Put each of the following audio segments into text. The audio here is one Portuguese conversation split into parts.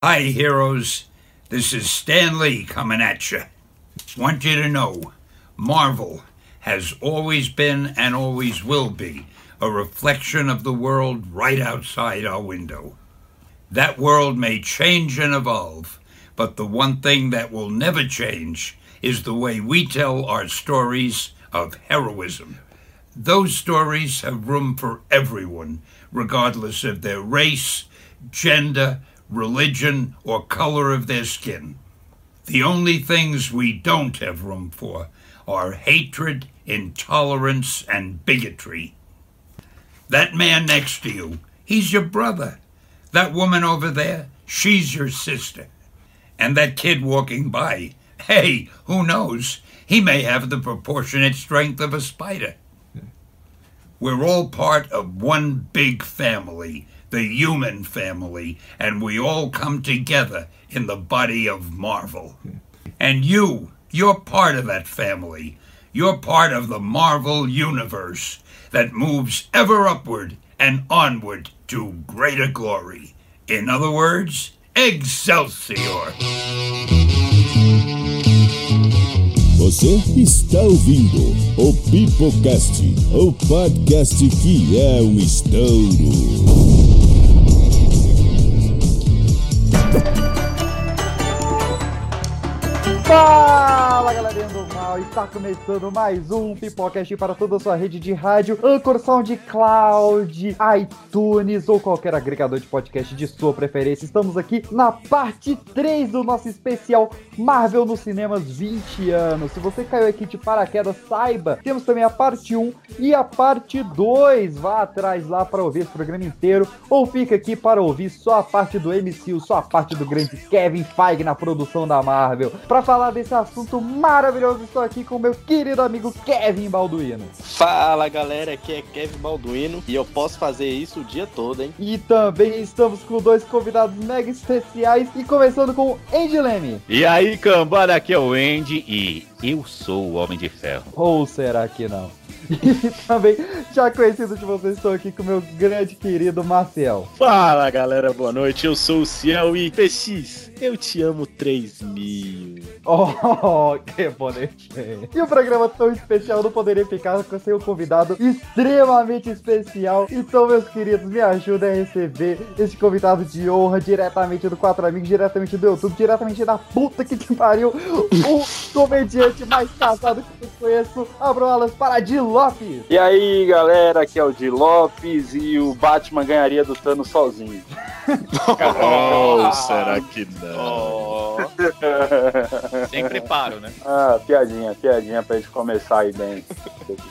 Hi, heroes. This is Stan Lee coming at you. Want you to know Marvel has always been and always will be a reflection of the world right outside our window. That world may change and evolve, but the one thing that will never change is the way we tell our stories of heroism. Those stories have room for everyone, regardless of their race, gender, religion, or color of their skin. The only things we don't have room for are hatred, intolerance, and bigotry. That man next to you, he's your brother. That woman over there, she's your sister. And that kid walking by, hey, who knows? He may have the proportionate strength of a spider. We're all part of one big family, the human family, and we all come together in the body of Marvel. And you, you're part of that family. You're part of the Marvel universe that moves ever upward and onward to greater glory. In other words, Excelsior! Você está ouvindo o Pipocast, o podcast que é um estouro. Fala galerinha do está começando mais um Pipocast para toda a sua rede de rádio, Anchor SoundCloud, iTunes ou qualquer agregador de podcast de sua preferência. Estamos aqui na parte 3 do nosso especial Marvel nos cinemas 20 anos. Se você caiu aqui de paraquedas, saiba, temos também a parte 1 e a parte 2. Vá atrás lá para ouvir esse programa inteiro ou fica aqui para ouvir só a parte do MCU, só a parte do grande Kevin Feige na produção da Marvel. Para falar desse assunto maravilhoso, estou aqui com o meu querido amigo Kevin Balduino. Fala galera, aqui é Kevin Balduino e eu posso fazer isso o dia todo, hein? E também estamos com dois convidados mega especiais e começando com o Andy Leme. E aí, cambada, aqui é o Andy e eu sou o Homem de Ferro. Ou será que não? E também, já conhecido de vocês, estou aqui com o meu grande querido Marcel. Fala galera, boa noite, eu sou o Ciel e PX, eu te amo 3000. Oh, que bonitinho. E o programa tão especial não poderia ficar sem um convidado extremamente especial. Então, meus queridos, me ajudem a receber esse convidado de honra diretamente do Quatro Amigos, diretamente do YouTube, diretamente da puta que te pariu. O comediante mais casado que eu conheço. Abro alas para Di Lopes. E aí galera, aqui é o Di Lopes e o Batman ganharia do Thanos sozinho. Oh, será que não? Sem preparo, né? ah, piadinha, piadinha pra gente começar aí bem.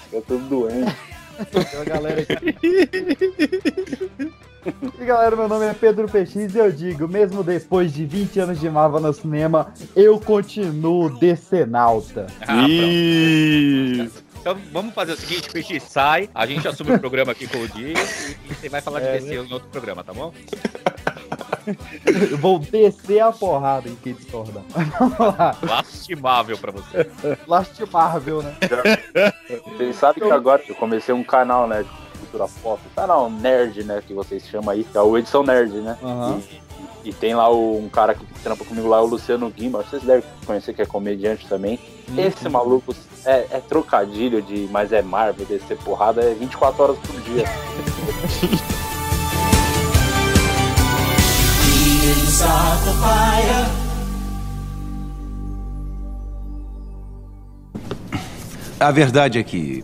Fica tudo doente. Então, galera aqui. E galera, meu nome é Pedro PX e eu digo, mesmo depois de 20 anos de Marvel no cinema, eu continuo decenalta. Ah, pronto. Então vamos fazer o seguinte, o PX sai, a gente assume o programa aqui com o Dias e, e você vai falar de É, DC em outro programa, tá bom? Eu vou descer a porrada em quem discordar. Lá. Lastimável pra você. Lastimável, né? Vocês sabem que agora eu comecei um canal, né, de cultura pop, canal nerd, né, que vocês chamam aí, que é o Edição Nerd, né? Aham. E, e tem lá o- um cara que trampa comigo lá, o Luciano Guima, vocês devem conhecer que é comediante também. Esse maluco é, é trocadilho de, mas é Marvel, descer porrada, é 24 horas por dia. A verdade é que.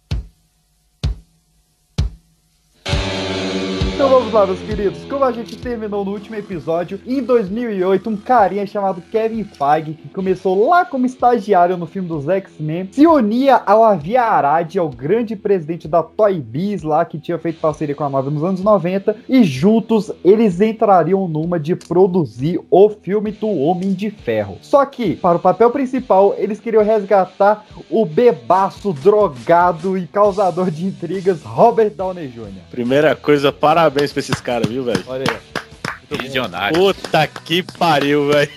Vamos lá, meus queridos. Como a gente terminou no último episódio, em 2008, um carinha chamado Kevin Feige, que começou lá como estagiário no filme dos X-Men, se unia ao Avi Arad, ao grande presidente da Toy Biz lá, que tinha feito parceria com a Marvel nos anos 90, e juntos eles entrariam numa de produzir o filme do Homem de Ferro. Só que, para o papel principal, eles queriam resgatar o bebaço, drogado e causador de intrigas Robert Downey Jr. Primeira coisa, parabéns pra esses caras, viu, velho? Olha aí. Visionário. Puta que pariu, velho.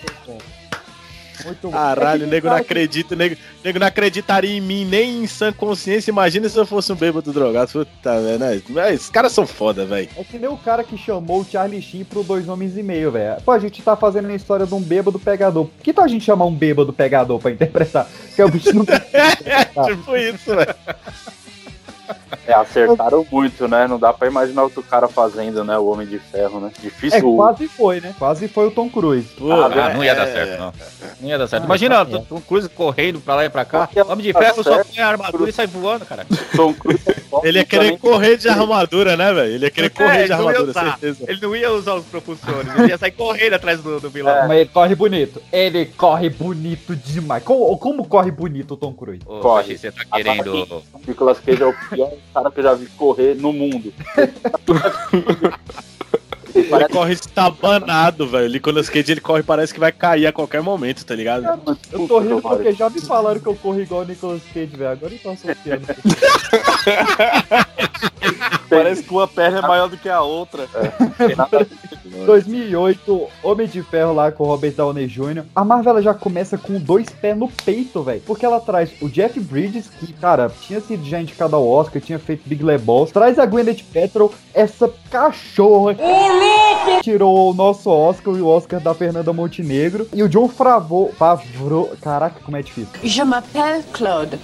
Muito bom. Caralho, É o que nego não que- acredita, nego, o nego não acreditaria em mim nem em sã consciência. Imagina se eu fosse um bêbado drogado. Puta, velho. né? Mas Esses caras são foda, velho. É que nem o cara que chamou o Charlie Sheen pro Dois Homens e Meio, velho. Pô, a gente tá fazendo a história de um bêbado pegador. Por que tal a gente chamar um bêbado pegador pra interpretar? Porque o bicho não tipo isso, velho. É, acertaram muito, né? Não dá pra imaginar outro cara fazendo, né? O Homem de Ferro, né? É, Difícil. quase foi, né? Quase foi o Tom Cruise. Ah, não ia dar é, certo, não. Não ia dar certo. Ah, Imagina, tá Tom Cruise correndo pra lá e pra cá. Ia Homem de ferro só põe a armadura e sai voando, cara. Tom Cruise é Ele ia querer correr de armadura, né, velho? Ele ia querer É, correr de armadura, certeza. Ele não ia usar os propulsores, ele ia sair correndo atrás do, do vilão. Mas ele corre bonito. Ele corre bonito demais. Como, como corre bonito o Tom Cruise? Ô, Corre. Você tá querendo. O Nicolas Cage é o pior cara que eu já vi correr no mundo. Ele Ele parece corre estabanado, velho. O Nicolas Cage ele corre parece que vai cair a qualquer momento, tá ligado? Eu tô rindo porque já me falaram que eu corro igual o Nicolas Cage, velho. Agora eu tô associando. Parece que uma perna é maior do que a outra. 2008, Homem de Ferro lá com o Robert Downey Jr. A Marvel ela já começa com dois pés no peito, velho. Porque ela traz o Jeff Bridges, que, cara, tinha sido já indicado ao Oscar, tinha feito Big Lebowski. Traz a Gwyneth Paltrow, essa cachorra. Tirou o nosso Oscar e o Oscar da Fernanda Montenegro. E o John Favreau... Favreau... Caraca, como é difícil. Je m'appelle Claude.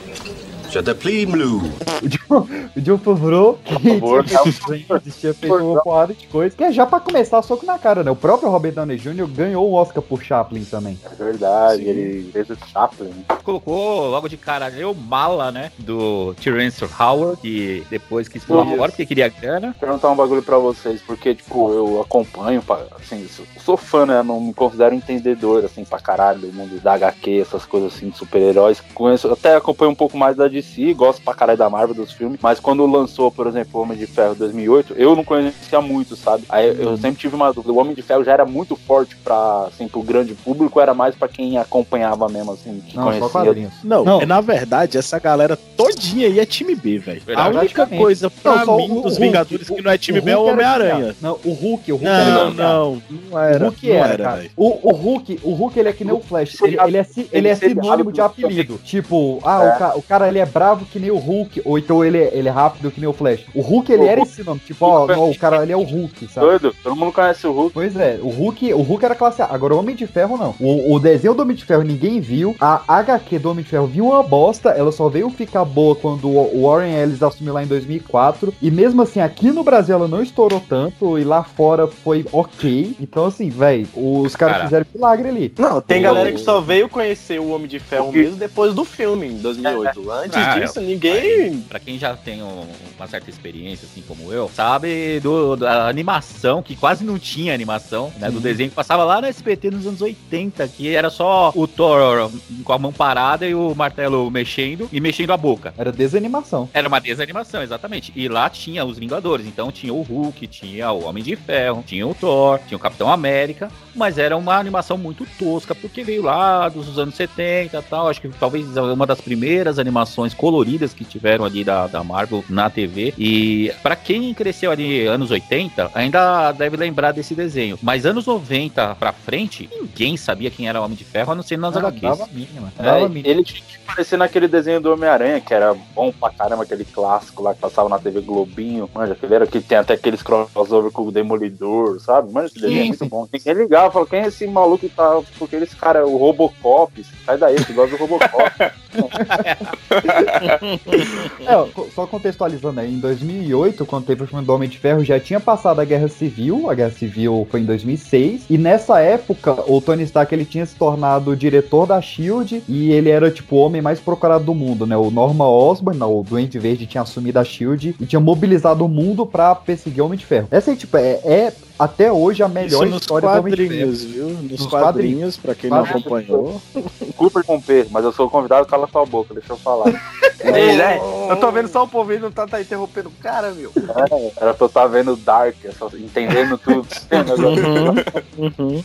Je t'appelle Blue. O John, o John Favreau, que favor, tinha feito Friends, tinha feito uma porrada de coisa. Que é já pra começar soco na cara, né? O próprio Robert Downey Jr. ganhou o Oscar por Chaplin também. É verdade, ele fez o Chaplin. Colocou logo de cara eu mala, né? Do Terence Howard, que depois quis pular fora porque queria grana. perguntar um bagulho pra vocês, porque, tipo, eu acompanho, pa- assim, sou, sou fã, né? Não me considero entendedor, assim, pra caralho do mundo da HQ, essas coisas assim, de super-heróis. Conheço, até acompanho um pouco mais da DC, gosto pra caralho da Marvel, dos filmes, mas quando lançou, por exemplo, o Homem de Ferro 2008, eu não conhecia muito, sabe? Aí eu sempre tive uma dúvida, o Homem de Ferro já era muito forte pra, assim, pro grande público, era mais pra quem acompanhava mesmo, assim, que Não, conhecia. Não, Não. é, na verdade, essa galera todinha aí é time B, velho. A única coisa pra Não, mim o dos Hulk. Vingadores que não é time B é o Homem-Aranha. assim. Não, o Hulk, o Hulk Não, assim, não, não era. O Hulk era, era, cara. O, o Hulk, o Hulk ele é que nem o Flash. Ele, ele é, si- ele é sinônimo de rápido. apelido. Tipo, ah, É. o, ca- o cara ele é bravo que nem o Hulk, ou então ele é, ele é rápido que nem o Flash. O Hulk ele O era Hulk- esse nome, tipo, ó, não, o cara ele é o Hulk, sabe? Doido, todo mundo conhece o Hulk. Pois é, o Hulk, o Hulk era classe A. Agora o Homem de Ferro não. O, o desenho do Homem de Ferro ninguém viu. A HQ do Homem de Ferro viu uma bosta. Ela só veio ficar boa quando o Warren Ellis assumiu lá em 2004. E mesmo assim, aqui no Brasil ela não estourou tanto. E lá fora foi ok. Então, assim, velho, os caras Cara. fizeram milagre ali. Não, tem O- galera que só veio conhecer o Homem de Ferro mesmo depois do filme, em 2008. Antes Disso, ninguém. Pra quem já tem um- uma certa experiência, assim como eu, sabe do, da animação, que quase não tinha animação, né? Do desenho que passava lá no SBT nos anos 80, que era só o Thor com a mão parada e o martelo mexendo e mexendo a boca. Era desanimação. Era uma desanimação, exatamente. E lá tinha os Vingadores. Então tinha o Hulk, tinha o Homem de Ferro, tinha o Thor, tinha o Capitão América. Mas era uma animação muito tosca, porque veio lá dos anos 70 e tal. Acho que talvez uma das primeiras animações coloridas que tiveram ali da, da Marvel na TV. E pra quem cresceu ali anos 80, ainda deve lembrar desse desenho. Mas anos 90 pra frente, ninguém sabia quem era o Homem de Ferro, a não ser nas Não, HQs. dava mínima. É, Dava mínima. ele tinha que aparecer naquele desenho do Homem-Aranha, que era bom pra caramba, aquele clássico lá que passava na TV Globinho. Manja, aquele era que tem até aqueles crossover com o Demolidor, sabe? Manja, esse desenho é muito bom. Ninguém ligava, falou, quem é esse maluco que tá. Porque esse cara é o Robocop. Sai daí, você gosta do Robocop. É, só contextualizando aí, em 2008, quando teve o filme do Homem de Ferro, já tinha passado a Guerra Civil, a Guerra Civil foi em 2006, e nessa época, o Tony Stark, ele tinha se tornado diretor da SHIELD, e ele era, tipo, o homem mais procurado do mundo, né, o Norman Osborn, o Duende Verde tinha assumido a SHIELD, e tinha mobilizado o mundo pra perseguir o Homem de Ferro. Essa aí, tipo, é, é até hoje a melhor Isso nos história quadrinhos, viu? Nos, Nos quadrinhos, pra quem não Quadrinhos. acompanhou. Desculpa romper, mas eu sou o convidado, cala sua boca, deixa eu falar. Ei, né? Eu tô vendo só o povo não tá, tá interrompendo o cara, meu. É, era pra eu estar vendo Dark, só entendendo tudo. Uhum.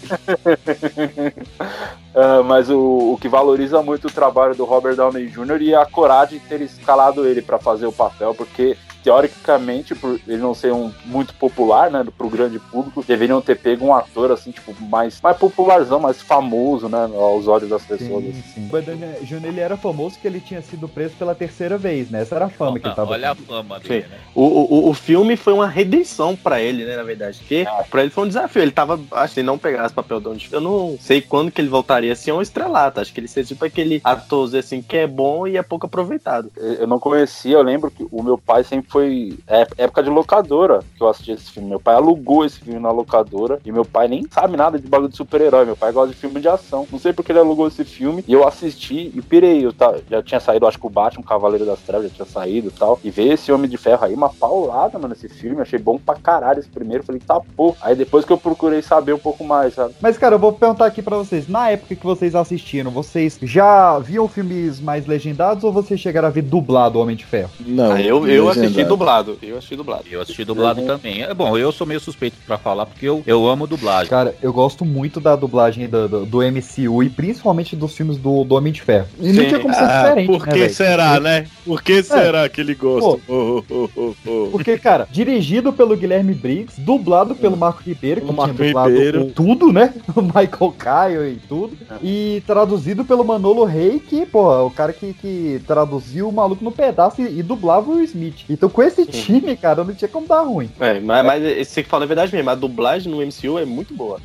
Ah, mas o, o que valoriza muito o trabalho do Robert Downey Jr. e a coragem de ter escalado ele pra fazer o papel, porque teoricamente, por ele não ser um muito popular, né, pro grande público, deveriam ter pego um ator, assim, tipo, mais, mais popularzão, mais famoso, né, aos olhos das pessoas. Sim, sim. O Banana Júnior ele era famoso que ele tinha sido preso pela terceira vez, né? Essa era a fama que ele tava. Olha a fama dele, Sim. né? O, o, o filme foi uma redenção pra ele, né, na verdade. Porque pra ele foi um desafio. Ele tava, acho que se não pegasse papel de onde eu não sei quando que ele voltaria a ser um estrelato. Acho que ele seria tipo aquele ator assim que é bom e é pouco aproveitado. Eu não conhecia, eu lembro que o meu pai sempre foi. É época de locadora que eu assisti esse filme. Meu pai alugou esse filme na locadora e meu pai nem sabe nada de bagulho de super-herói. Meu pai gosta de filme de ação. Não sei porque ele alugou esse filme e eu assisti e pirei. Eu tá, já tinha saído, acho que o Batman, Cavaleiro das Trevas, já tinha saído e tal. E ver esse Homem de Ferro aí, uma paulada, mano, esse filme. Achei bom pra caralho esse primeiro. Falei, tá pô. Aí depois que eu procurei saber um pouco mais, sabe? Mas, cara, eu vou perguntar aqui pra vocês. Na época que vocês assistiram, vocês já viam filmes mais legendados ou vocês chegaram a ver dublado o Homem de Ferro? Não. Ah, eu, eu assisti. Dublado. Eu assisti dublado. Eu assisti dublado também. É bom, eu sou meio suspeito pra falar porque eu, eu amo dublagem. Cara, eu gosto muito da dublagem do, do, do MCU e principalmente dos filmes do, do Homem de Ferro. E não tinha como ser Ah, diferente, por né, que velho? será, né? Por que será que ele gosta? Oh, oh, oh, oh. Porque, cara, dirigido pelo Guilherme Briggs, dublado pelo Marco Ribeiro, que tinha Marco dublado Ribeiro. o tudo, né? O Michael Caio e tudo. E traduzido pelo Manolo Rey, que, pô, é o cara que, que traduziu o maluco no pedaço e, e dublava o Smith. Então, com esse time, cara, não tinha como dar ruim. É, mas, mas você que fala a verdade mesmo, a dublagem no MCU é muito boa.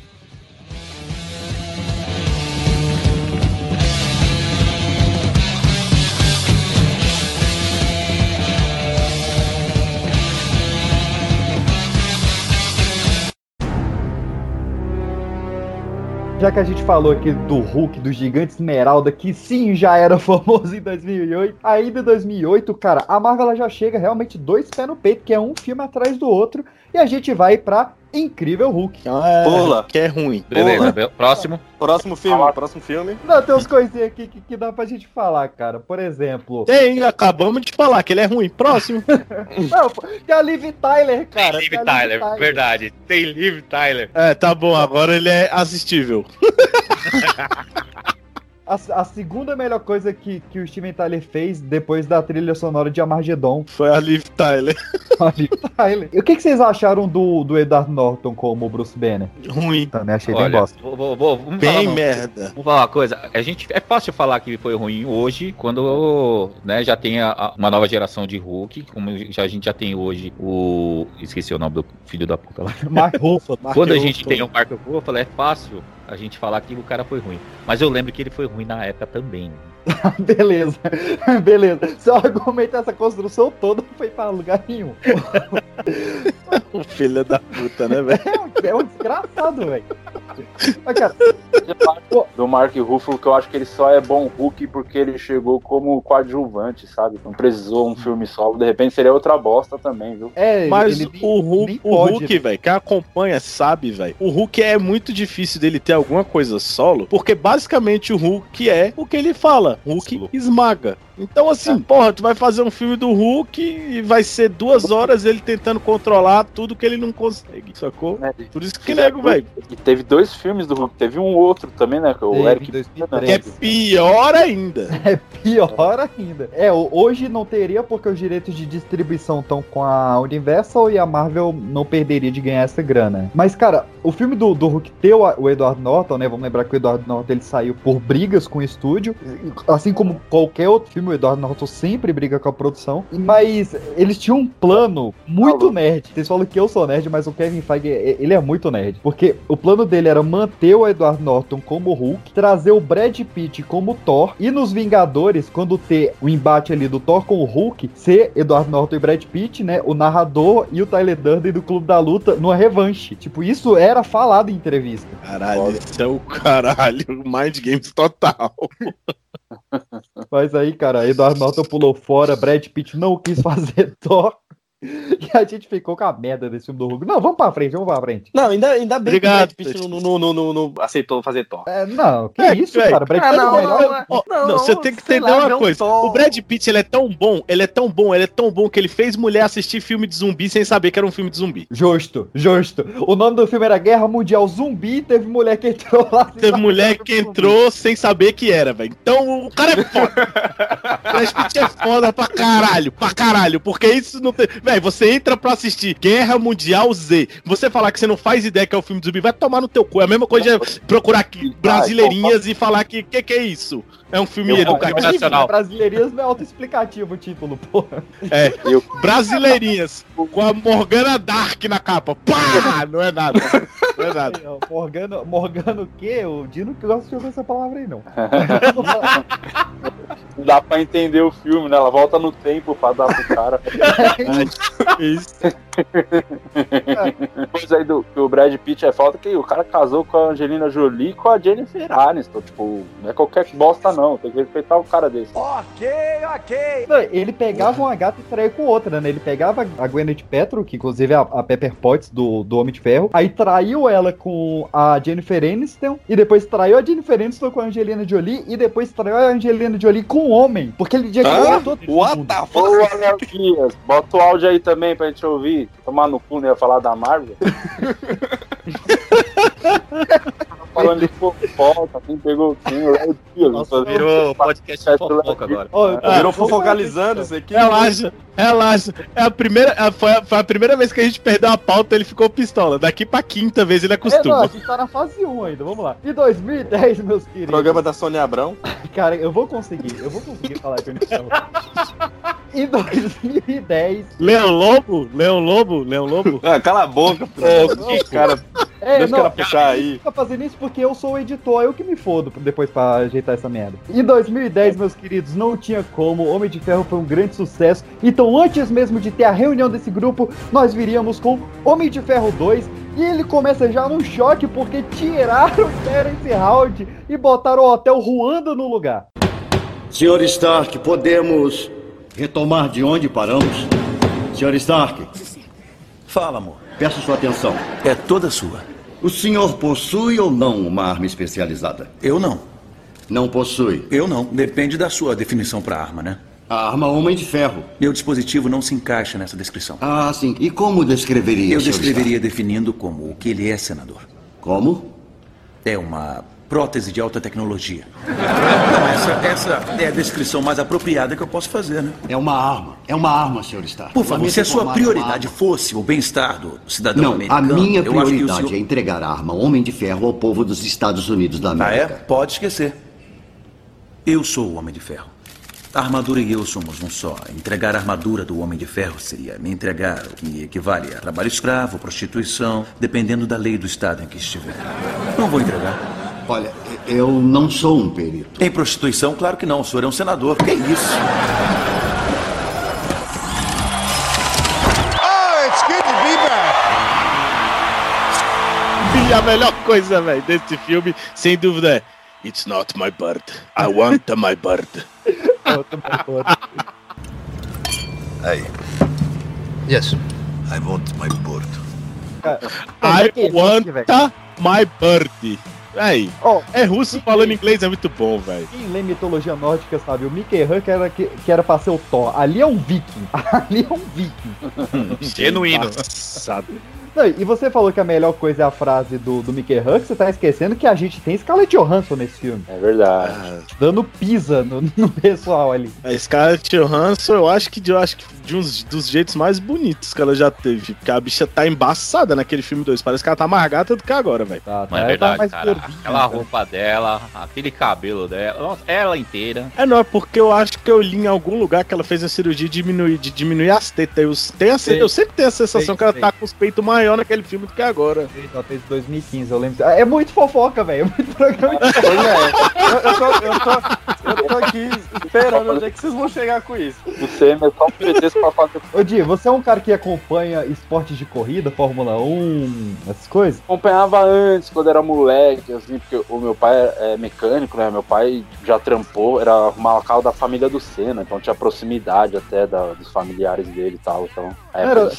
Já que a gente falou aqui do Hulk, do Gigante Esmeralda, que sim, já era famoso em 2008. Ainda em 2008, cara, a Marvel já chega realmente dois pés no peito, que é um filme atrás do outro. E a gente vai pra Incrível Hulk. Ah, é, Pula. Que é ruim. Beleza, be- próximo. Próximo filme, Fala. próximo filme. Não, tem umas coisinhas aqui que, que dá pra gente falar, cara. Por exemplo... Tem, acabamos de falar que ele é ruim. Próximo. Não, tem a Liv Tyler, cara. Liv tem a Tyler, verdade. Tem Liv Tyler. É, tá bom, agora ele é assistível. A, a segunda melhor coisa que, que o Steven Tyler fez depois da trilha sonora de Amargedon. Foi a Liv Tyler. a Liv Tyler. E o que, que vocês acharam do, do Edward Norton como Bruce Banner? Ruim. Também achei bem Olha, bosta. vou, vou, vou, vamos falar Bem uma- merda. Vamos falar uma coisa, a gente é fácil falar que foi ruim hoje, quando né, já tem a- a- uma nova geração de Hulk, como já, a gente já tem hoje o. Esqueci o nome do filho da puta lá. Mark Ruffalo. Quando a gente tem o Marco Ruffalo, é fácil a gente falar que o cara foi ruim. Mas eu lembro que ele foi ruim na época também. Beleza, beleza. Seu argumento, essa construção toda não foi pra lugar nenhum. O filho da puta, né, velho? É um, é um desgraçado, velho. Mas, cara, do Mark Ruffalo, que eu acho que ele só é bom Hulk porque ele chegou como coadjuvante, sabe? Não precisou um filme solo, de repente seria outra bosta também, viu? é, Mas ele o Hulk, o pode, Hulk, né? velho, quem acompanha sabe, velho. O Hulk é muito difícil dele ter alguma coisa solo, porque basicamente o Hulk é o que ele fala. Hulk esmaga. Então, assim, porra, tu vai fazer um filme do Hulk e vai ser duas horas ele tentando controlar tudo que ele não consegue, sacou? Né? Por isso que nego, velho. E teve dois filmes do Hulk, teve um outro também, né? O Teve Eric 2013. Que é pior ainda. É pior ainda. É, hoje não teria porque os direitos de distribuição estão com a Universal e a Marvel não perderia de ganhar essa grana. Mas, cara, o filme do, do Hulk ter o, o Edward Norton, né? Vamos lembrar que o Edward Norton ele saiu por brigas com o estúdio. Assim como qualquer outro filme, o Edward Norton sempre briga com a produção. Mas eles tinham um plano muito nerd. Vocês falam que eu sou nerd, mas o Kevin Feige, é- ele é muito nerd. Porque o plano dele era manter o Edward Norton como Hulk, trazer o Brad Pitt como Thor, e nos Vingadores, quando ter o embate ali do Thor com o Hulk, ser Edward Norton e Brad Pitt, né? O narrador e o Tyler Durden do Clube da Luta numa revanche. Tipo, isso era falado em entrevista. Caralho, isso é o caralho. Mind Games total. Mas aí, cara, Edward Norton pulou fora, Brad Pitt não quis fazer Thor. E a gente ficou com a merda desse filme do Hulk. Não, vamos pra frente, vamos pra frente. Não, ainda, ainda bem Obrigado, que o Brad Pitt não, não, não, não- não aceitou fazer Thor. É, não, que É, isso, velho. cara. Brad Ah, Pitt é o não, melhor. não, Ó, Não, não, você tem que entender lá, uma um coisa. O Brad Pitt, ele é tão bom, ele é tão bom, ele é tão bom que ele fez mulher assistir filme de zumbi sem saber que era um filme de zumbi. Justo, justo. O nome do filme era Guerra Mundial Zumbi e teve mulher que entrou lá. Teve mulher que entrou sem saber que era, velho. Então o cara é foda. O Brad Pitt é foda pra caralho, pra caralho. Porque isso não tem. Velho, você entra pra assistir Guerra Mundial Z. Você falar que você não faz ideia que é o filme de zumbi, vai tomar no teu cu. É a mesma coisa de procurar aqui brasileirinhas e falar que que, que é isso? É um filme Eu- educativo eu- nacional. Brasileirinhas não é autoexplicativo o título, porra. É, brasileirinhas. Com a Morgana Dark na capa. Pá! Não é nada. Não é nada. Morgano, Morgano o quê? O Dino que gosta de ouvir essa palavra aí, não. Não dá pra entender o filme, né? Ela volta no tempo pra dar pro cara. Isso. Coisa aí do que o Brad Pitt é falta que o cara casou com a Angelina Jolie e com a Jennifer Aniston. Tipo, não é qualquer bosta, não. Tem que respeitar o cara desse. Não, ele pegava uma gata e traía com outra, né? Ele pegava a Gwyneth Paltrow, que inclusive é a, a Pepper Potts do, do Homem de Ferro, aí traiu ela com a Jennifer Aniston, e depois traiu a Jennifer Aniston com a Angelina Jolie, e depois traiu a Angelina Jolie com um homem, porque ele pegar todo What mundo. the fuck? Léo Dias, bota o áudio aí também pra gente ouvir. Tomar no cu, não ia falar da Marvel. Falando de fofoca, quem pegou quem, o Dias. Nossa, Virou podcast de fofoca agora. Eu tô- Ah, Virou eu fofocalizando isso aqui. Relaxa, relaxa. É a primeira, é, foi, a, foi a primeira vez que a gente perdeu a pauta, ele ficou pistola. Daqui pra quinta vez ele É, não, acostuma. a gente tá na fase 1 ainda, vamos lá. Em 2010, meus queridos. Programa da Sônia Abrão. Cara, eu vou conseguir, eu vou conseguir falar de de Ferro. Em 2010. Leão Lobo? Leão Lobo? Leão Lobo? Ah, cala a boca, pô. cara. É, Deixa o cara puxar aí. Fica fazendo isso porque eu sou o editor, eu que me fodo depois pra ajeitar essa merda. Em 2010, meus queridos, não tinha como, Homem de Ferro foi um grande sucesso. Então, antes mesmo de ter a reunião desse grupo, nós viríamos com Homem de Ferro 2. E ele começa já num choque porque tiraram o Terence Howard e botaram o hotel Ruanda no lugar. Senhor Stark, podemos retomar de onde paramos? Senhor Stark, Fala, amor. Peço sua atenção. É toda sua. O senhor possui ou não uma arma especializada? Eu não. Não possui. Eu não. Depende da sua definição para arma, né? A arma Homem de Ferro. Meu dispositivo não se encaixa nessa descrição. Ah, sim. E como descreveria, Eu descreveria definindo como o que ele é, senador. Como? É uma prótese de alta tecnologia. Não, essa, essa é a descrição mais apropriada que eu posso fazer, né? É uma arma. É uma arma, Sr. Stark. Por favor, se a sua prioridade fosse o bem-estar do cidadão Não, americano... a minha prioridade senhor- é entregar a arma Homem de Ferro ao povo dos Estados Unidos da Ah, é? América. Pode esquecer. Eu sou o Homem de Ferro. A armadura e eu somos um só. Entregar a armadura do Homem de Ferro seria me entregar o que equivale a trabalho escravo, prostituição, dependendo da lei do estado em que estiver. Não vou entregar. Olha, eu não sou um perito. Em prostituição, claro que não. O senhor é um senador. Que isso? E a melhor coisa, velho, desse filme, sem dúvida, é It's not my bird. I want my bird. Aí. Yes. I want my board. I want my bird. Aí. Ó, É russo falando inglês, é muito bom, velho. Quem lê mitologia nórdica sabe, o Mickey Huck era, que, que era pra ser o Thor. Ali é um viking. Ali é um viking. Genuíno. Engraçado. Não, e você falou que a melhor coisa é a frase do, do Mickey Huck, você tá esquecendo que a gente tem Scarlett Johansson nesse filme. É verdade. Dando pisa no, no pessoal ali. A Scarlett Johansson, eu acho que, eu acho que de uns dos jeitos mais bonitos que ela já teve. Porque a bicha tá embaçada naquele filme 2. Parece que ela tá mais gata do que agora, velho. Tá, Não é verdade, cara. Aquela roupa dela, aquele cabelo dela, nossa, ela inteira. É, não, é porque eu acho que eu li em algum lugar que ela fez a cirurgia de diminuir, de diminuir as tetas. Eu, tenho a, eu sempre tenho a sensação Sei, que ela sei. tá com os peitos maior naquele filme do que agora. Ela fez 2015, eu lembro. É muito fofoca, velho. É muito programa é. Eu, eu tô, eu, tô, eu tô aqui esperando onde é que vocês vão chegar com isso. O CM é só um pretexto pra fazer. Ô, Di, você é um cara que acompanha esportes de corrida, Fórmula 1, essas coisas? Acompanhava antes, quando era moleque, assim, porque o meu pai é mecânico, né? Meu pai já trampou, era arrumar o carro da família do Senna, então tinha proximidade até da- dos familiares dele e tal. Então, é, Era,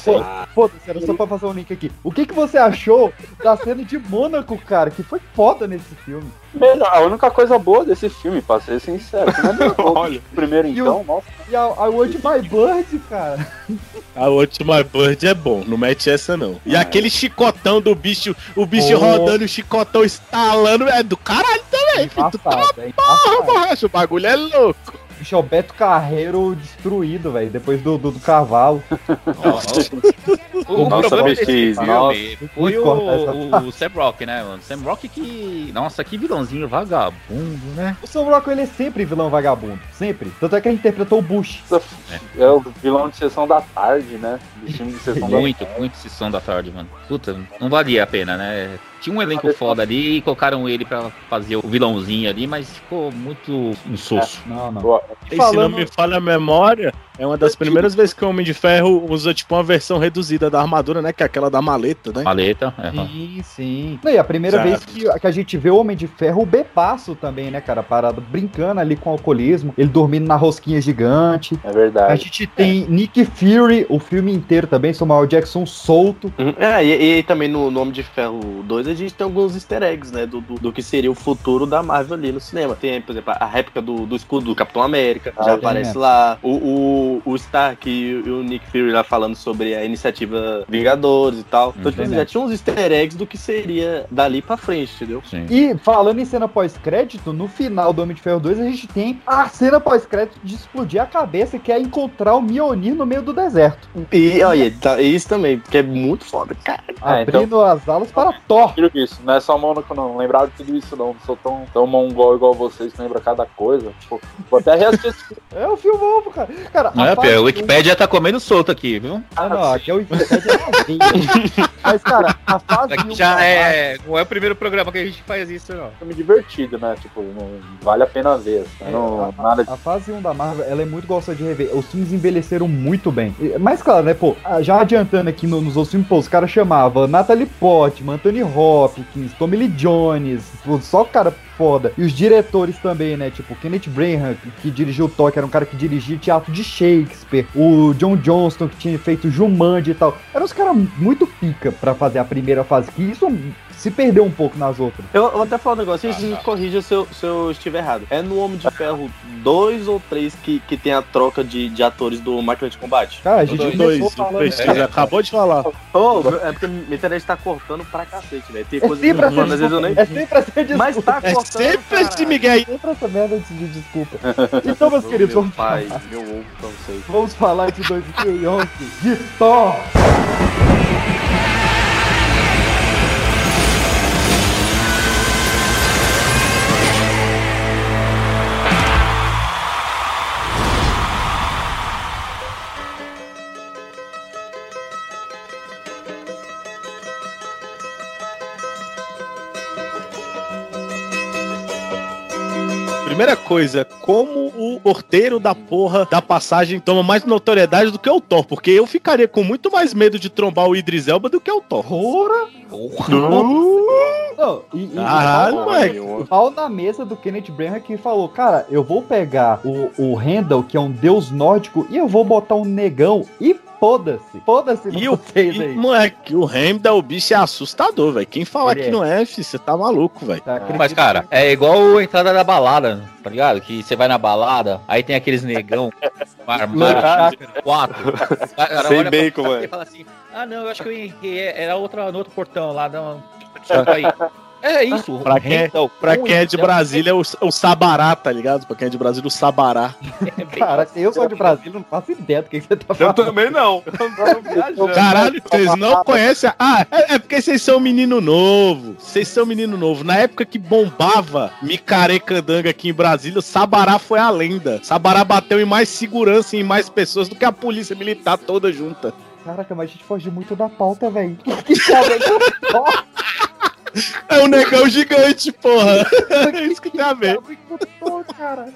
Foda-se, era só pra fazer um link aqui. O que, que você achou da cena de Mônaco, cara? Que foi foda nesse filme. Melhor, a única coisa boa desse filme, pra ser sincero. é. Olha. Primeiro E o- então, nossa. E a, a Want My Bird, cara. A última Bird é bom, não mete essa não. E aquele chicotão do bicho, o bicho Oh. rodando, o chicotão estalando, é do caralho também, filho. Tu tá é porra, borracha, o bagulho é louco. Bicho é o Beto Carreiro destruído, velho, depois do, do, do cavalo. O Nossa, problema desse filme nossa. foi essa o, o Sam Rock, né, mano? Sam Rock que. Nossa, que vilãozinho vagabundo, né? O Sam Rockwell ele é sempre vilão vagabundo, sempre. Tanto é que ele interpretou o Bush. É o vilão de sessão da tarde, né? De filme de sessão da Muito, muito sessão da tarde, mano. Puta, não valia a pena, né? Tinha um elenco foda ali e colocaram ele pra fazer o vilãozinho ali, mas ficou muito insosso. Não, não. Boa. E se Falando- não me falha a memória, é uma das primeiras vezes que o Homem de Ferro usa, tipo, uma versão reduzida da armadura, né? Que é aquela da maleta, né? Maleta, é. Sim, sim. Não, e a primeira Certo. vez que, que a gente vê o Homem de Ferro, o Bepasso também, né, cara? Parado, brincando ali com o alcoolismo, ele dormindo na rosquinha gigante. É A verdade. gente tem Nick Fury, o filme inteiro também, Samuel Jackson solto. Uhum. É, e, e também no Nome de Ferro 2 a gente tem alguns easter eggs, né? Do, do, do que seria o futuro da Marvel ali no cinema. Tem, por exemplo, a réplica do, do escudo do Capitão América, Ah, já aparece mesmo. lá. O, o, o Stark e o, Nick Fury lá falando sobre a iniciativa Vingadores e tal. Então, tipo, assim, já tinha uns easter eggs do que seria dali pra frente, entendeu? Sim. E falando em cena pós-crédito, no final do Homem de Ferro 2, a gente tem a cena pós-crédito de explodir a cabeça, que é encontrar o Mjolnir no meio do deserto. E olha, tá, isso também, porque é muito foda, cara. É, então- abrindo as alas para Thor. Tiro isso, não é só mônaco não, não lembrava de tudo isso não, não sou tão, tão mongol igual vocês que lembra cada coisa. Pô, vou até reassistir É o filme novo, cara. Cara, Não a é, Pia? O Wikipedia tá comendo solto aqui, viu? Ah, não, aqui é o Wikipedia. Mas, cara, a fase Aqui 1 já da é. Não é o primeiro programa que a gente faz isso, não. filme divertido, né? Tipo, não, vale a pena ver. assim, não, É, nada A fase 1 da Marvel, ela é muito gostosa de rever. Os filmes envelheceram muito bem. Mas claro, né, pô, ah, já adiantando aqui no- nos outros filmes, pô, os caras chamavam Natalie Portman, Anthony Hopkins, Tommy Lee Jones, pô, só cara foda. E os diretores também, né, tipo, Kenneth Branagh, que, dirigiu o Thor, que era um cara que dirigia teatro de Shakespeare, o John Johnston, que tinha feito Jumanji e tal. Eram os caras muito pica pra fazer a primeira fase, que isso se perdeu um pouco nas outras. Eu, vou até falar um negócio, e me corrija se eu, se eu estiver errado. É no Homem de Ferro 2 ou 3 que, que tem a troca de, de atores do Máquina de Combate? Cara, a gente Dois, dois, falando... pesquisa, acabou de falar. Ô, é porque minha internet tá cortando pra cacete, velho. Tem É coisa que falando, às vezes eu nem. desculpa. É sempre essa desculpa. Mas tá É cortando. sempre esse. Miguel aí. Sempre essa merda de de desculpa. Então, meus queridos, vamos, pai, meu ovo pra vocês. vamos falar de 2011 de Thor. Primeira coisa, como o porteiro da porra da passagem toma mais notoriedade do que o Thor? Porque eu ficaria com muito mais medo de trombar o Idris Elba do que o Thor. Porra! Não, e, e Caralho, pau- moleque. pau na mesa do Kenneth Branagh que falou, cara, eu vou pegar o, o Randall, que é um deus nórdico, e eu vou botar um negão e foda-se. Foda-se E o vocês e, aí. moleque, o Heimdall, o bicho é assustador, velho. Quem falar que é. não é, filho, você tá maluco, velho. Tá, Mas, cara, é igual a entrada da balada, tá ligado? Que você vai na balada, aí tem aqueles negão armados, quatro. Cara Sem bacon, você mano. E fala assim: ah, não, eu acho que eu errei, era outra, no outro portão lá. Dá uma... aí. É isso. Pra quem, Randall, pra com quem é de Randall, Brasília, é o, o Sabará, tá ligado? Pra quem é de Brasília, o Sabará. é Cara, eu sou de Brasília, não faço ideia do que você tá Eu falando. também não. Eu. Caralho, vocês não conhecem. a- Ah, é, é porque vocês são menino novo. Vocês são menino novo. Na época que bombava Micarecandanga aqui em Brasília, o Sabará foi a lenda. Sabará bateu em mais segurança e em mais pessoas do que a polícia militar toda junta. Caraca, mas a gente foge muito da pauta, velho. Que Thor. É um negão gigante, porra. É isso que tem a ver.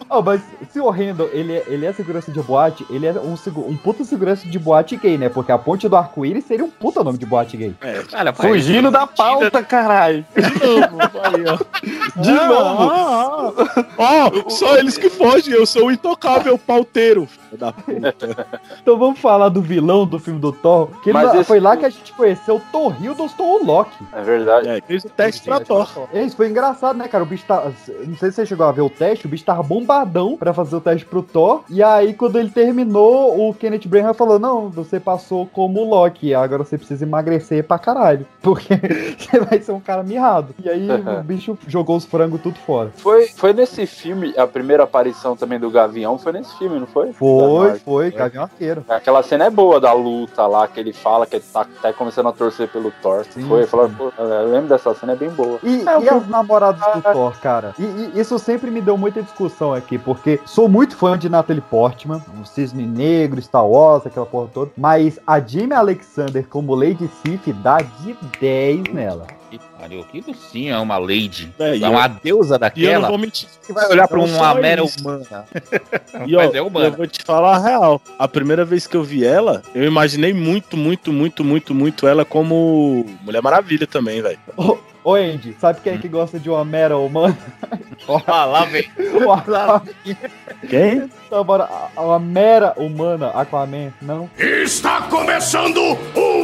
Oh, mas se o Randall, ele é, ele é segurança de boate, ele é um, um puta segurança de boate gay, né? Porque a ponte do arco-íris seria um puta nome de boate gay. Cara, faz Fugindo da pauta, caralho. De novo, aí, ó. De Ah, novo. ah, ah. Ó, só eles que fogem, eu sou o intocável pauteiro. Filho Da puta. Então vamos falar do vilão do filme do Thor. Que ele Mas foi lá que a gente conheceu o Hiddleston ou o Loki. É verdade. É, o teste pra Thor. É isso, foi engraçado, né, cara? O bicho tá. Não sei se você chegou a ver o teste, o bicho tava bombadão pra fazer o teste pro Thor. E aí, quando ele terminou, o Kenneth Branagh falou: Não, você passou como o Loki, agora você precisa emagrecer pra caralho. Porque você vai ser um cara mirrado. E aí o bicho jogou os frangos tudo fora. Foi, foi nesse filme, a primeira aparição também do Gavião foi nesse filme, não foi? Foi, foi, Gavião Arqueiro. Aquela cena é boa da luta lá, que ele fala que ele tá até começando a torcer pelo Thor. foi, sim. falou, pô, eu lembro dessa cena, é bem boa. E, É, e as namoradas do Thor, cara? E, e isso sempre me deu muita discussão aqui, porque sou muito fã de Natalie Portman, o Cisne Negro, Star Wars, aquela porra toda, mas a Jamie Alexander como Lady Sif dá de 10 nela. Que pariu, aquilo sim é uma lady. É, é uma eu- deusa E eu não daquela. vou mentir. que vai olhar pra uma mera isso. humana. E ó, Mas é humana. eu vou te falar a real. A primeira vez que eu vi ela, eu imaginei muito, muito, muito, muito, muito ela como Mulher Maravilha também, velho. Ô, ô Andy, sabe quem é que gosta de uma mera humana? Lá vem. O. Quem? Então, bora, a- uma mera humana, Aquaman, não? Está começando o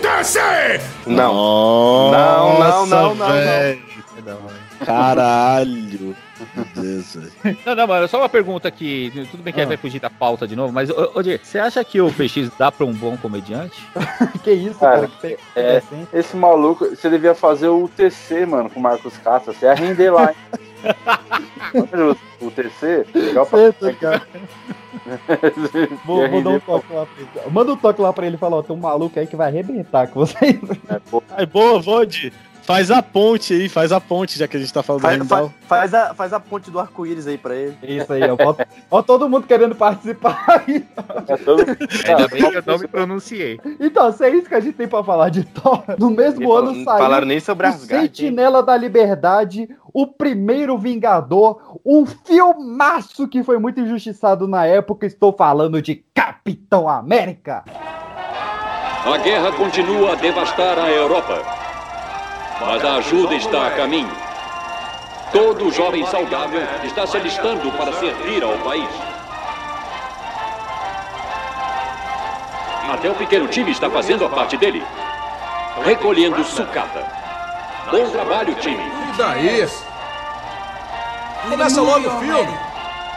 UTC! Não. Não, não, não, não, velho. Caralho. Deus. Não, não, mano, só uma pergunta aqui. Tudo bem que Ah. vai fugir da pauta de novo, mas, ô, ô, Diego, você acha que o PX dá pra um bom comediante? que isso, Cara, cara? Que É, esse maluco, você devia fazer o UTC, mano, com o Marcos Castro. Você ia render lá, o UTC? Legal pra Certo, cara. Vou, vou dar um toque lá pra ele. Manda um toque lá pra ele e fala, ó, tem um maluco aí que vai arrebentar com vocês. É, pô, Ai, boa, Vode. Faz a ponte aí, faz a ponte, já que a gente tá falando Faz, do faz, faz a, faz a ponte do arco-íris aí pra ele. Isso aí, ó. Ó, ó todo mundo querendo participar aí. é todo... Ainda bem que eu não me pronunciei. Então, se é isso que a gente tem pra falar de Thor, no mesmo Não ano saiu falaram nem sobre o? Sentinela da Liberdade, o primeiro Vingador, um filmaço que foi muito injustiçado na época. Estou falando de Capitão América. A guerra continua a devastar a Europa. Mas a ajuda está a caminho. Todo jovem saudável está se alistando para servir ao país. Até o pequeno time está fazendo a parte dele, recolhendo sucata. Bom trabalho, time. E daí? Começa logo o filme.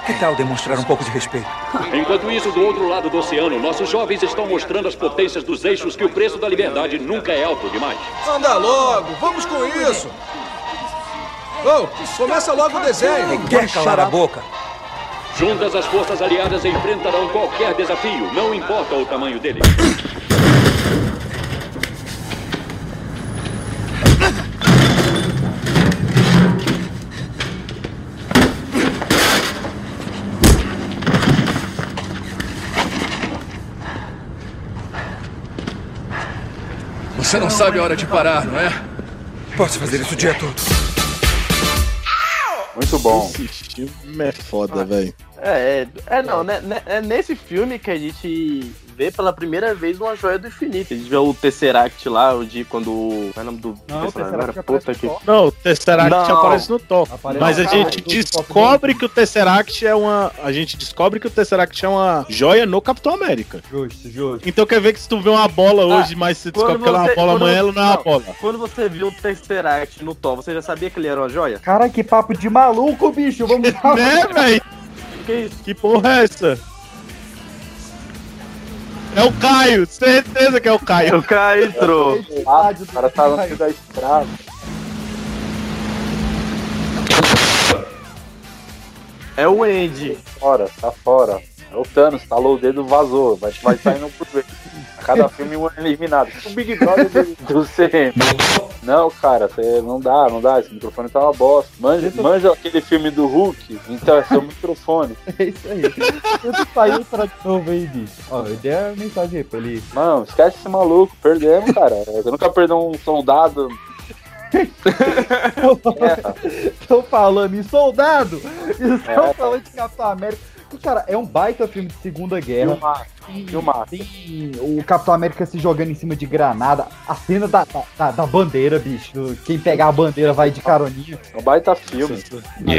Que tal demonstrar um pouco de respeito? Enquanto isso, do outro lado do oceano, nossos jovens estão mostrando as potências dos eixos que o preço da liberdade nunca é alto demais. Anda logo, vamos com isso. Oh, começa logo o desenho. Quer calar a boca? Juntas, as forças aliadas enfrentarão qualquer desafio, não importa o tamanho dele. Você não sabe a hora de parar, não é? Posso fazer isso o dia todo. Muito bom. Esse filme é foda, velho. É, é, é não, né, né, é nesse filme que a gente vê pela primeira vez uma joia do infinito. A gente vê o Tesseract lá, o de quando. Qual é o nome do Não, o? Tesseract Puta aparece que. Não, o Tesseract Não. aparece no Thor. Aparece Mas a gente descobre que o Tesseract é uma. A gente descobre que o Tesseract é uma joia no Capitão América. Justo, justo. Então quer ver que se tu vê uma bola Ah, hoje, mas você descobre quando que ela é uma você- bola amanhã, ela você- não é uma bola. Quando você viu o Tesseract no Thor, você já sabia que ele era uma joia? Cara, que papo de maluco, bicho. Vamos lá. Né, velho? Que isso? Que porra é essa? É o Caio, certeza que é o Caio. O cara entrou. Ah, o cara tá no fio da estrada. É o Andy. Fora, tá fora. É o Thanos, talou o dedo, vazou. Vai, vai saindo por vez. A cada filme um eliminado. Tipo o Big Brother do, do CM. Não, cara, cê, não dá, não dá. Esse microfone tá uma bosta. Manja, manja aquele filme do Hulk, então é seu microfone. É isso aí. Eu saiu pra novo aí, bicho. Ó, eu dei a mensagem aí pra ele. Mano, esquece esse maluco, perdemos, cara. Eu nunca perdi um soldado. Estão falando em soldado. Estão É. falando de Capitão América. Cara, é um baita filme de Segunda Guerra. Tem o Capitão América se jogando em cima de granada. A cena da, da, da bandeira, bicho. Quem pegar a bandeira vai de caroninha. É um baita filme.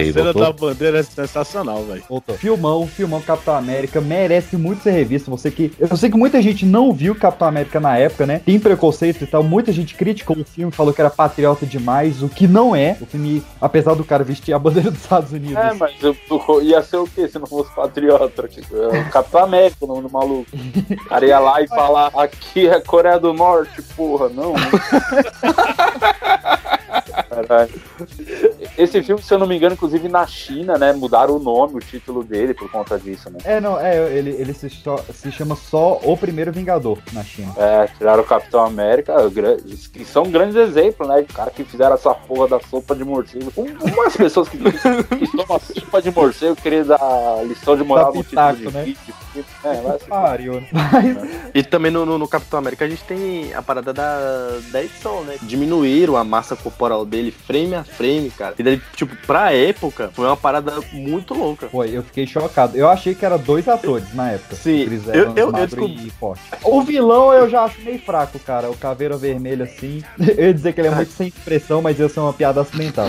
a cena da bandeira é sensacional, velho. Filmão, filmão Capitão América, merece muito ser revisto. Você que. Eu sei que muita gente não viu Capitão América na época, né? Tem preconceito e tal. Muita gente criticou o filme, falou que era patriota demais, o que não é. O filme, apesar do cara vestir a bandeira dos Estados Unidos. É, mas eu, eu- ia ser o quê se não fosse patriota? Tipo, é o Capitão América, o nome do maluco. O cara ia lá e falar, aqui é Coreia do Norte, porra, não. Caralho. Esse filme, se eu não me engano, inclusive na China, né, mudaram o nome, o título dele por conta disso, né? É, não, é, ele, ele se, só- se chama só O Primeiro Vingador na China. É, tiraram o Capitão América, que são grandes exemplos, né? De cara que fizeram essa porra da sopa de morcego. Um- Umas pessoas que, que tomam sopa de morcego querem dar lição de moral Dá no título de pitaco, né? vídeo. É, vai ser- Pariu, né? E também no, no- no Capitão América a gente tem a parada da, da edição, né? Diminuíram a massa corporal dele frame a frame, cara. E daí, tipo, pra época, foi uma parada muito louca. Foi, eu fiquei chocado. Eu achei que era dois atores na época. Sim, Chris eu- Evans, eu- eu magro descobri- e forte. O vilão eu já acho meio fraco, cara. O Caveira Vermelho, assim. Eu ia dizer que ele é muito sem expressão, mas ia ser uma piada acidental.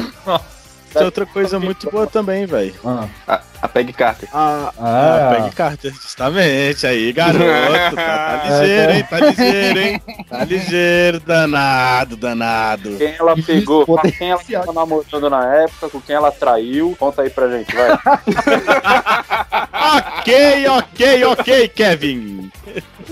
Tem outra coisa muito boa também, velho. Ah. A, a Peg Carter. Ah, Ah. Peg Carter, justamente. Aí, garoto. Tá, tá ligeiro, hein? Tá ligeiro, hein? Tá ligeiro, danado, danado. Quem ela pegou, com quem ela tava namorando na época, com quem ela traiu, conta aí pra gente, vai. ok, ok, ok, Kevin.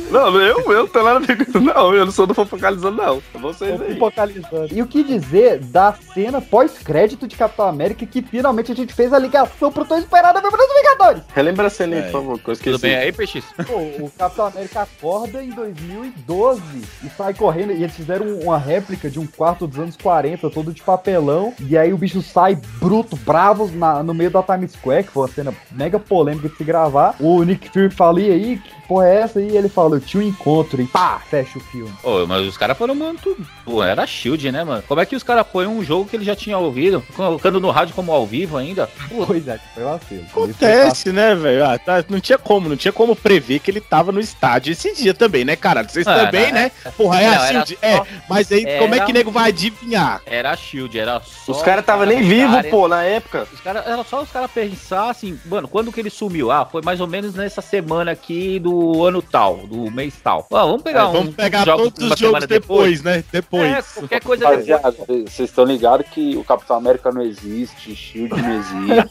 Não, eu, eu não tenho nada a ver com isso, não. Eu não sou do fofocalizando, não. É Vocês aí. Focalizando. E o que dizer da cena pós-crédito de Capitão América que finalmente a gente fez a ligação pro tão esperado Aventura dos Vingadores? Relembra a cena aí, É. por favor, que eu esqueci. Tudo bem aí, PX? Pô, o Capitão América acorda em 2012 e sai correndo. E eles fizeram uma réplica de um quarto dos anos 40, todo de papelão. E aí o bicho sai bruto, bravo, na- no meio da Times Square, que foi uma cena mega polêmica de se gravar. O Nick Fury fala, e aí, porra é essa? E ele fala, eu tinha um encontro. E pá, fecha o filme. Ô, mas os caras foram muito. Pô, era Shield, né, mano? Como é que os caras põem um jogo que ele já tinha ouvido, colocando no rádio como ao vivo ainda? Pô, Pois é, foi vacilo. Acontece, né, velho? Ah, tá, não tinha como, não tinha como prever que ele tava no estádio esse dia também, né, cara? Vocês Ah, também, não, né? é- Porra, é não, assim, era de- é, só- mas aí como é era que nego vai adivinhar? Era Shield, era só. Os caras estavam nem caras- pô, na época. Os cara, era só os caras pensar assim, mano, quando que ele sumiu? Ah, foi mais ou menos nessa semana aqui do ano tal, do mês tal. Ah, vamos pegar É, um. vamos pegar jogos todos os jogos semana depois, né? Depois. É, qualquer coisa depois. Rapaziada, vocês estão ligados que o Capitão América não existe, Shield não existe.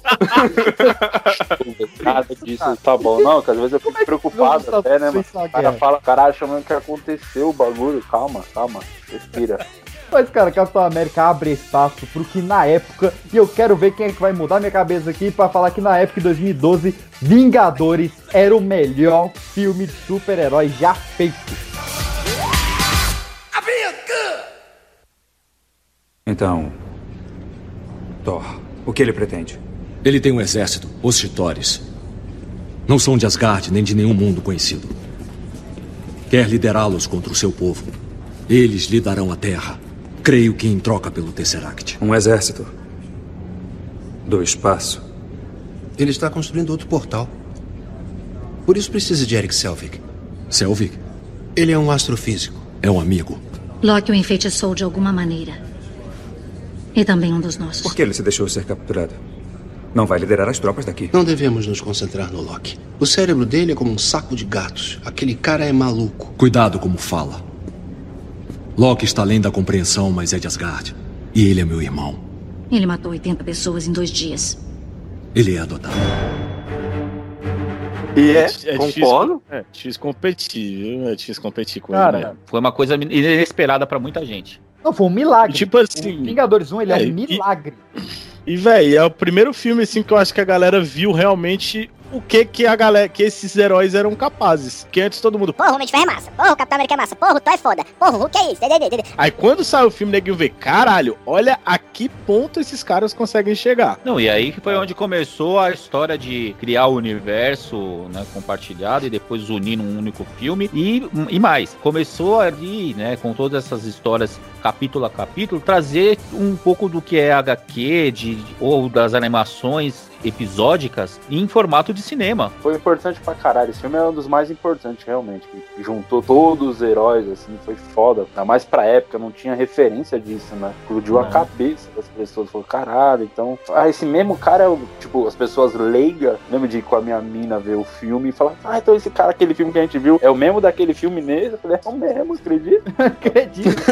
Nada disso tá bom, não, que às vezes eu fico preocupado até, né, mano? O cara fala, caralho, achando que aconteceu o bagulho. Calma, calma, respira. Mas, cara, Capitão América abre espaço pro que na época, e eu quero ver quem é que vai mudar minha cabeça aqui pra falar que na época de 2012, Vingadores era o melhor filme de super-herói já feito. Então. Thor, o que ele pretende? Ele tem um exército, os Chitores. Não são de Asgard nem de nenhum mundo conhecido. Quer liderá-los contra o seu povo. Eles lhe darão a terra. Creio que em troca pelo Tesseract. Um exército. Do espaço. Ele está construindo outro portal. Por isso precisa de Eric Selvig. Selvig? Ele é um astrofísico. É um amigo. Loki o enfeitiçou de alguma maneira. E também um dos nossos. Por que ele se deixou ser capturado? Não vai liderar as tropas daqui. Não devemos nos concentrar no Loki. O cérebro dele é como um saco de gatos. Aquele cara é maluco. Cuidado como fala. Loki está além da compreensão, mas é de Asgard. E ele é meu irmão. Ele matou 80 pessoas em dois dias. Ele é adotado. E é, difícil- concordo. É difícil competir, viu? É difícil competir com Cara, ele. né? Foi uma coisa inesperada pra muita gente. Não, foi um milagre. Tipo assim. O Vingadores 1, ele é, É, um e- milagre. E, velho, é o primeiro filme, assim, que eu acho que a galera viu realmente o que que a galera, que esses heróis eram capazes. Que antes todo mundo. Porra, o Homem de Ferro é massa. Porra, o Capitão América é massa. Porra, o Thor é foda. Porra, o Hulk é isso. Aí quando sai o filme, neguinho vê, caralho, olha a que ponto esses caras conseguem chegar. Não, e aí que foi onde começou a história de criar o universo né, compartilhado e depois unir num único filme. E, e mais, começou ali, né, com todas essas histórias capítulo a capítulo, trazer um pouco do que é HQ de, ou das animações episódicas em formato de cinema. Foi importante pra caralho. Esse filme é um dos mais importantes, realmente. Que juntou todos os heróis, assim, foi foda. Ainda mais pra época, não tinha referência disso, né? Explodiu a cabeça das pessoas. Falou, caralho, então. Ah, esse mesmo cara é o. Tipo, as pessoas leigas. Lembro de ir com a minha mina ver o filme e falar, ah, então esse cara, aquele filme que a gente viu, é o mesmo daquele filme mesmo? Eu falei, é o mesmo, acredita? Acredito.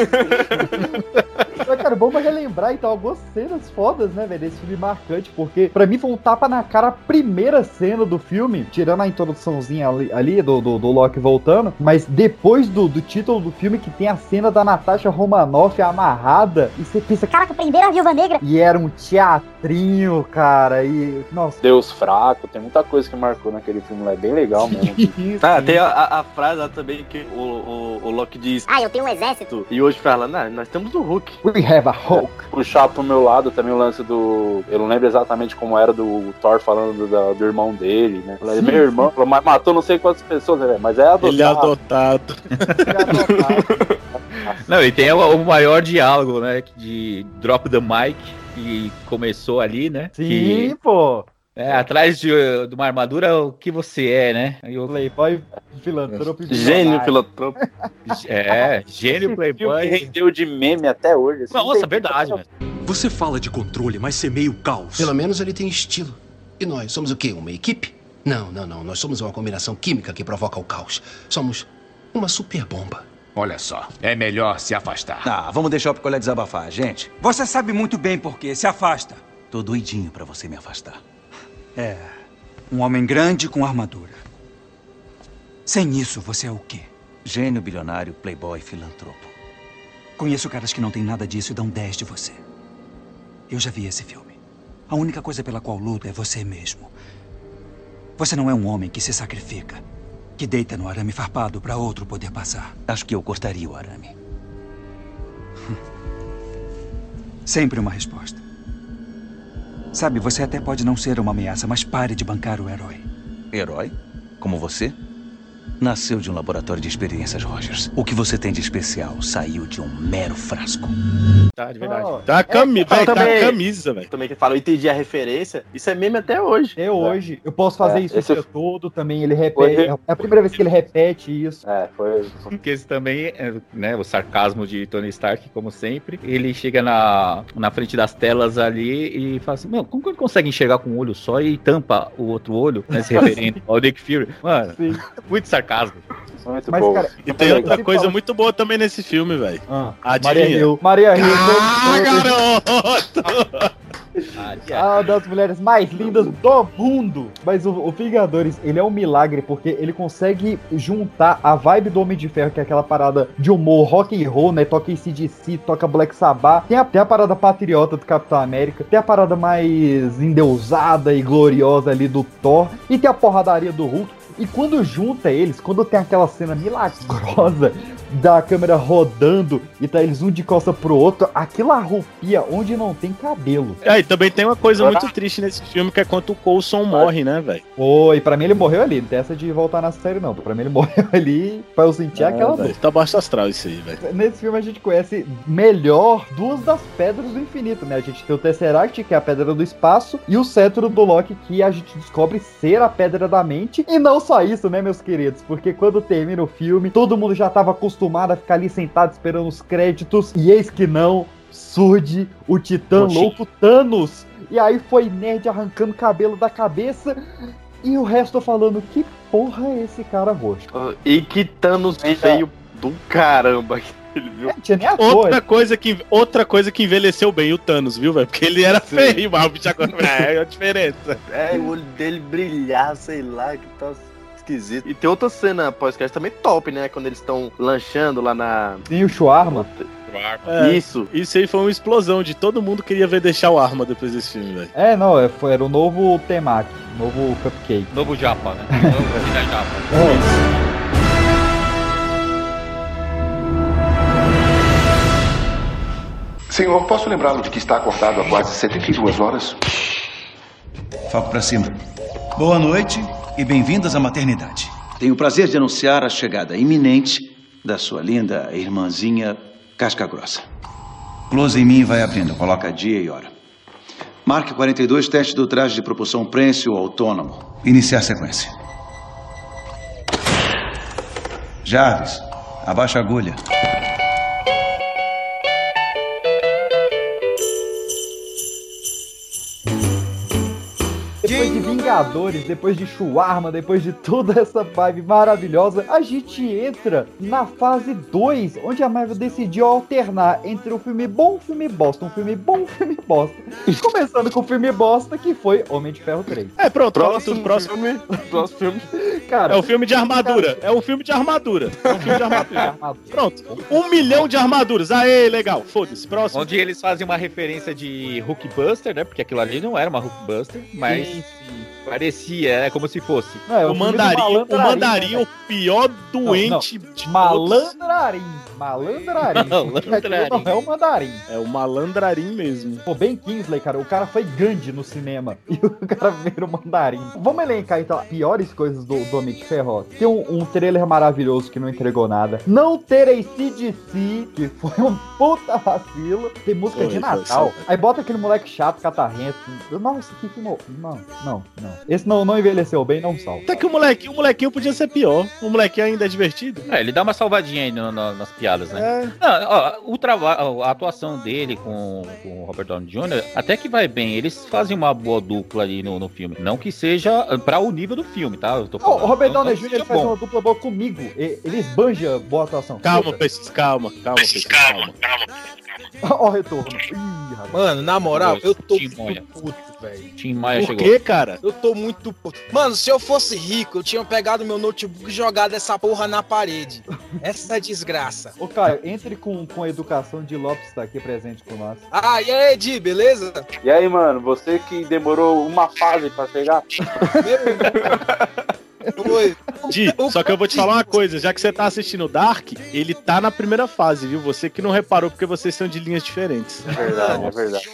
Mas, cara, vamos relembrar então algumas cenas fodas, né, velho, desse filme marcante, porque pra mim foi um tapa na cara a primeira cena do filme, tirando a introduçãozinha ali, ali do, do, do Loki voltando, mas depois do, do título do filme que tem a cena da Natasha Romanoff amarrada, e você pensa, Caraca, prenderam a Viúva Negra. e era um teatrinho, cara, e. Nossa. Deus fraco, tem muita coisa que marcou naquele filme lá, é bem legal mesmo. Ah, tem a, a- a frase lá também que o, o, o Loki diz. Ah, eu tenho um exército. E hoje fala, não, nós temos o Hulk. We have a Hulk. Puxar pro meu lado também o lance do. Eu não lembro exatamente como era do Thor falando do, da- do irmão dele, né? Falei, meu irmão, falou, mas matou não sei quantas pessoas, né? Mas é adotado. Ele é adotado. Não, e tem o, o maior diálogo, né? De Drop the Mic, que começou ali, né? Sim, que, pô. é, atrás de, de uma armadura, o que você é, né? Eu, Playboy, filantropo Gênio, filantropo. É, gênio, playboy. rendeu de meme até hoje. assim, Nossa, verdade, velho. Você fala de controle, mas semeia o caos. Pelo menos ele tem estilo. E nós somos o quê? Uma equipe? Não, não, não. Nós somos uma combinação química que provoca o caos. Somos uma super bomba. Olha só, é melhor se afastar. Ah, vamos deixar o picolé desabafar, gente. Você sabe muito bem por quê. Se afasta. Tô doidinho pra você me afastar. É. Um homem grande com armadura. Sem isso, você é o quê? Gênio, bilionário, playboy, filantropo. Conheço caras que não têm nada disso e dão 10 de você. Eu já vi esse filme. A única coisa pela qual luto é você mesmo. Você não é um homem que se sacrifica, que deita no arame farpado para outro poder passar. Acho que eu cortaria o arame. Sempre uma resposta. Sabe, você até pode não ser uma ameaça, mas pare de bancar o herói. Herói? Como você? Nasceu de um laboratório de experiências, Rogers. O que você tem de especial saiu de um mero frasco. Tá, de verdade. Tá a cami- Fala velho, tá também- camisa, velho. Também que fala, eu entendi a referência. Isso é meme até hoje. Até hoje. Eu posso fazer É, isso o esse- dia todo também. Ele Foi- repete. É a primeira vez que ele repete isso. É, foi. Porque esse também, é, né, o sarcasmo de Tony Stark, como sempre, ele chega na, na frente das telas ali e fala assim, meu, como que ele consegue enxergar com um olho só e tampa o outro olho, né, se referente ao Nick Fury? Mano, Sim. muito sarcasmo. Muito Mas, bom. cara, E tem outra coisa muito boa também nesse filme, velho. Ah? Maria Hill. Maria Hill. Ah, garoto! Ah, Ah, uma das mulheres mais lindas do mundo. Mas o, o Vingadores, ele é um milagre porque ele consegue juntar a vibe do Homem de Ferro, que é aquela parada de humor rock and roll, né? Toca ACDC, toca Black Sabbath. Tem a, tem a parada patriota do Capitão América. Tem a parada mais endeusada e gloriosa ali do Thor. E tem a porradaria do Hulk. E quando junta eles, quando tem aquela cena milagrosa da câmera rodando e tá eles um de costa pro outro, aquilo arrupia onde não tem cabelo. É, e também tem uma coisa muito triste nesse filme que é quando o Coulson morre, né, velho? Oi, pra mim ele morreu ali, não tem essa de voltar na série não. Pra mim ele morreu ali pra eu sentir aquela dor. Tá baixo astral isso aí, velho. Nesse filme a gente conhece melhor duas das pedras do infinito, né? A gente tem o Tesseract, que é a pedra do espaço, e o cetro do Loki, que a gente descobre ser a pedra da mente. E não só isso, né, meus queridos? Porque quando termina o filme, todo mundo já tava acostumado a ficar ali sentado esperando os créditos, e eis que não, surge o titã Oxi. louco Thanos. E aí foi nerd arrancando cabelo da cabeça, e o resto falando, que porra é esse cara roxo? E que Thanos feio do caramba. Ele viu? Não tinha nem ator. Outra coisa, que, outra coisa que envelheceu bem o Thanos, viu, velho? Porque ele era feio, mas o bicho agora é a diferença. É, o olho dele brilhar, sei lá, que tá esquisito. E tem outra cena pós-crédito também top, né? Quando eles estão lanchando lá na. Tem o Shuarma. É, Isso. Isso aí foi uma explosão de todo mundo queria ver deixar o arma depois desse filme, velho. É, não, é, foi, era o novo Temaki, novo Cupcake. Novo Japa, né? Novo Vida Japa. Senhor, posso lembrá-lo de que está acordado há quase 72 horas? Foco pra cima. Boa noite e bem-vindas à maternidade. Tenho o prazer de anunciar a chegada iminente da sua linda irmãzinha Casca Grossa. Close em mim vai abrindo. Coloca dia e hora. Marque 42, teste do traje de propulsão prensio autônomo. Iniciar sequência. Jarvis, abaixa a agulha. Depois de Vingadores, depois de Shawarma, depois de toda essa vibe maravilhosa, a gente entra na fase 2, onde a Marvel decidiu alternar entre um filme bom, um filme bosta, um filme bom, um filme bosta. Começando com o filme bosta, que foi Homem de Ferro 3. É, pronto, Próximo próximo, filme. Próximo filme. Cara, é o filme de armadura. É um filme de armadura. É um filme de armadura. Pronto. Um milhão de armaduras. Aê, legal. Foda-se. Próximo. Onde eles fazem uma referência de Hulkbuster, né? Porque aquilo ali não era uma Hulkbuster, mas Sim, parecia, é como se fosse. Não, é o mandarim, o mandarim, o pior doente Não, não. de Malandrarim. Malandrarim. Malandrarim. Não é o mandarim. É o malandrarim mesmo. Pô, bem Kingsley, cara. O cara foi Gandhi no cinema. E o cara vira o mandarim. Vamos elencar, então, piores coisas do, do Homem de Ferro. Tem um, um trailer maravilhoso que não entregou nada. Não ter ACDC, que foi um puta vacilo. Tem música Foi, de Natal. Aí bota aquele moleque chato, catarrento. Nossa, que filme... Não, não, não. Esse não, não envelheceu bem, não salva. Até que o molequinho, o molequinho podia ser pior. O molequinho ainda é divertido. É, ele dá uma salvadinha aí no- no- nas piadas, né? É. Não, ó, o trabalho, a atuação dele com, com o Robert Downey Jr. até que vai bem. Eles fazem uma boa dupla ali no, no filme. Não que seja pra o nível do filme, tá? Eu tô falando. o Robert Downey Jr. ele faz bom. uma dupla boa comigo. Ele esbanja boa atuação. Calma, Pessis, calma, calma, Pessis, calma. Ó o retorno. Ih, rapaz. Mano, na moral, eu tô Tim Maia. muito puto, velho. Tim Maia Por chegou. quê, cara? Eu tô muito puto. Mano, se eu fosse rico, eu tinha pegado meu notebook e jogado essa porra na parede. Essa é desgraça. Ô, Caio, entre com, com a educação de Lopes tá aqui presente com nós. Ah, e aí, Di, beleza? E aí, mano, você que demorou uma fase pra chegar? Oi. Di, só que eu vou te falar uma coisa, já que você tá assistindo Dark, ele tá na primeira fase, viu? Você que não reparou porque vocês são de linhas diferentes. É verdade, é verdade.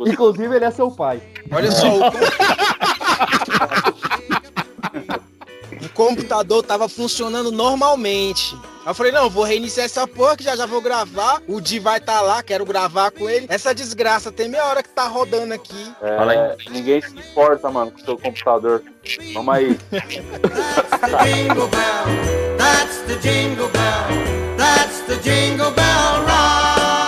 Inclusive, ele é seu pai. Olha só, o, computador tava funcionando normalmente. Aí eu falei, não, vou reiniciar essa porra que já já vou gravar. O Di vai estar lá, quero gravar com ele. Essa desgraça tem meia hora que tá rodando aqui. É, ninguém se importa, mano, com o seu computador. Vamos aí. Jingle bell, that's the jingle bell, that's the jingle bell rock.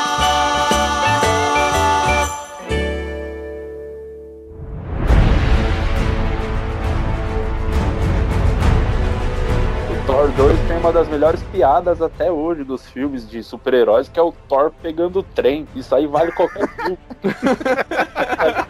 Thor 2 tem uma das melhores piadas até hoje dos filmes de super-heróis, que é o Thor pegando o trem. Isso aí vale qualquer filme.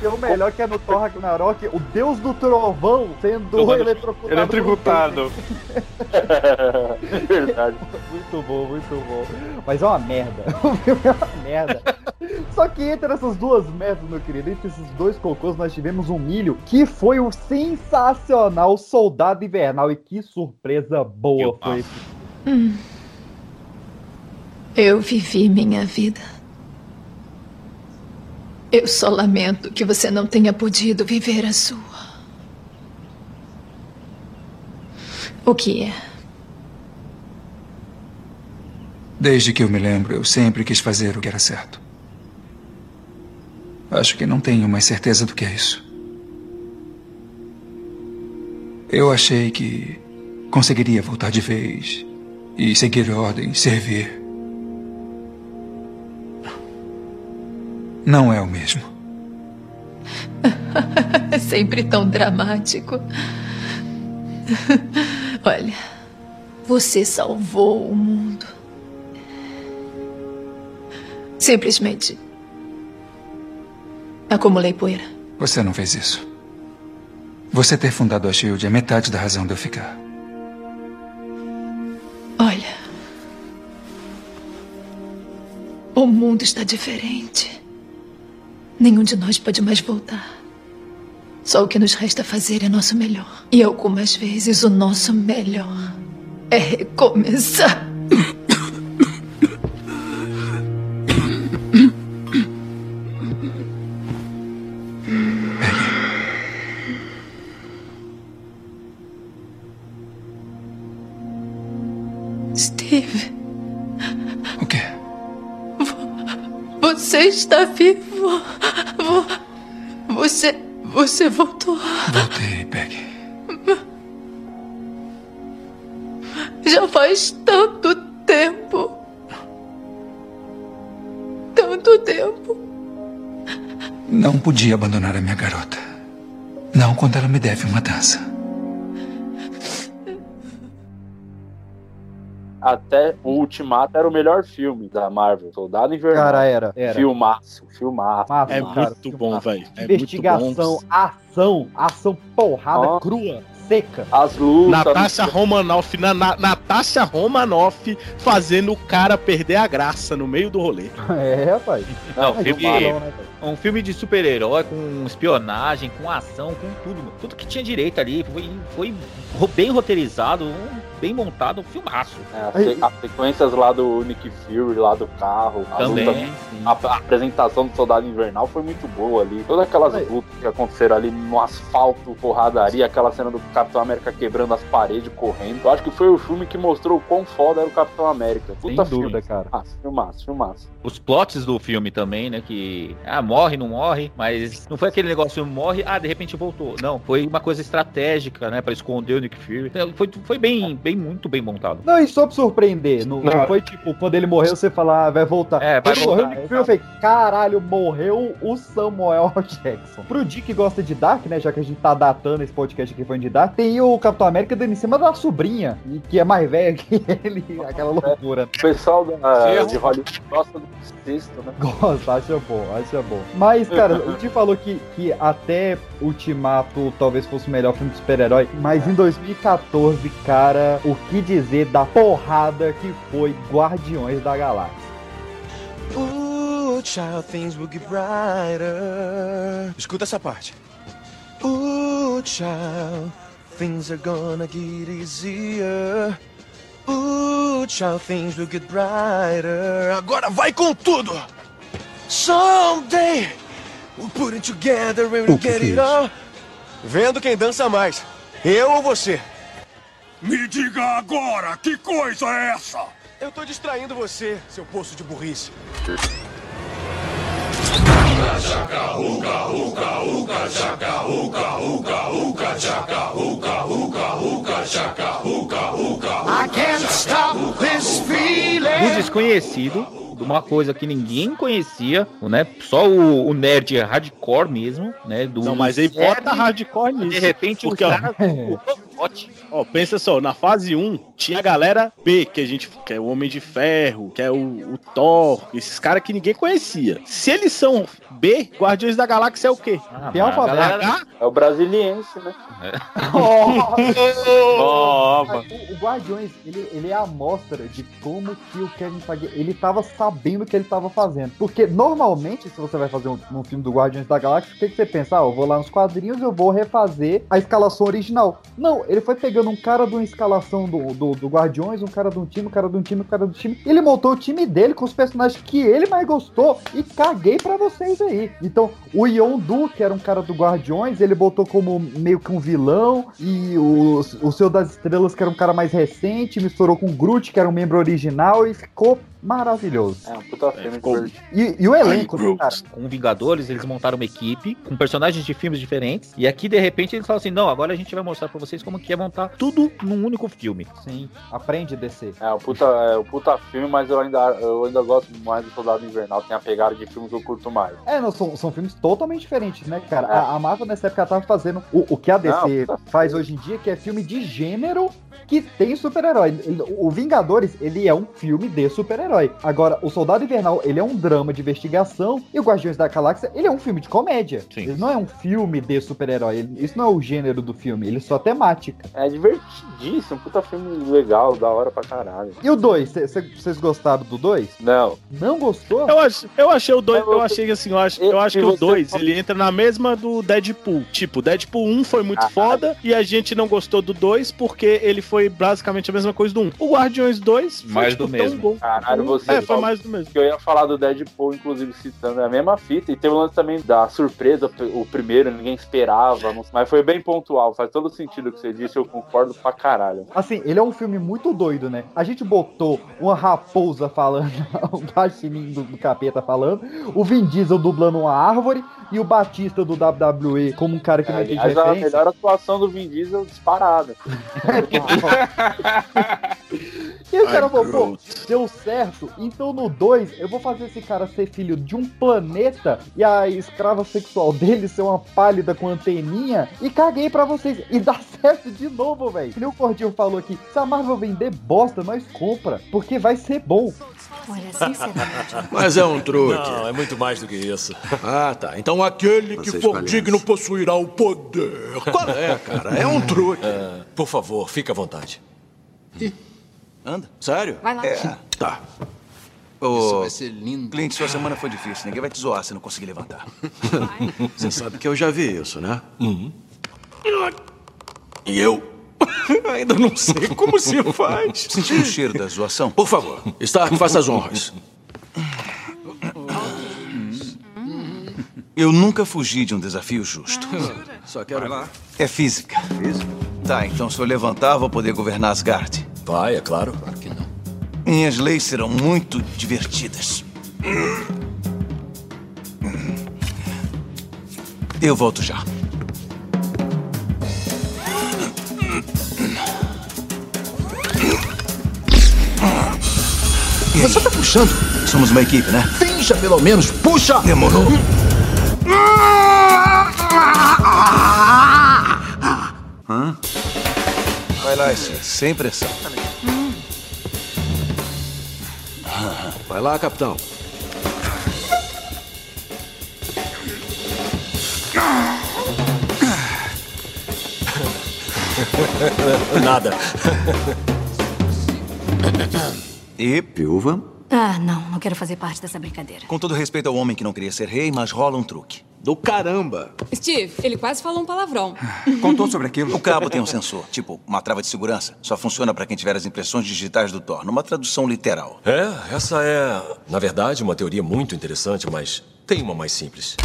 Tem o melhor que é no Thor Ragnarok, o deus do trovão sendo eletrocutado. Eletrocutado. Verdade. Muito bom, muito bom. Mas é uma merda. O filme é uma merda. Só que entre essas duas merdas, meu querido, entre esses dois cocôs, nós tivemos um milho que foi o sensacional Soldado Invernal. E que surpresa boa foi esse. Hum. Eu vivi minha vida. Eu só lamento que você não tenha podido viver a sua. O que é? Desde que eu me lembro, eu sempre quis fazer o que era certo. Acho que não tenho mais certeza do que é isso. Eu achei que conseguiria voltar de vez e seguir ordens, servir. Não é o mesmo. É sempre tão dramático. Olha, você salvou o mundo. Simplesmente acumulei poeira. Você não fez isso. Você ter fundado a Shield é metade da razão de eu ficar. Olha. O mundo está diferente. Nenhum de nós pode mais voltar. Só o que nos resta fazer é nosso melhor. E algumas vezes o nosso melhor é recomeçar. Steve. O quê? Você está vivo. Vo- Você. Você voltou. Voltei, Peggy. Já faz tanto tempo. Tanto tempo. Não podia abandonar a minha garota. Não quando ela me deve uma dança. Até o Ultimato era o melhor filme da Marvel. Soldado Invernal. Cara, era, era. Filmaço, filmaço. Massa, É cara, muito bom, velho. É Investigação, muito bom. ação, ação porrada Ó. crua, seca. As lutas. Natasha Romanoff, na, na, Natasha Romanoff fazendo o cara perder a graça no meio do rolê. É, rapaz. Não, Mas filme, fala, né, velho? um filme de super-herói com espionagem, com ação, com tudo. mano. Tudo que tinha direito ali. Foi, foi bem roteirizado, um- bem montado, um filmaço. É, as, se- as sequências lá do Nick Fury, lá do carro. a Também, luta- sim. a, a apresentação do Soldado Invernal foi muito boa ali. Todas aquelas lutas que aconteceram ali no asfalto, porradaria, aquela cena do Capitão América quebrando as paredes, correndo. Eu acho que foi o filme que mostrou o quão foda era o Capitão América. Puta Sem dúvida, filme. cara. Ah, filmaço, filmaço. Os plots do filme também, né? Que ah, morre, não morre, mas não foi aquele negócio morre, ah, de repente voltou. Não, foi uma coisa estratégica, né? Pra esconder o Nick Fury. Então, Foi, foi bem, bem, muito bem montado. Não, e só pra surpreender, não, não foi tipo, quando ele morreu, você falar, ah, vai voltar. É, vai Quando morreu voltar, Nick Fury, eu falei, caralho, morreu o Samuel. Jackson. Pro Dick que gosta de Dark, né, já que a gente tá datando esse podcast aqui foi de Dark, tem o Capitão América dando em cima da sobrinha, e que é mais velha que ele, aquela loucura. O pessoal da, de Hollywood gosta do sexto, né? Gosta, acha bom, acha bom. Mas, cara, o Ti falou que, que até Ultimato talvez fosse o melhor filme de super-herói, mas em 2014, cara, o que dizer da porrada que foi Guardiões da Galáxia? Ooh, child, things will get brighter. Escuta essa parte. Ooh, child, things are gonna get easier. Ooh, child, things will get brighter. Agora vai com tudo! Someday, we'll put it together and we'll O que get é it all. Vendo quem dança mais. Eu ou você? Me diga agora, que coisa é essa? Eu tô distraindo você, seu poço de burrice. I can't stop this Do feeling. desconhecido, de uma coisa que ninguém conhecia, né? Só o, o nerd hardcore mesmo, né? Do Não, mas aí bota hardcore nisso. De repente, porque, o cara. Ó, pensa só, na fase 1 tinha a galera B, que a gente que é o Homem de Ferro, que é o, o Thor, esses caras que ninguém conhecia. Se eles são B, Guardiões da Galáxia é o quê? Tem alfabeto. H? É o brasiliense, né? Oh, o, o Guardiões, ele, ele é a amostra de como que o Kevin Feige, ele tava sabendo o que ele tava fazendo. Porque normalmente, se você vai fazer um, um filme do Guardiões da Galáxia, o que, que você pensa? Ah, eu vou lá nos quadrinhos, eu vou refazer a escalação original. Não, ele foi pegando um cara de uma escalação do, do, do Guardiões, um cara de um time, um cara de um time, um cara do time. Ele montou o time dele com os personagens que ele mais gostou e caguei pra vocês aí. Então, o Yondu, que era um cara do Guardiões, ele botou como meio que um vilão e o, o Seu das Estrelas, que era um cara mais recente, misturou com o Groot, que era um membro original e ficou maravilhoso. É um puta filme de E, e o elenco, né, cara? Com Vingadores, eles montaram uma equipe com personagens de filmes diferentes. E aqui, de repente, eles falam assim: não, agora a gente vai mostrar pra vocês como que é montar tudo num único filme. Sim, aprende a descer. É o puta, é o puta filme, mas eu ainda, eu ainda gosto mais do Soldado Invernal. Tem a pegada de filme que eu curto mais. É, não, são, são filmes totalmente diferentes, né, cara? A, a Marvel nessa época tava fazendo o, o que a DC Não, faz hoje em dia, que é filme de gênero que tem super-herói. O Vingadores, ele é um filme de super-herói. Agora, o Soldado Invernal, ele é um drama de investigação e o Guardiões da Galáxia, ele é um filme de comédia. Ele não é um filme de super-herói. Isso não é o gênero do filme, ele é só temática. É divertidíssimo, puta filme legal, da hora pra caralho. E o 2, vocês gostaram do 2? Não. Não gostou? Eu, ach, eu achei o 2, eu achei assim, eu acho, eu acho que o você 2 falou- ele entra na mesma do Deadpool. Tipo, Deadpool 1 foi muito foda e a gente não gostou do 2 porque ele foi foi basicamente a mesma coisa do 1. O Guardiões 2 foi, Mais tipo, do tão mesmo. bom. Caralho, você. É, foi mais do mesmo. Que eu ia falar do Deadpool, inclusive, citando a mesma fita. E teve o lance também da surpresa, o primeiro, ninguém esperava. Mas foi bem pontual. Faz todo sentido o que você disse, eu concordo pra caralho. Assim, ele é um filme muito doido, né? A gente botou uma raposa falando, o guaxinim do, do capeta falando, o Vin Diesel dublando uma árvore e o Batista do WWE como um cara que não entende Aliás, a referência. melhor atuação do Vin Diesel disparada. E o cara falou, pô, deu certo, então no 2 eu vou fazer esse cara ser filho de um planeta e a escrava sexual dele ser uma pálida com anteninha e caguei pra vocês. E dá certo de novo, velho. O Cordinho falou aqui, se a Marvel vender bosta, nós compra, porque vai ser bom. Olha, sinceramente. Mas é um truque. Não, é muito mais do que isso. Ah, tá. Então aquele que for digno possuirá o poder. Qual é, cara? É um truque. Ah, por favor, fique à vontade. Anda. Sério? Vai lá. É. Tá. Ô, vai ser lindo. Clint, sua semana foi difícil. Ninguém vai te zoar se não conseguir levantar. Você sabe que eu já vi isso, né? Uhum. E eu? Ainda não sei como se faz. Sentiu o cheiro da zoação? Por favor, Stark, faça as honras. Eu nunca fugi de um desafio justo. Só quero. É física. Tá, então se eu levantar, vou poder governar Asgard. Vai, é claro. Claro que não. Minhas leis serão muito divertidas. Eu volto já. Você tá puxando? Somos uma equipe, né? Finja pelo menos, puxa! Demorou. Hã? Vai lá, Steve, sem pressão. Vai lá, capitão. Nada. E, viúva? Ah, não, não quero fazer parte dessa brincadeira. Com todo respeito ao homem que não queria ser rei, mas rola um truque. Do caramba. Steve, ele quase falou um palavrão. Contou sobre aquilo? O cabo tem um sensor, tipo uma trava de segurança. Só funciona para quem tiver as impressões digitais do Thor, numa tradução literal. É, essa é, na verdade, uma teoria muito interessante, mas tem uma mais simples.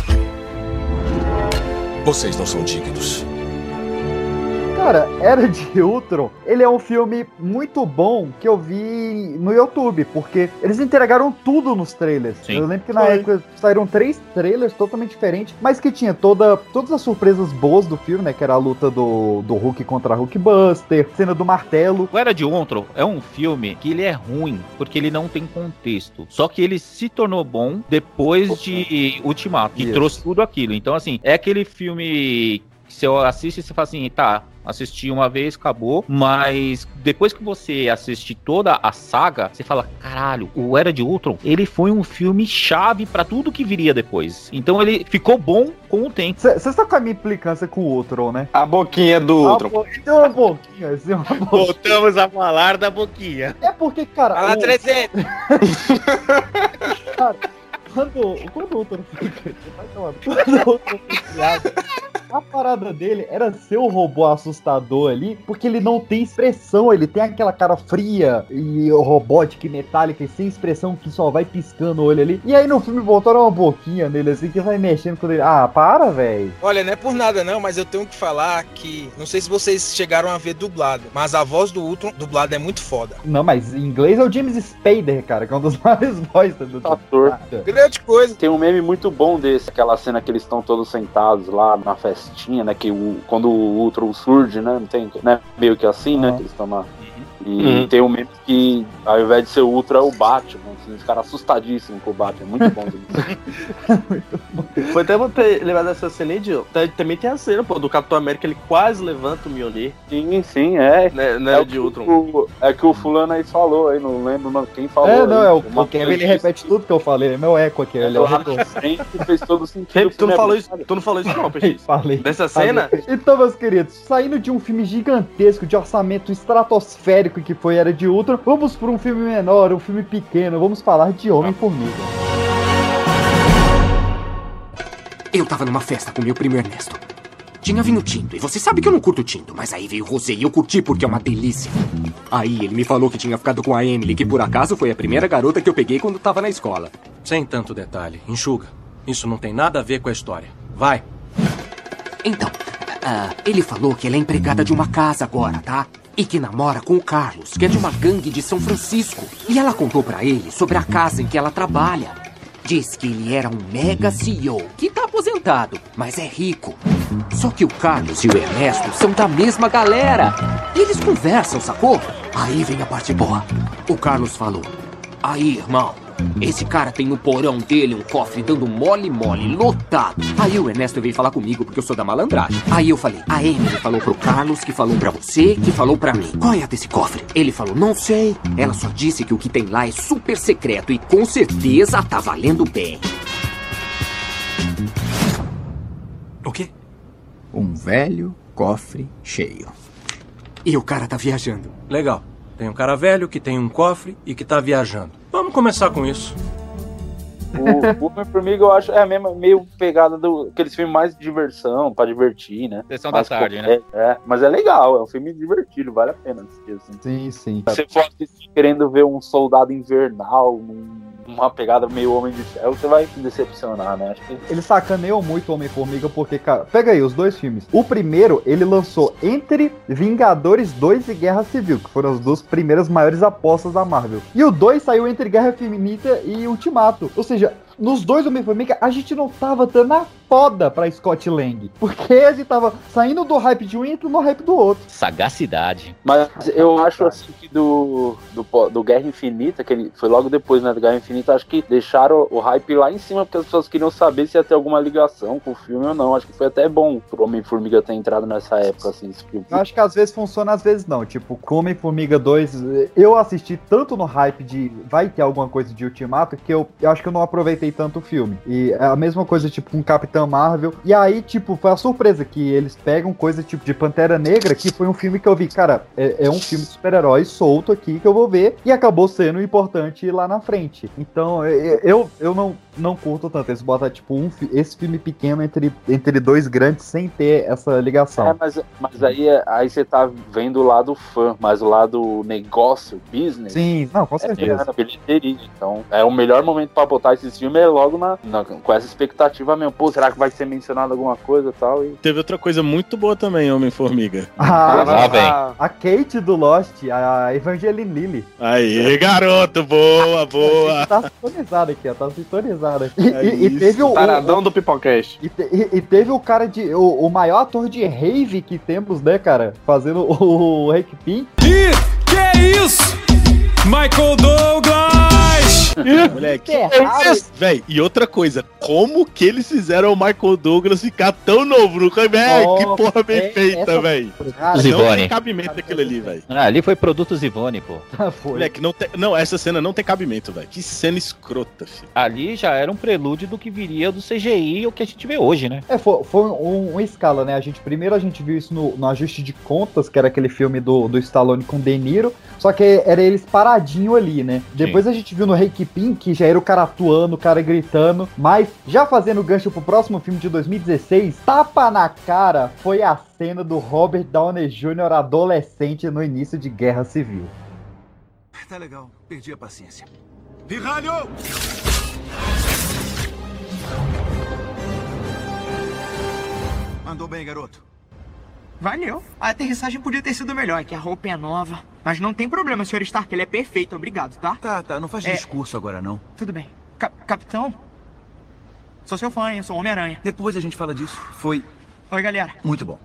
Vocês não são dignos. Cara, Era de Ultron, ele é um filme muito bom que eu vi no YouTube, porque eles entregaram tudo nos trailers. Sim. Eu lembro que na Foi. época saíram três trailers totalmente diferentes, mas que tinha toda, todas as surpresas boas do filme, né? Que era a luta do, do Hulk contra Hulkbuster, cena do martelo. O Era de Ultron é um filme que ele é ruim, porque ele não tem contexto. Só que ele se tornou bom depois de Ultimato, que Isso. trouxe tudo aquilo. Então, assim, é aquele filme que você assiste e você fala assim, tá, assisti uma vez, acabou. Mas depois que você assiste toda a saga, você fala, caralho, o Era de Ultron, ele foi um filme chave pra tudo que viria depois. Então ele ficou bom com o tempo. Você está com a minha implicância com o Ultron, né? A boquinha do Ah, Ultron. pô, Tem uma boquinha, assim, uma boquinha. Voltamos a falar da boquinha. É porque, cara. Fala o- 300. Cara, quando, quando o Ultron foi vai tomar- quando o Ultron foi criado, a parada dele era ser o robô assustador ali, porque ele não tem expressão, ele tem aquela cara fria e robótica e metálica e sem expressão que só vai piscando o olho ali. E aí no filme botaram uma boquinha nele assim que vai mexendo quando ele. Ah, para, velho. Olha, não é por nada não, mas eu tenho que falar que não sei se vocês chegaram a ver dublado, mas a voz do Ultron dublado é muito foda. Não, mas em inglês é o James Spader, cara, que é um dos maiores vozes do Ator. Grande coisa. Tem um meme muito bom desse, aquela cena que eles estão todos sentados lá na festinha, né? Que o, quando o Ultron surge, né? Não tem, né? Meio que assim, né? Que eles estão lá. E Uhum. tem um meme que, ao invés de ser o Ultron, é o Batman. Assim, os caras assustadíssimos com o Batman. Muito bom. Foi até você lembrar dessa cena aí, Gil. Tá- Também tem a cena, pô, do Capitão América, ele quase levanta o Mjolnir. Sim, sim, é. Né, né, é, o de Ultron. o, é que o fulano aí falou aí, não lembro não, quem falou. É, não, aí, é o, o Kevin, ele repete tudo que eu falei, é meu eco aqui, ele é o frente fez todo sentido. Tu não é falou bom, isso, tu não falou isso não, Peixe. Falei. Dessa Falei. cena? Então, meus queridos, saindo de um filme gigantesco, de orçamento estratosférico que foi Era de Ultron, vamos para um filme menor, um filme pequeno, vamos falar de Homem-Formiga. Eu tava numa festa com meu primo Ernesto. tinha vinho tinto. E você sabe que eu não curto tinto. Mas aí veio o rosé e eu curti porque é uma delícia. Aí ele me falou que tinha ficado com a Emily, que por acaso foi a primeira garota que eu peguei quando tava na escola. Sem tanto detalhe. Enxuga. Isso não tem nada a ver com a história. Vai. Então, ah, ele falou que ela é empregada de uma casa agora, tá? E que namora com o Carlos, que é de uma gangue de São Francisco. E ela contou pra ele sobre a casa em que ela trabalha. Diz que ele era um mega CEO, que tá aposentado, mas é rico. Só que o Carlos e o Ernesto são da mesma galera. Eles conversam, sacou? Aí vem a parte boa. O Carlos falou: Aí, irmão, esse cara tem no porão dele um cofre dando mole-mole, lotado. Aí o Ernesto veio falar comigo porque eu sou da malandragem. Aí eu falei: A Emily falou pro Carlos, que falou pra você, que falou pra mim. Qual é a desse cofre? Ele falou: Não sei. Ela só disse que o que tem lá é super secreto e com certeza tá valendo bem. O quê? Um velho cofre cheio. E o cara tá viajando. Legal. Tem um cara velho que tem um cofre e que tá viajando. Vamos começar com isso. O Homem-Formiga eu acho é a mesma, meio pegada do aqueles filmes mais de diversão, pra divertir, né? Sessão da Mais tarde, co- né? É, é, mas é legal, é um filme divertido, vale a pena assistir assim. Sim, sim. Se você for assistir querendo ver um soldado invernal, num- uma pegada meio Homem de Ferro, você vai se decepcionar, né? Acho que Ele sacaneou muito Homem-Formiga porque, cara, pega aí os dois filmes. O primeiro, ele lançou entre Vingadores 2 e Guerra Civil, que foram as duas primeiras maiores apostas da Marvel. E o 2 saiu entre Guerra Infinita e Ultimato. Ou seja, nos dois Homem-Formiga, a gente não tava dando a foda pra Scott Lang. Porque a gente tava saindo do hype de um e entrando no hype do outro. Sagacidade. Mas eu acho assim que do, do, do Guerra Infinita, que ele foi logo depois né, do Guerra Infinita, acho que deixaram o hype lá em cima, porque as pessoas queriam saber se ia ter alguma ligação com o filme ou não. Acho que foi até bom pro Homem-Formiga ter entrado nessa época, assim, esse filme. Eu acho que às vezes funciona, às vezes não. Tipo, Homem-Formiga 2, eu assisti tanto no hype de vai ter alguma coisa de Ultimato que eu, eu acho que eu não aproveitei tanto filme. E é a mesma coisa, tipo, com Capitão Marvel. E aí, tipo, foi a surpresa que eles pegam coisa tipo de Pantera Negra, que foi um filme que eu vi, cara, é, é um filme de super-herói solto aqui que eu vou ver. E acabou sendo importante lá na frente. Então, eu, eu, eu não, não curto tanto. Eles botam, tipo, um, fi- esse filme pequeno entre, entre dois grandes sem ter essa ligação. É, mas, mas aí, aí você tá vendo o lado fã, mas o lado negócio, business. Sim, não, com É certeza. grana, bilheteria. Então, é o melhor momento pra botar esse filme é logo na, na- com essa expectativa mesmo. Pô, será que vai ser mencionado alguma coisa e tal? E Teve outra coisa muito boa também, Homem-Formiga. Ah, Lá vem. a, a Kate do Lost, a Evangeline Lilly. Aí, garoto, boa, boa. Tá sintonizada aqui, ó, tá sintonizada. E, É e- e teve o. Taradão o- do Pipocast. E, te- e- e teve o cara de. O, o maior ator de rave que temos, né, cara? Fazendo o, o Hank Pym. Que que é isso? Michael Douglas! Moleque, Ferrado. Véi, e outra coisa, como que eles fizeram o Michael Douglas ficar tão novo? Nunca- Véi, que Nossa, porra bem é- feita, essa- véi. Cara, Não Zivone. tem cabimento aquilo ali, véi. Ah, ali foi produtos Ivone, pô. Foi. Moleque, não, tem, não, essa cena não tem cabimento, velho. Que cena escrota, filho. Ali já era um prelúdio do que viria do CGI, o que a gente vê hoje, né? É, foi, foi um, uma escala, né? A gente, primeiro a gente viu isso no, no Ajuste de Contas, que era aquele filme do, do Stallone com De Niro, só que era eles paradinho ali, né? Depois a gente viu no Reiki Pin, que já era o cara atuando, o cara gritando, mas já fazendo gancho pro próximo filme de 2016, tapa na cara foi a cena do Robert Downey Jr. adolescente no início de Guerra Civil. Tá legal, perdi a paciência. Pirralho! Mandou bem, garoto. Valeu. A aterrissagem podia ter sido melhor, que a roupa é nova. Mas não tem problema, Sr. Stark, ele é perfeito, obrigado, tá? Tá, tá, não faz É. discurso agora não. Tudo bem. Cap- capitão? Sou seu fã, eu sou Homem-Aranha. Depois a gente fala disso. Foi Oi, galera. muito bom.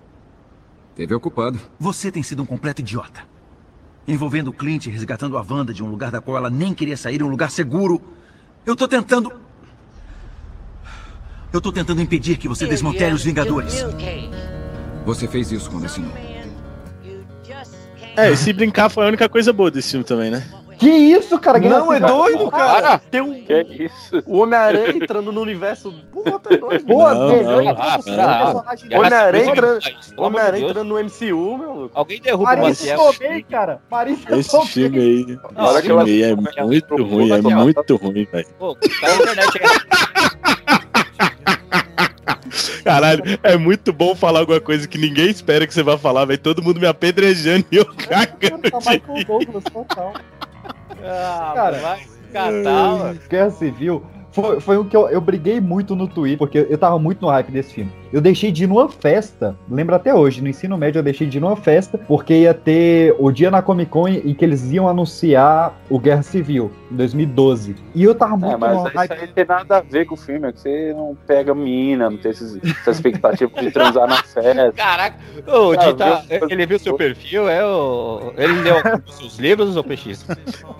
Teve ocupado. Você tem sido um completo idiota. Envolvendo o Clint, resgatando a Wanda de um lugar da qual ela nem queria sair, um lugar seguro. Eu tô tentando. Eu tô tentando impedir que você desmantele os Vingadores. Você fez isso quando assinou. É, e se brincar foi a única coisa boa desse filme também, né? Que isso, cara? Guerra Não, é doido, cara. Para! Tem um. Que isso? O Homem-Aranha entrando no universo. Porra, tá doido. Boa, Não, melhor não, introdução ah, personagem. Homem-Aranha entrando, no MCU, meu louco. Alguém derruba o Marisa Maciel. Tomei, cara. Marisa Esse Tomei. filme aí. Esse que filme aí é muito ruim, é muito ruim, velho. Pô, tá na internet aí. Caralho, é muito bom falar alguma coisa que ninguém espera que você vá falar, velho. Todo mundo me apedrejando e eu cagando. Tá Michael Douglas, total. Ah, Cara, vai catar. Guerra Civil foi, foi um que eu, eu briguei muito no Twitter, porque eu tava muito no hype desse filme. Eu deixei de ir numa festa, lembro até hoje, no ensino médio eu deixei de ir numa festa, porque ia ter o dia na Comic Con em que eles iam anunciar o Guerra Civil, em 2012. E eu tava muito É, mas isso aí não tem nada a ver com o filme, é que você não pega mina, não tem esses, essa expectativa de transar na festa. Caraca, ô, Ah, Dita, viu? ele viu seu perfil, é o. Ele leu os seus livros ou PX?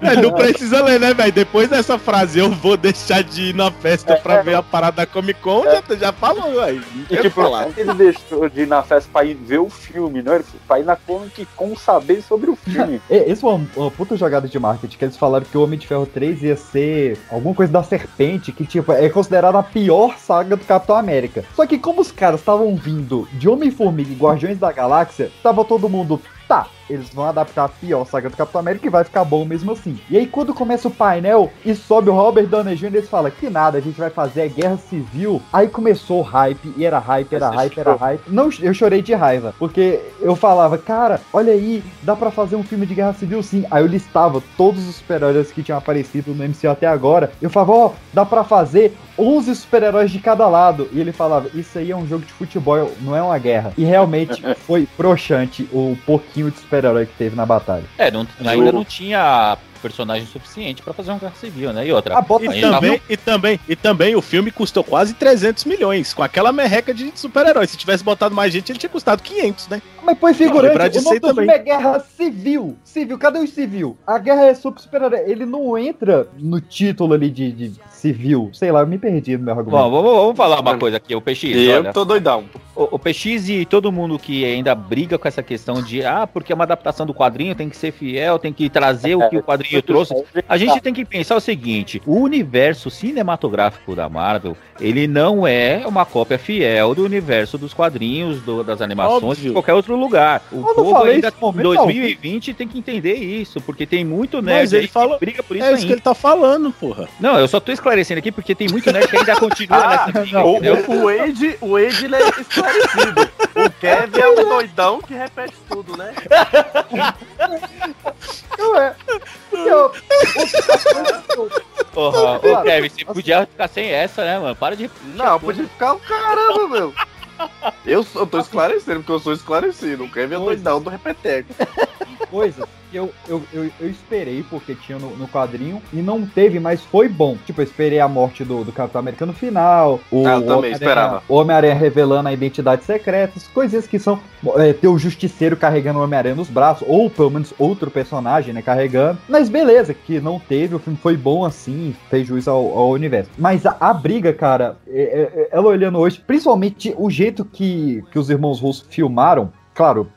É, não precisa ler, né, velho? Depois dessa frase, eu vou deixar de ir na festa pra ver a parada da Comic Con, já, já falou, velho. E tipo, falar. ele deixou de ir na festa pra ir ver o filme, não? Ele foi pra ir na Comic Con saber sobre o filme. É, Esse foi uma, uma puta jogada de marketing, que eles falaram que o Homem de Ferro 3 ia ser alguma coisa da serpente, que tipo, é considerada a pior saga do Capitão América. Só que como os caras estavam vindo de Homem-Formiga e Guardiões da Galáxia, tava todo mundo, tá, eles vão adaptar a pior saga do Capitão América e vai ficar bom mesmo assim. E aí quando começa o painel e sobe o Robert Downey Jr., eles falam, que nada, a gente vai fazer a Guerra Civil. Aí começou o hype, e era hype, era Você hype, era chorou. hype. Não, eu chorei de raiva, porque eu falava, cara, olha aí, dá pra fazer um filme de Guerra Civil sim. Aí eu listava todos os super-heróis que tinham aparecido no MCU até agora. Eu falava, ó, dá pra fazer 11 super-heróis de cada lado. E ele falava, isso aí é um jogo de futebol, não é uma guerra. E realmente foi broxante o pouquinho de super-herói que teve na batalha. É, não- ainda não tinha personagem suficiente pra fazer um guerra civil, né? E outra. Ah, E gente tava- também, e, também, e também o filme custou quase 300 milhões, com aquela merreca de super-heróis. Se tivesse botado mais gente, ele tinha custado 500, né? Mas põe figurante, o disso nome do também. filme é Guerra Civil. Civil, cadê o civil? A guerra é super super-herói. Ele não entra no título ali de, de civil. Sei lá, eu me perdi no meu argumento. Bom, vamos, vamos falar uma coisa aqui, o PX. Eu olha, tô doidão. O, o PX e todo mundo que ainda briga com essa questão de ah, porque é uma adaptação do quadrinho, tem que ser fiel, tem que trazer o que o quadrinho trouxe. A gente tem que pensar o seguinte: o universo cinematográfico da Marvel, ele não é uma cópia fiel do universo dos quadrinhos, do- das animações, Óbvio. de qualquer outro lugar. O não povo ainda isso em em momento 2020 tem que entender isso, porque tem muito nerd Mas ele aí que fala- briga por isso É isso ainda. que ele tá falando, porra. Não, eu só tô esclarecendo aqui porque tem muito nerd que ainda continua Ah, nessa briga, o, o Wade, o Wade ele é esclarecido. O Kevin é um doidão que repete tudo, né? Não é. Porra, ô. Kevin, você podia ficar sem essa, né, mano? Para de. Não, podia ficar o caramba, meu. Eu, sou- eu tô esclarecendo, porque eu sou esclarecido. O Kevin é doidão do repeteco. Coisas que eu, eu, eu, eu esperei, porque tinha no, no quadrinho, e não teve, mas foi bom. Tipo, eu esperei a morte do, do Capitão América no final. O Ah, eu também esperava. O Homem-Aranha revelando a identidade secreta, coisinhas que são. é, ter o Justiceiro carregando o Homem-Aranha nos braços, ou pelo menos outro personagem, né, carregando. Mas beleza, que não teve, o filme foi bom assim, fez juiz ao, ao universo. Mas a, a briga, cara, é- é- é- ela olhando hoje, principalmente o jeito que, que os irmãos russos filmaram, claro,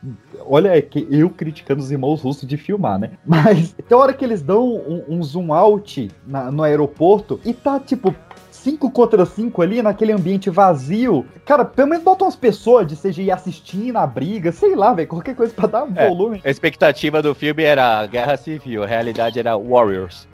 olha que eu criticando os irmãos russos de filmar, né? Mas tem hora que eles dão um, um zoom out na- no aeroporto e tá tipo. 5 contra 5 ali, naquele ambiente vazio. Cara, pelo menos bota umas pessoas de CGI assistindo a briga, sei lá, velho, qualquer coisa pra dar É, volume. a expectativa do filme era Guerra Civil, a realidade era Warriors.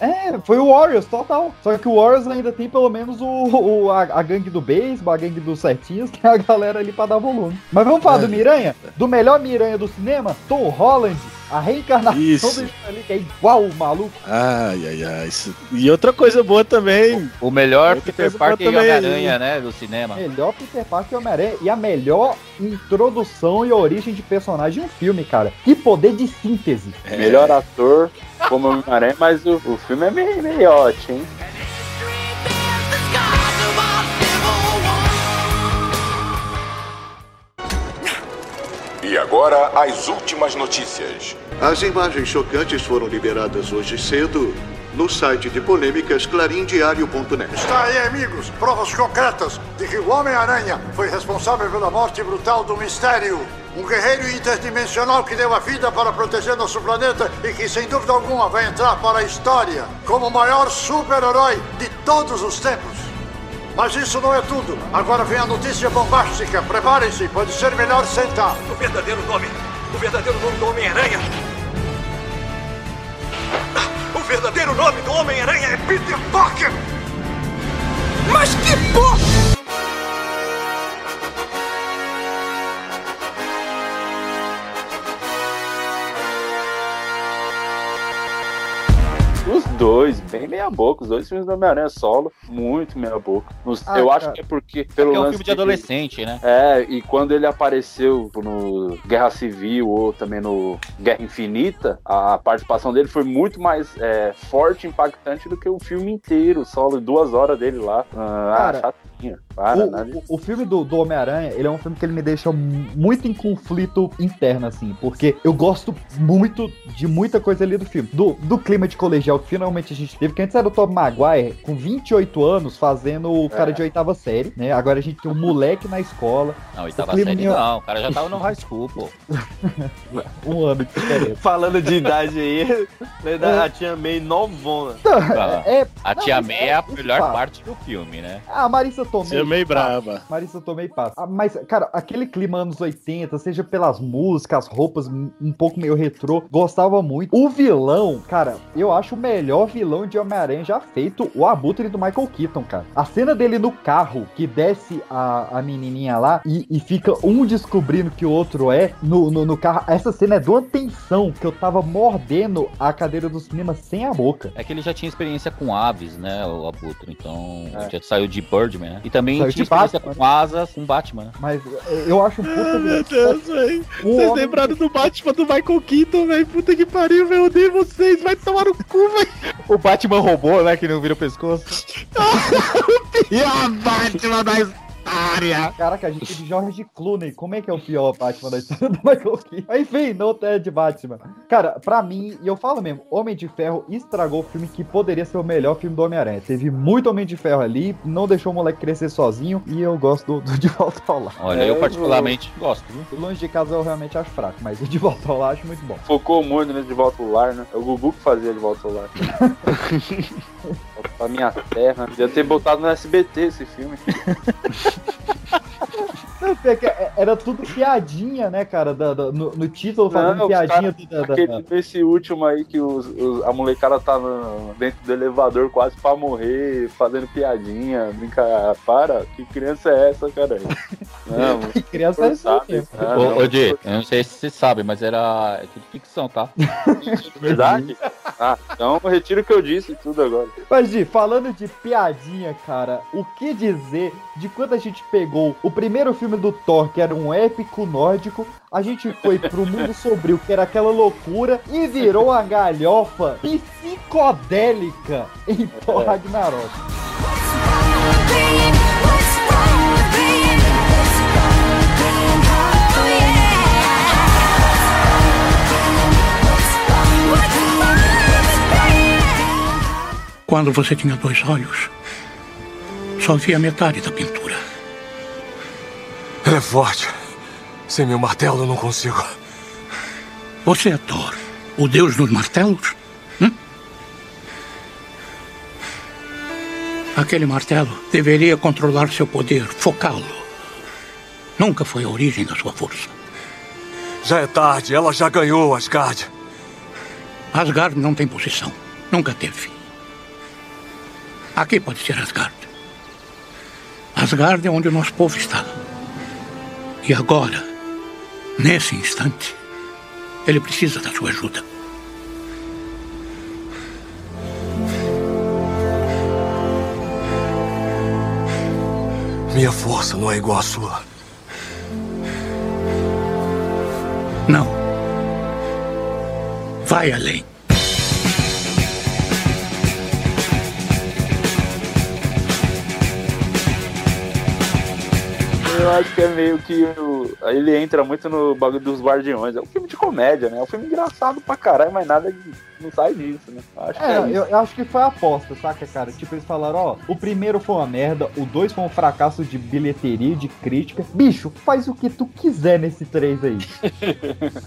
É, foi o Warriors, total. Só que o Warriors ainda tem pelo menos o, o- a, a gangue do beisebol, a gangue dos certinhos, que é a galera ali pra dar volume. Mas vamos falar É. do Miranha? Do melhor Miranha do cinema? Tom Holland, a reencarnação Isso. do ali, que é igual o maluco. Ai, ai, ai. isso- E outra coisa boa também. O melhor Outra Peter Parker e. Homem-Aranha, né, do cinema. Melhor Peter Parker e Homem-Aranha e a melhor introdução e origem de personagem em um filme, cara. Que poder de síntese. Melhor ator como Homem-Aranha, mas o, o filme é meio meiote, hein? E agora, as últimas notícias. As imagens chocantes foram liberadas hoje cedo no site de polêmicas clarindiario.net. Está aí, amigos, provas concretas de que o Homem-Aranha foi responsável pela morte brutal do Mistério. Um guerreiro interdimensional que deu a vida para proteger nosso planeta e que, sem dúvida alguma, vai entrar para a história como o maior super-herói de todos os tempos. Mas isso não é tudo. Agora vem a notícia bombástica. Preparem-se, pode ser melhor sentar. O verdadeiro nome. O verdadeiro nome do Homem-Aranha. O verdadeiro nome do Homem-Aranha é Peter Parker! Mas que porra! Os dois, bem meia boca. Os dois filmes do Homem-Aranha solo, muito meia boca. Os- Ah, eu acho cara. que é porque, pelo É um lance filme de adolescente, né? É, e quando ele apareceu no Guerra Civil ou também no Guerra Infinita, a participação dele foi muito mais é, forte e impactante do que o filme inteiro, solo, duas horas dele lá. Ah, Cara, chatinho. Para, o, nada. o- o filme do, do Homem-Aranha, ele é um filme que ele me deixa mu- muito em conflito interno, assim, porque eu gosto muito de muita coisa ali do filme. Do, do clima de colegial que finalmente a gente teve, que antes era o Tom Maguire, com 28 anos, fazendo o cara É. de oitava série, né? Agora a gente tem um moleque na escola. Não, O oitava clima série neo- não, o cara já tava no high school, pô. Um ano de diferença. Falando de idade aí, né, da- a tia May novona. É, A não, tia mas May é é a melhor pá. parte do filme, né? Ah, Marissa Tomei. Tia May passa. brava. Marissa Tomei passa. Ah, mas, cara, aquele clima anos 80, seja pelas músicas, as roupas um pouco meio retrô, gostava muito. O vilão, cara, eu acho o melhor vilão de Homem-Aranha já feito, o Abutre do Michael Keaton, cara. A cena dele no carro, que desce a, a menininha lá e, e fica um descobrindo que o outro é no, no, no carro. Essa cena é de uma tensão que eu tava mordendo a cadeira do cinema sem a boca. É que ele já tinha experiência com aves, né, o Abutre, então já saiu de Birdman, né? E também Saiu tinha experiência Batman. com asas com Batman, né? Mas eh, eu acho um puta Meu Deus, velho. Vocês lembraram do Batman do Michael Keaton, velho? Puta que pariu, velho. Eu odeio vocês. Vai tomar no cu, velho. O Batman robô, né? Que não vira o pescoço. E a Batman da história. Caraca, a gente de George Clooney. Como é que é o pior Batman da história do Michael Keaton? Mas, Enfim, não é de Batman. Cara, pra mim, e eu falo mesmo, Homem de Ferro estragou o filme que poderia ser o melhor filme do Homem-Aranha. Teve muito Homem de Ferro ali, não deixou o moleque crescer sozinho, e eu gosto do, do De Volta ao Lar. Olha, eu particularmente gosto, viu? Longe de casa eu realmente acho fraco, mas o De Volta ao Lar eu acho muito bom. Focou muito nesse de volta ao lar, né? É o Gugu que fazia de volta ao lar. Pra minha terra. Devia ter botado no SBT esse filme. Não, é é- Era tudo piadinha, né, cara? da- da- no, no título fazendo Não, piadinha cara- da, da- aquele- Esse último aí que os, os- a molecada tá no- dentro do elevador quase pra morrer, fazendo piadinha, brincar. Para, que criança é essa, cara? Não, Que criança é essa ah, Ô, ô, Di, eu não sei se você sabe, mas era é tudo ficção, tá? Verdade? Ah, então eu retiro o que eu disse tudo agora. Mas, Di, falando de piadinha, cara, o que dizer de quando a gente pegou o primeiro filme do Thor, que era um épico nórdico, a gente foi pro mundo sombrio, que era aquela loucura, e virou uma galhofa psicodélica em Thor Ragnarok. Quando você tinha dois olhos, só via metade da pintura. Ele é forte. Sem meu martelo eu não consigo. Você é Thor, o deus dos martelos? Hum? Aquele martelo deveria controlar seu poder, focá-lo. Nunca foi a origem da sua força. Já é tarde, ela já ganhou, Asgard. Asgard não tem posição. Nunca teve. Aqui pode ser Asgard. Asgard é onde o nosso povo está. E agora, nesse instante, ele precisa da sua ajuda. Minha força não é igual à sua. Não. Vai além. Eu acho que é meio que o- ele entra muito no bagulho dos guardiões. É um filme de comédia, né? É um filme engraçado pra caralho, mas nada de- não sai disso, né? Acho É, é eu, eu acho que foi a aposta, saca, cara? Tipo, eles falaram, ó, o primeiro foi uma merda, o dois foi um fracasso de bilheteria, de crítica. Bicho, faz o que tu quiser nesse três aí.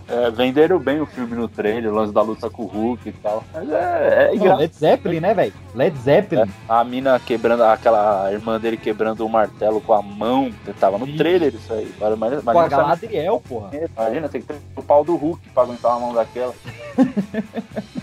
É, venderam bem o filme no trailer, o lance da luta com o Hulk e tal. Mas é, é Não. Led Zeppelin, né, velho? Led Zeppelin. A mina quebrando, aquela irmã dele quebrando o martelo com a mão. Tava no trailer isso aí. Mas, mas, Com a imagina, Galadriel, porra. imagina, tem que ter o pau do Hulk pra aguentar uma mão daquela.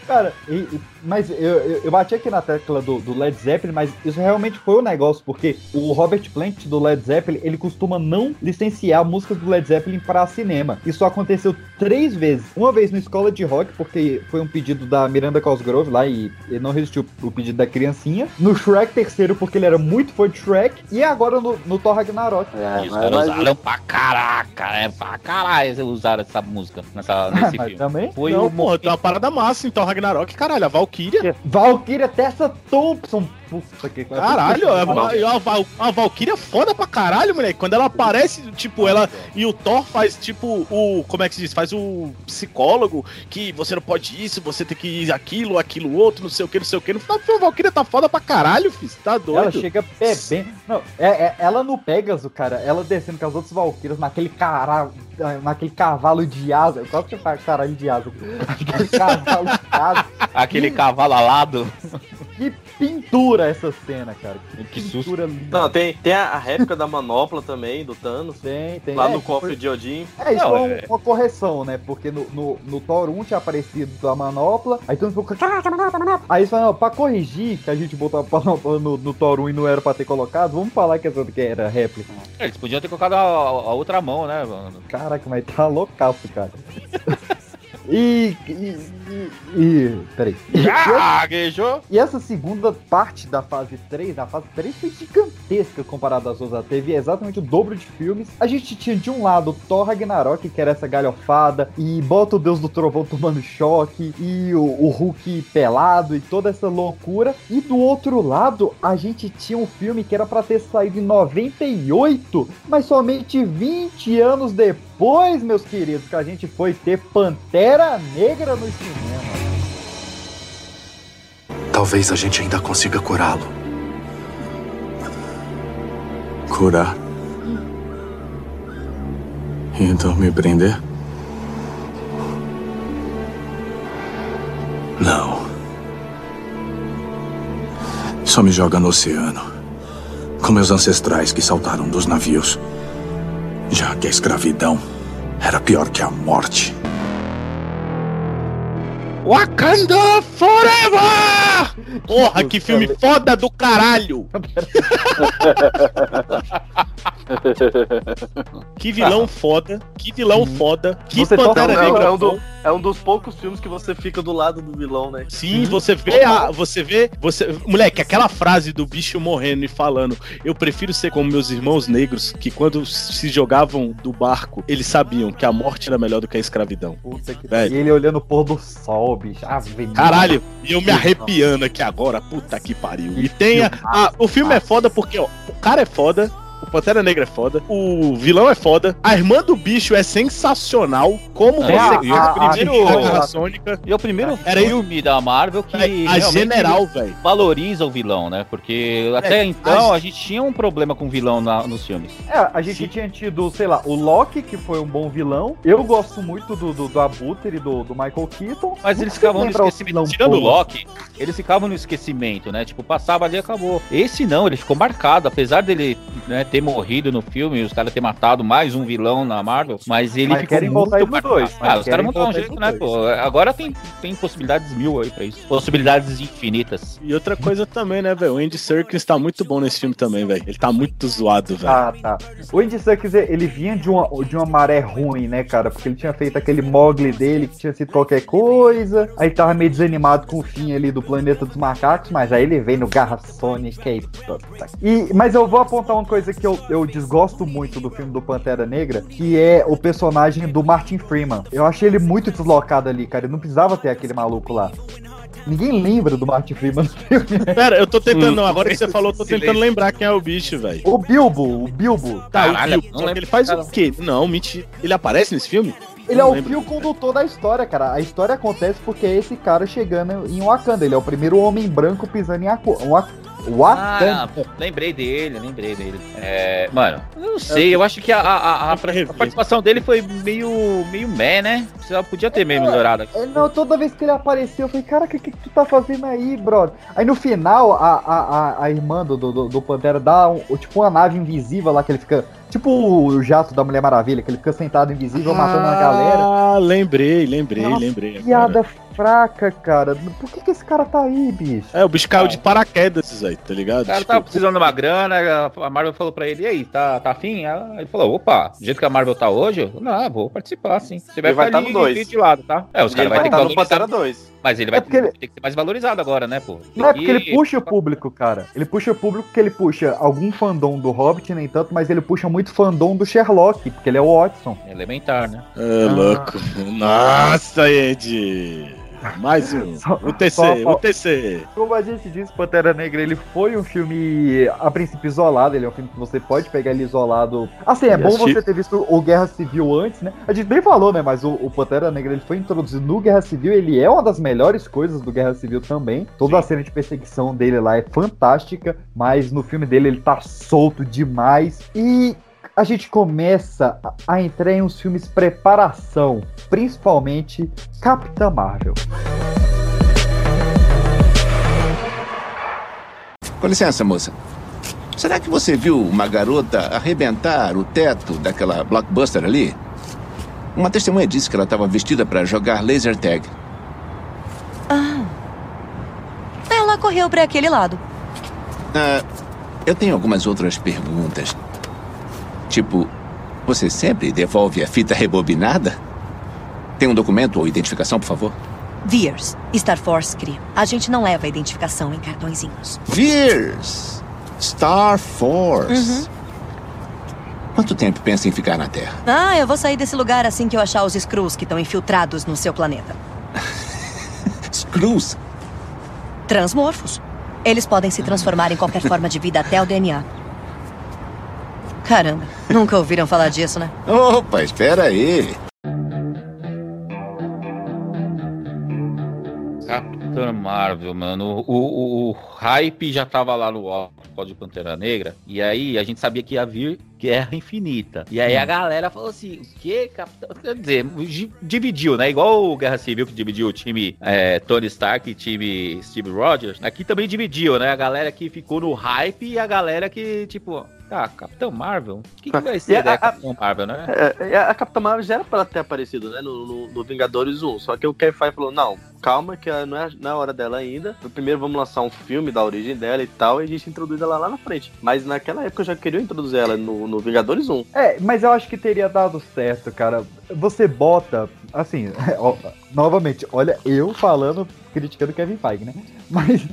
Cara, e, e Mas eu, eu, eu bati aqui na tecla do, do Led Zeppelin, mas isso realmente foi um negócio, porque o Robert Plant do Led Zeppelin, ele costuma não licenciar músicas do Led Zeppelin para cinema. Isso aconteceu três vezes. Uma vez no Escola de Rock, porque foi um pedido da Miranda Cosgrove lá e ele não resistiu o pedido da criancinha. No Shrek terceiro, porque ele era muito fã de Shrek. E agora no, no Thor Ragnarok. E os caras usaram pra caraca, é pra caralho eles usaram essa música nessa, nesse Mas filme. também? Foi não, o porra, tem uma parada massa, então Ragnarok, caralho, a Valkyria. Valkyria Tessa Thompson. Puta que Caralho, a, a, a, Val- a Valkyria é foda pra caralho, moleque. Quando ela aparece, tipo, ela. E o Thor faz, tipo, o. Como é que se diz? Faz o psicólogo que você não pode isso, você tem que ir aquilo, aquilo outro, não sei o que, não sei o que. No final do filme, a Valkyria tá foda pra caralho, filho. Tá doido. Ela chega bebendo. Não, é, é- ela no Pegasus, cara, ela descendo com as outras Valkyrias naquele caralho. Naquele cavalo de asa. Qual que é o caralho de asa? Aquele cavalo de asa. Aquele cavalo alado. Que pintura essa cena, cara. Que pintura linda. Não, tem, tem a, a réplica da manopla também, do Thanos. Tem, tem. Lá É, no cofre foi- de Odin. É, isso Não, um- é- uma correção, né? Porque no, no, no Thor 1 tinha aparecido a manopla, aí todo mundo ficou, caraca, manopla, manopla. Aí isso pra corrigir que a gente botou a manopla no, no Thor 1 e não era pra ter colocado, vamos falar que essa que era réplica. Eles podiam ter colocado a, a outra mão, né, mano? Caraca, mas tá loucaço, cara. E. E. e, peraí. Gaguejou? E essa segunda parte da fase 3, a fase 3 foi gigantesca comparada às outras. Teve exatamente o dobro de filmes. A gente tinha de um lado Thor Ragnarok, que era essa galhofada, e bota o Deus do Trovão tomando choque, e o, o Hulk pelado, e toda essa loucura. E do outro lado, a gente tinha um filme que era pra ter saído em 98, mas somente 20 anos depois, meus queridos, que a gente foi ter Pantera Negra no cinema. Talvez a gente ainda consiga curá-lo. Curar. Então me prender? Não. Só me joga no oceano. Com meus ancestrais que saltaram dos navios. Já que a escravidão era pior que a morte. Wakanda Forever! Porra, que filme foda do caralho! que vilão foda, que vilão foda, que Você Pantera Negra é um do- é um dos poucos filmes que você fica do lado do vilão, né? Sim, você vê a. Você vê. Você, moleque, aquela frase do bicho morrendo e falando: Eu prefiro ser como meus irmãos negros, que quando se jogavam do barco, eles sabiam que a morte era melhor do que a escravidão. Puta que Velho. E ele olhando o pôr do sol, bicho. Ave Caralho, e eu me arrepiando aqui agora, puta que pariu. E tem a, a- o filme é foda porque, ó, o cara é foda, o Pantera Negra é foda, o vilão é foda, a irmã do bicho é sensacional, como É, você e o primeiro- a Guerra Sônica. E é o primeiro Era filme da Marvel que A realmente general, velho. valoriza o vilão, né? Porque até É, então a- a gente tinha um problema com o vilão na- nos filmes. É, a gente tinha tido, sei lá, o Loki, que foi um bom vilão. Eu gosto muito do, do, do Abutre e do, do Michael Keaton. Mas Não eles ficavam no esquecimento. Tirando o. Loki, eles ficavam no esquecimento, né? Tipo, passava ali e acabou. Esse não, ele ficou marcado. Apesar dele né, ter morrido no filme e os caras ter matado mais um vilão na Marvel, mas ele Mas ficou querem muito voltar marcado. dois, Ah, os caras vão dar um jeito, né, pô? Agora tem, tem possibilidades mil aí pra isso. Possibilidades infinitas. E outra coisa também, né, velho? O Andy Serkis tá muito bom nesse filme também, velho. Ele tá muito zoado, velho. Ah, tá. O Andy Serkis, ele vinha de uma, de uma maré ruim, né, cara? Porque ele tinha feito aquele Mogli dele que tinha sido qualquer coisa. Aí tava meio desanimado com o fim ali do Planeta dos Macacos, mas aí ele vem no Garra Sonic aí. puta. E, mas eu vou apontar uma coisa que eu, eu desgosto muito do filme do Pantera Negra, que é o personagem do Martin Freeman. Eu achei ele muito deslocado ali, cara. Ele não precisava ter aquele maluco lá. Ninguém lembra do Martin Freeman no filme. Pera, eu tô tentando, não, Hum. agora que você falou, eu tô tentando Silêncio. lembrar quem é o bicho, velho. O Bilbo, o Bilbo. Tá, Caralho, o Bilbo. ele faz desse o quê? Não, mentira. Ele aparece nesse filme? Ele é Não o lembro. fio condutor da história, cara. A história acontece porque é esse cara chegando em Wakanda. Ele é o primeiro homem branco pisando em Aku- Wa- Wakanda. Ah, lembrei dele, lembrei dele. É, mano, eu não sei, eu acho que a, a- a- a participação dele foi meio, meio meh, né? Você podia ter meio melhorado aqui. É, não, toda vez que ele apareceu, eu falei, cara, o que, que tu tá fazendo aí, brother? Aí no final, a, a, a, a irmã do, do, do Pantera dá um, tipo uma nave invisível lá que ele fica. Tipo o jato da Mulher Maravilha, que ele fica sentado invisível matando a galera. Ah, lembrei, lembrei, Nossa, lembrei. Piada fraca, cara. Por que, que esse cara tá aí, bicho? É, o bicho caiu de paraquedas aí, tá ligado? O cara Tipo, tava precisando de uma grana, a Marvel falou pra ele, e aí, tá, tá afim? Ele falou, opa, do jeito que a Marvel tá hoje, eu, não, vou participar sim. Você vai vai ficar tá no dois. de lado, tá? É, os caras vai vai ter tá que no. Pantera 2. Mas ele vai É porque ele- ter que ser mais valorizado agora, né, pô? Não é porque ele puxa o público, cara. Ele puxa o público porque ele puxa algum fandom do Hobbit, nem tanto, mas ele puxa muito fandom do Sherlock, porque ele é o Watson. Elementar, né? É louco. Nossa, Ed. Mais um. o TC, só- o TC. Como a gente disse, Pantera Negra, ele foi um filme, a princípio, isolado. Ele é um filme que você pode pegar ele isolado. Assim, é E bom assistir- você ter visto o Guerra Civil antes, né? A gente nem falou, né? Mas o, o Pantera Negra, ele foi introduzido no Guerra Civil. Ele é uma das melhores coisas do Guerra Civil também. Toda a cena de perseguição dele lá é fantástica. Mas no filme dele, ele tá solto demais. E a gente começa a- entrar em uns filmes preparação, principalmente Capitã Marvel. Com licença, moça. Será que você viu uma garota arrebentar o teto daquela blockbuster ali? Uma testemunha disse que ela estava vestida para jogar laser tag. Ah. Ela correu pra aquele lado. Ah, eu tenho algumas outras perguntas. Tipo, você sempre devolve a fita rebobinada? Tem um documento ou identificação, por favor? Veers, Star Force cria. A gente não leva identificação em cartõezinhos. Veers! Star Force. Uhum. Quanto tempo pensa em ficar na Terra? Ah, eu vou sair desse lugar assim que eu achar os Skrulls que estão infiltrados no seu planeta. Skrulls? Transmorfos. Eles podem se transformar em qualquer forma de vida até o DNA. Caramba, nunca ouviram falar disso, né? Opa, espera aí. Capitã Marvel, mano. O, o, o hype já tava lá no Código de Pantera Negra. E aí a gente sabia que ia vir Guerra Infinita. E aí a galera falou assim: o que, Capitão? Quer dizer, di- dividiu, né? Igual o Guerra Civil que dividiu o time é, Tony Stark e time Steve Rogers. Aqui também dividiu, né? A galera que ficou no hype e a galera que, tipo, tá, Capitão Marvel? O que, que vai ser a- da a- Capitão Marvel, né? É, a Capitã Marvel já era pra ela ter aparecido, né, no, no- no Vingadores 1. Só que o Kevin Feige falou, não, calma que não é, não é hora dela ainda. Primeiro vamos lançar um filme da origem dela e tal, e a gente introduz ela lá na frente. Mas naquela época eu já queria introduzir ela no, no Vingadores 1. É, mas eu acho que teria dado certo, cara. Você bota, assim, ó, novamente, olha, eu falando, criticando Kevin Feige, né? Mas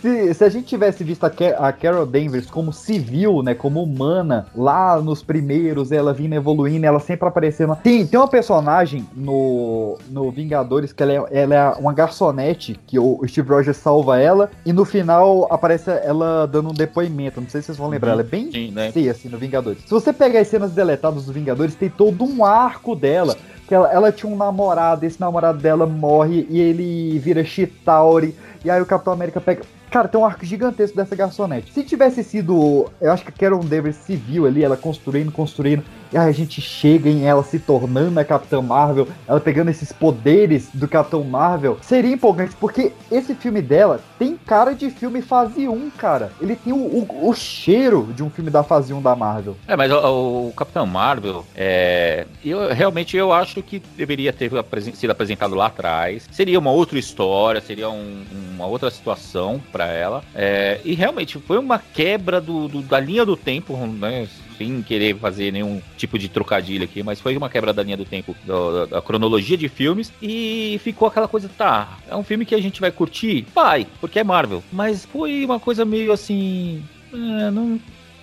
se, se a gente tivesse visto a, Ca- a Carol Danvers como civil, né, como humana, lá nos primeiros, ela vindo evoluindo, ela sempre aparecendo. Tem, tem uma personagem no, no Vingadores que ela é, ela é uma garçonete, que o Steve Rogers salva ela, e no final aparece ela dando um depoimento. Não sei se vocês vão lembrar, ela é bem Sim, né? Assim, no Vingadores. Se você pegar as cenas deletadas dos Vingadores, tem todo um arco dela. Que ela, ela tinha um namorado, esse namorado dela morre e ele vira Chitauri. E aí o Capitão América pega. Cara, tem um arco gigantesco dessa garçonete. Se tivesse sido. Eu acho que Carol Danvers civil ali, ela construindo, construindo. A gente chega em ela se tornando a Capitã Marvel, ela pegando esses poderes do Capitão Marvel. Seria empolgante, porque esse filme dela tem cara de filme fase 1, cara. Ele tem o, o- o cheiro de um filme da fase 1 da Marvel. É, mas o, o Capitão Marvel, é, eu realmente eu acho que deveria ter sido apresentado lá atrás. Seria uma outra história, seria um- uma outra situação pra ela. É, e realmente foi uma quebra do, do- da linha do tempo, né? Sem querer fazer nenhum tipo de trocadilho aqui, mas foi uma quebra da linha do tempo da, da cronologia de filmes e ficou aquela coisa, tá, é um filme que a gente vai curtir? Vai, porque é Marvel. Mas foi uma coisa meio assim. é, não,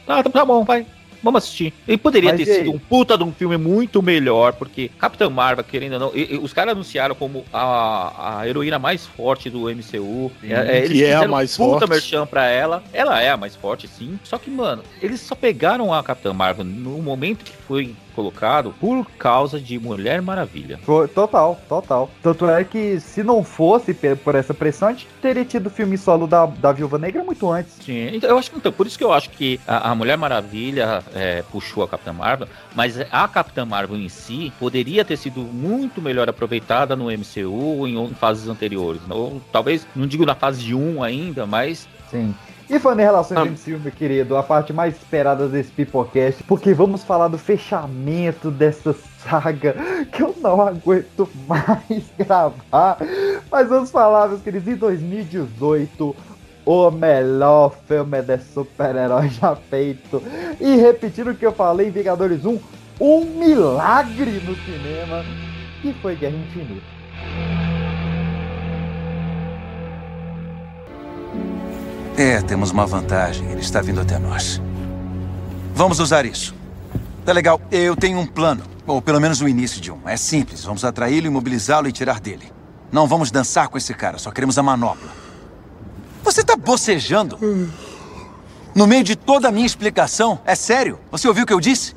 ah, tá, tá bom, vai. Vamos assistir. E poderia Mas ter e sido um puta de um filme muito melhor, porque Capitão Marvel, querendo ou não, e- e os caras anunciaram como a, a heroína mais forte do MCU. Sim, É, é, eles que é a mais puta forte. merchan pra ela. Ela é a mais forte, sim. Só que, mano, eles só pegaram a Capitã Marvel no momento que foi colocado por causa de Mulher Maravilha. Foi- Total, total. Tanto é que se não fosse por essa pressão, a gente teria tido o filme solo da, da Viúva Negra muito antes. Sim, então eu acho que então, por isso que eu acho que a, a Mulher Maravilha é, puxou a Capitã Marvel, mas a Capitã Marvel em si poderia ter sido muito melhor aproveitada no MCU ou em, em fases anteriores. Ou talvez, não digo na fase 1 ainda, mas Sim. E falando em relações entre filme, querido, a parte mais esperada desse Pipocast, porque vamos falar do fechamento dessa saga que eu não aguento mais gravar. Mas vamos falar, meus queridos, em 2018, o melhor filme de super-herói já feito. E repetindo o que eu falei em Vingadores 1, um milagre no cinema, que foi Guerra Infinita. É, temos uma vantagem. Ele está vindo até nós. Vamos usar isso. Tá legal. Eu tenho um plano. Ou pelo menos o início de um. É simples. Vamos atraí-lo, imobilizá-lo e tirar dele. Não vamos dançar com esse cara. Só queremos a manopla. Você tá bocejando? No meio de toda a minha explicação? É sério? Você ouviu o que eu disse?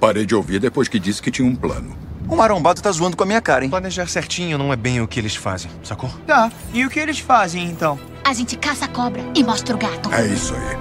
Parei de ouvir depois que disse que tinha um plano. O marombado tá zoando com a minha cara, hein? Planejar certinho não é bem o que eles fazem, sacou? Tá, e o que eles fazem então? A gente caça a cobra e mostra o gato. É isso aí.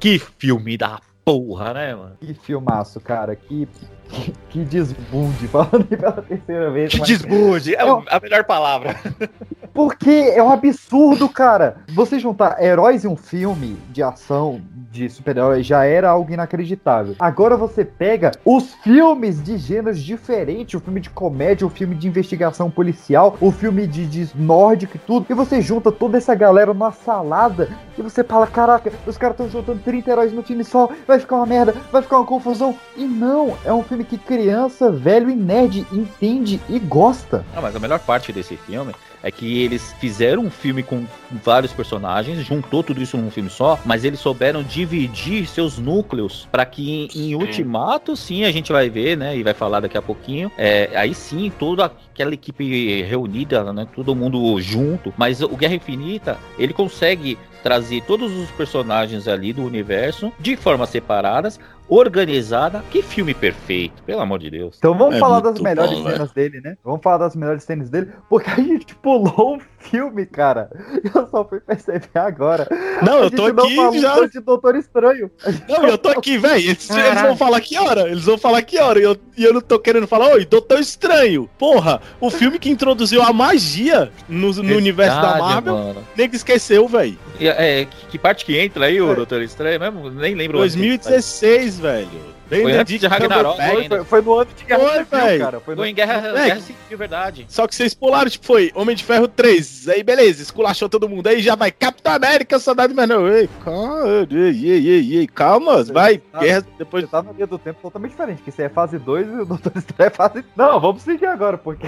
Que filme da porra, né, mano? Que filmaço, cara. Que, que, que desbunde. Falando pela terceira vez. Que mas- desbunde, é Eu- a melhor palavra. Porque é um absurdo, cara. Você juntar heróis em um filme de ação de super-heróis já era algo inacreditável. Agora você pega os filmes de gêneros diferentes, o filme de comédia, o filme de investigação policial, o filme de, de nórdico e tudo, e você junta toda essa galera numa salada e você fala, caraca, os caras estão juntando 30 heróis no filme só, vai ficar uma merda, vai ficar uma confusão. E não, é um filme que criança, velho e nerd entende e gosta. Não, mas a melhor parte desse filme é que eles fizeram um filme com vários personagens, juntou tudo isso num filme só, mas eles souberam dividir seus núcleos para que em, em Ultimato, sim, a gente vai ver, né, e vai falar daqui a pouquinho, é, aí sim, toda aquela equipe reunida, né, todo mundo junto, mas o Guerra Infinita, ele consegue trazer todos os personagens ali do universo de formas separadas, organizada. Que filme perfeito, pelo amor de Deus. Então vamos É falar das melhores bom, né? cenas dele, né? Vamos falar das melhores cenas dele, porque a gente pulou um filme, cara. Eu só fui perceber agora. Não, A eu tô gente não aqui falou já. de Doutor Estranho. Não, eu tô aqui, velho. Eles, eles vão falar que hora? Eles vão falar que hora? E eu, e eu não tô querendo falar, oi, Doutor Estranho. Porra, o filme que introduziu a magia no, no universo da Marvel, mano. nem que esqueceu, velho. É, que, parte que entra aí, o Doutor Estranho mesmo? Nem lembro. o ano que- 2016, velho. Foi antes de Ragnarok Foi, foi, foi no ano de Guerra Foi, Civil, velho. cara. Foi, no- Foi em Guerra, É, Guerra Civil, verdade. Só que vocês pularam, tipo, foi Homem de Ferro 3. Aí, beleza, esculachou todo mundo. Aí já vai Capitão América, Soldado Invernal. Ei, calma, ei, ei, ei, ei, calma, vai. tá- Guerra, depois... Você tá no dia do tempo totalmente diferente, que isso é fase 2 e o Doutor Estranho é fase... Não, vamos seguir agora, porque...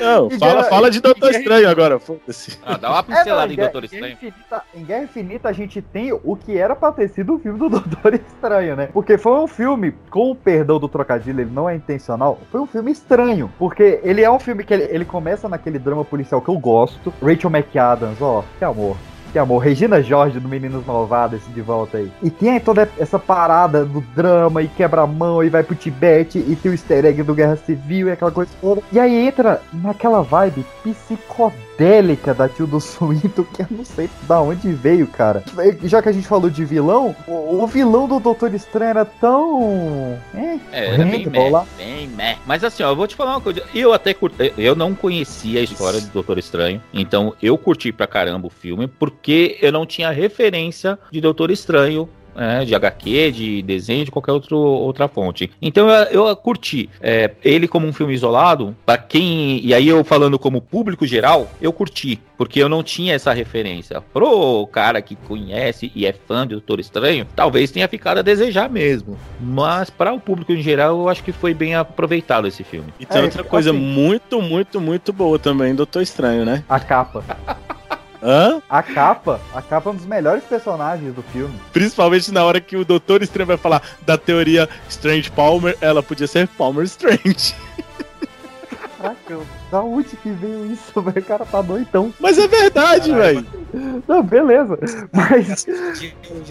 Não, fala, Guerra- fala de Doutor Guerra- Estranho agora, foda-se. Ah, dá uma É, pincelada não, em Doutor Estranho. Infinita- em Guerra Infinita a gente tem o que era pra ter sido o filme do Doutor Estranho, né? Porque foi um filme, com o perdão do trocadilho, ele não é intencional, foi um filme estranho. Porque ele é um filme que ele, ele começa naquele drama policial que eu gosto. Rachel McAdams, ó, que amor. Que amor, Regina Jorge do Meninos Malvados de volta aí. E tem aí toda essa parada do drama e quebra a mão e vai pro Tibete e tem o easter egg do Guerra Civil e aquela coisa toda. E aí entra naquela vibe psicodélica da Tio do Suíto que eu não sei da onde veio, cara. Já que a gente falou de vilão, o, o vilão do Doutor Estranho era tão. É, É, era bem meh, lá. bem meh. Mas assim, ó, eu vou te falar uma coisa. Eu até curti, eu não conhecia a história do Doutor Estranho, então eu curti pra caramba o filme, porque eu não tinha referência de Doutor Estranho. Né, de HQ, de desenho, de qualquer outro, outra fonte. Então eu, eu curti é, ele como um filme isolado, pra quem. E aí eu falando como público geral, eu curti, porque eu não tinha essa referência. Pro cara que conhece e é fã de Doutor Estranho, talvez tenha ficado a desejar mesmo. Mas para o público em geral, eu acho que foi bem aproveitado esse filme. E tem É, outra coisa assim- muito, muito, muito boa também, Doutor Estranho, né? A capa. Hã? A capa. A capa é um dos melhores personagens do filme. Principalmente na hora que o Doutor Estranho vai falar da teoria Strange Palmer, ela podia ser Palmer Strange. Caraca, da onde que veio isso, velho? O cara tá doidão. Mas é verdade, velho. Não, beleza. Mas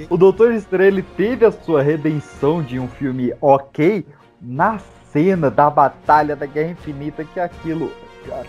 o Doutor Estranho ele teve a sua redenção de um filme ok na cena da Batalha da Guerra Infinita, que aquilo.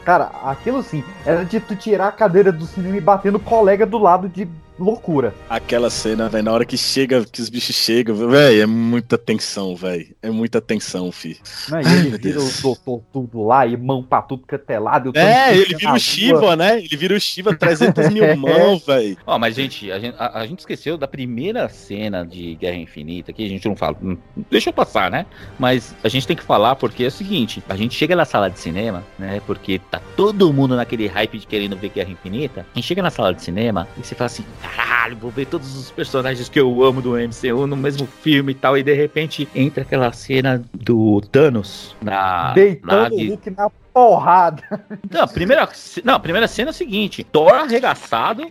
Cara, aquilo sim, era de tu tirar a cadeira do cinema e bater no colega do lado de loucura. Aquela cena, velho, na hora que chega, que os bichos chegam, velho, é muita tensão, velho. É muita tensão, fi. Não, e Ai, ele meu vira Deus. o doutor tudo lá e mão pra tudo que é e É, ele vira o Shiva, rua. né? Ele vira o Shiva 300 mil mãos, velho. Ó, mas gente a, gente, a, a gente esqueceu da primeira cena de Guerra Infinita, que a gente não fala. hum, Deixa eu passar, né? Mas a gente tem que falar porque é o seguinte: a gente chega na sala de cinema, né? Porque tá todo mundo naquele hype de querendo ver Guerra Infinita. A gente chega na sala de cinema e você fala assim: caralho, vou ver todos os personagens que eu amo do MCU no mesmo filme e tal. E de repente entra aquela cena do Thanos na Deitando o. Hulk na porrada. Não, a primeira, não, a primeira cena é o seguinte: Thor arregaçado,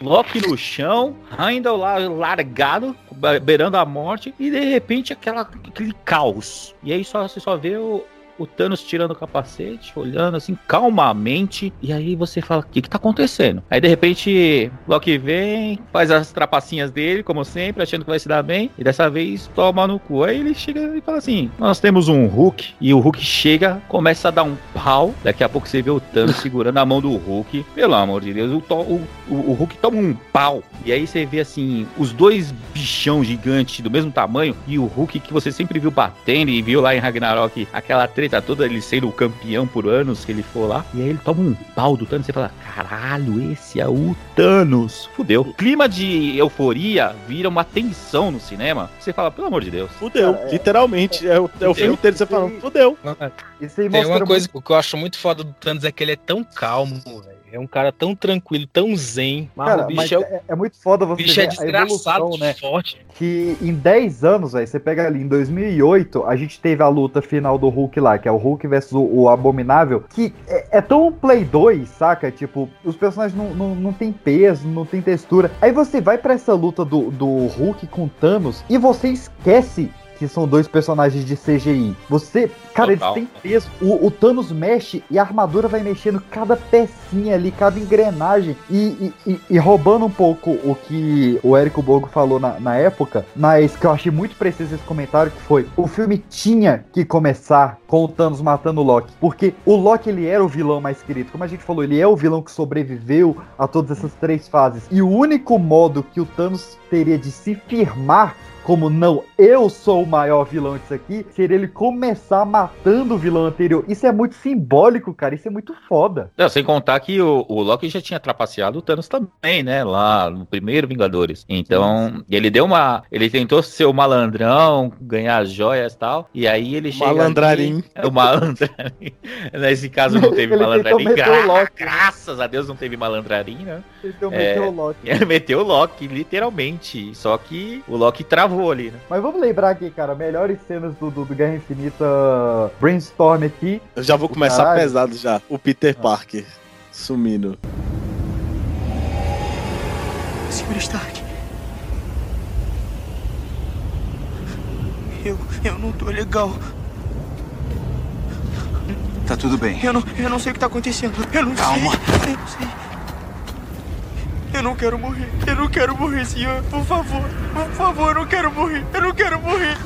Loki no chão, Heimdall lá largado, be- beirando a morte, e de repente aquela, aquele caos. E aí só, você só vê o, o Thanos tirando o capacete, olhando assim calmamente, e aí você fala: o que, que tá acontecendo? Aí de repente Loki vem, faz as trapacinhas dele, como sempre, achando que vai se dar bem, e dessa vez toma no cu. Aí ele chega e fala assim: nós temos um Hulk, e o Hulk chega, começa a dar um pau, daqui a pouco você vê o Thanos segurando a mão do Hulk, pelo amor de Deus, o, o, o Hulk toma um pau, e aí você vê assim, os dois bichão gigantes do mesmo tamanho, e o Hulk que você sempre viu batendo, e viu lá em Ragnarok aquela treta toda, ele sendo o campeão por anos que ele for lá, e aí ele toma um pau do Thanos, e você fala, caralho, esse é o Thanos, fudeu. O clima de euforia vira uma tensão no cinema, você fala, pelo amor de Deus. Fudeu, literalmente. É o, é o filme inteiro você falando, fudeu. Isso aí Tem uma coisa muito- que eu acho muito foda do Thanos é que ele é tão calmo, velho. É um cara tão tranquilo, tão zen. Mas Cara, o bicho mas é, é, é muito foda você bicho ver é a desgraçado evolução, de né? forte. Que em 10 anos, velho, você pega ali em 2008, a gente teve a luta final do Hulk lá, que é o Hulk versus o, o Abominável, que é, é tão Play 2, saca? Tipo, os personagens não, não, não tem peso, não tem textura. Aí você vai pra essa luta do, do Hulk com Thanos e você esquece que são dois personagens de CGI. Você, cara, Total. eles têm peso. O, o Thanos mexe e a armadura vai mexendo cada pecinha ali, cada engrenagem. E, e- e- roubando um pouco o que o Érico Borgo falou na, na época, mas que eu achei muito preciso esse comentário, que foi, o filme tinha que começar com o Thanos matando o Loki. Porque o Loki, ele era o vilão mais querido. Como a gente falou, ele é o vilão que sobreviveu a todas essas três fases. E o único modo que o Thanos teria de se firmar como não, eu sou o maior vilão disso aqui, seria ele começar matando o vilão anterior. Isso é muito simbólico, cara. Isso é muito foda. Não, sem contar que o, o Loki já tinha trapaceado o Thanos também, né? lá no primeiro Vingadores. Então, ele deu uma. Ele tentou ser o malandrão, ganhar as joias e tal. E aí ele chega. Malandrarim. ali- É o malandrarim. Nesse caso não teve Ele malandrarim. o gra- Loki. Graças a Deus não teve malandrarim, né? Ele tentou É. meter o Loki. Ele meteu o Loki, literalmente. Só que o Loki travou ali, né? Mas vamos lembrar aqui, cara, melhores cenas do, do, do Guerra Infinita Brainstorm aqui. Eu já vou começar Caralho. pesado já. O Peter Parker sumindo. Senhor Stark. Eu, eu não tô legal. Tá tudo bem. Eu não, eu não sei o que tá acontecendo. Eu não Calma. sei. Eu não sei. Eu não quero morrer. Eu não quero morrer, senhor. Por favor. Por favor, eu não quero morrer. Eu não quero morrer.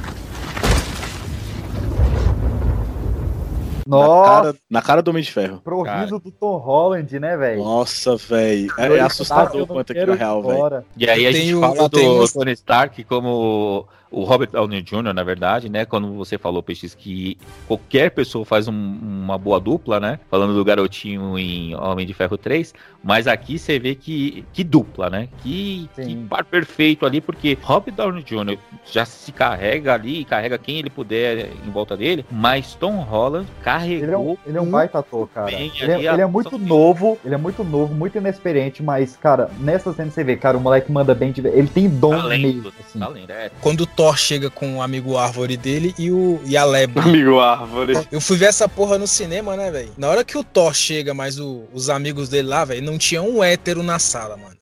Na Nossa, cara, na cara do Homem de Ferro. pro riso do Tom Holland, né, velho? Nossa, velho. É, é assustador quanto aquilo é real, velho. E aí Eu a gente tenho- fala do tenho- Tony Stark como o Robert Downey Jr., na verdade, né? Quando você falou, Peixes, que qualquer pessoa faz um- uma boa dupla, né? Falando do garotinho em Homem de Ferro 3, mas aqui você vê que, que dupla, né? Que, que par perfeito ali, porque Robert Downey Jr. já se carrega ali, carrega quem ele puder em volta dele, mas Tom Holland carregou. Ele é um, ele é um baita ator, cara. bem Ele ali é, ele é muito novo, ele é muito novo, muito inexperiente, mas, cara, nessa cena você vê, cara, o moleque manda bem de Ele tem dom Talento, mesmo, assim. talento, é. Quando o Thor chega com o amigo árvore dele e, o, e a lebre. Amigo árvore. Eu fui ver essa porra no cinema, né, velho? Na hora que o Thor chega, mas o- os amigos dele lá, velho, não tinha um hétero na sala, mano.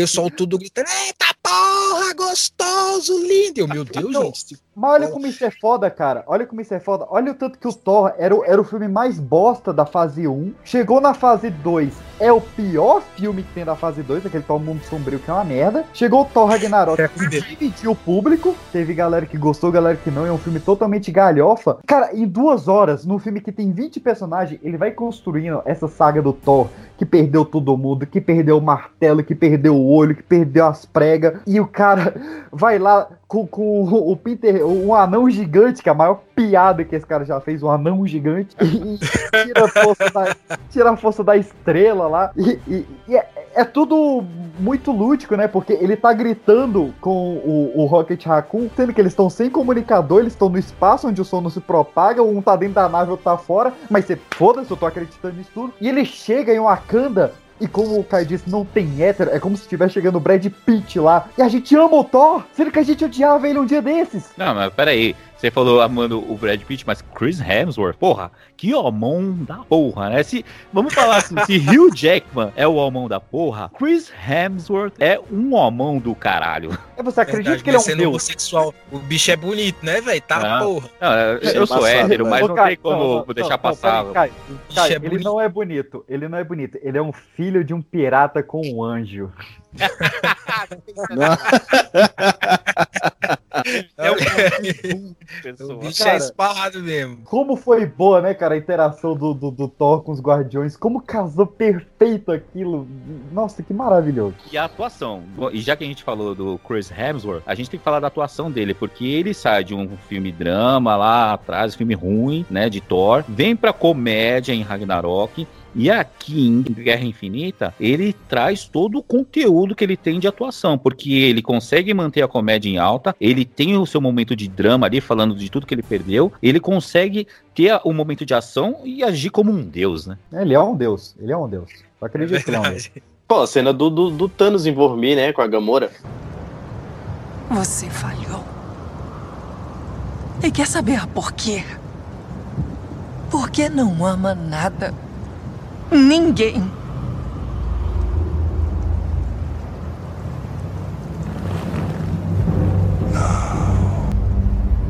Pessoal tudo gritando, eita gostoso, lindo. Eu, meu Deus, Não, gente. Mas olha como isso é foda, cara. Olha como isso é foda. Olha o tanto que o Thor era, o- era o filme mais bosta da fase 1. Chegou na fase 2, é o pior filme que tem da fase 2, aquele Thor Mundo Sombrio que é uma merda. Chegou o Thor Ragnarok, que dividiu o público. Teve galera que gostou, galera que não. É um filme totalmente galhofa. Cara, em duas horas, num filme que tem 20 personagens, ele vai construindo essa saga do Thor, que perdeu todo mundo, que perdeu o martelo, que perdeu o olho, que perdeu as pregas. E o cara vai lá com, com o Peter, um anão gigante, que é a maior piada que esse cara já fez, um anão gigante, e, e tira, a força da, tira a força da estrela lá. E, e- e é, é tudo muito lúdico, né? Porque ele tá gritando com o, o Rocket Raccoon, sendo que eles estão sem comunicador, eles estão no espaço onde o som não se propaga, um tá dentro da nave, outro tá fora, mas você foda-se, eu tô acreditando nisso tudo. E ele chega em Wakanda. E como o Kai disse, não tem hétero, é como se estivesse chegando o Brad Pitt lá. E a gente ama o Thor, sendo que a gente odiava ele um dia desses. Não, mas peraí. Você falou amando o Brad Pitt, mas Chris Hemsworth, porra, que homão da porra, né? Se, vamos falar assim, se Hugh Jackman é o homão da porra, Chris Hemsworth é um homão do caralho. É, você acredita Verdade, que ele é mas um sendo deus? homossexual, o bicho é bonito, né, velho? Tá Não. porra. Não, eu, eu sou hétero, mas Ô, não tem como não, não, deixar não, passar. é ele bonito. não é bonito, ele não é bonito, ele é um filho de um pirata com um anjo. É o, Pessoa. o bicho Cara, é esparrado mesmo. Como foi boa, né, cara, a interação do, do, do Thor com os Guardiões, como casou perfeito aquilo. Nossa, que maravilhoso. E a atuação. E já que a gente falou do Chris Hemsworth, a gente tem que falar da atuação dele, porque ele sai de um filme drama lá atrás, filme ruim, né, de Thor, vem pra comédia em Ragnarok. E aqui em Guerra Infinita, ele traz todo o conteúdo que ele tem de atuação, porque ele consegue manter a comédia em alta, ele tem o seu momento de drama ali, falando de tudo que ele perdeu, ele consegue ter o momento de ação e agir como um deus, né? Ele é um deus, ele é um deus. Eu acredito que ele é um deus. Pô, a cena do, do, do Thanos em Vormir, né, com a Gamora. Você falhou. E quer saber por quê? Porque não ama nada. Ninguém.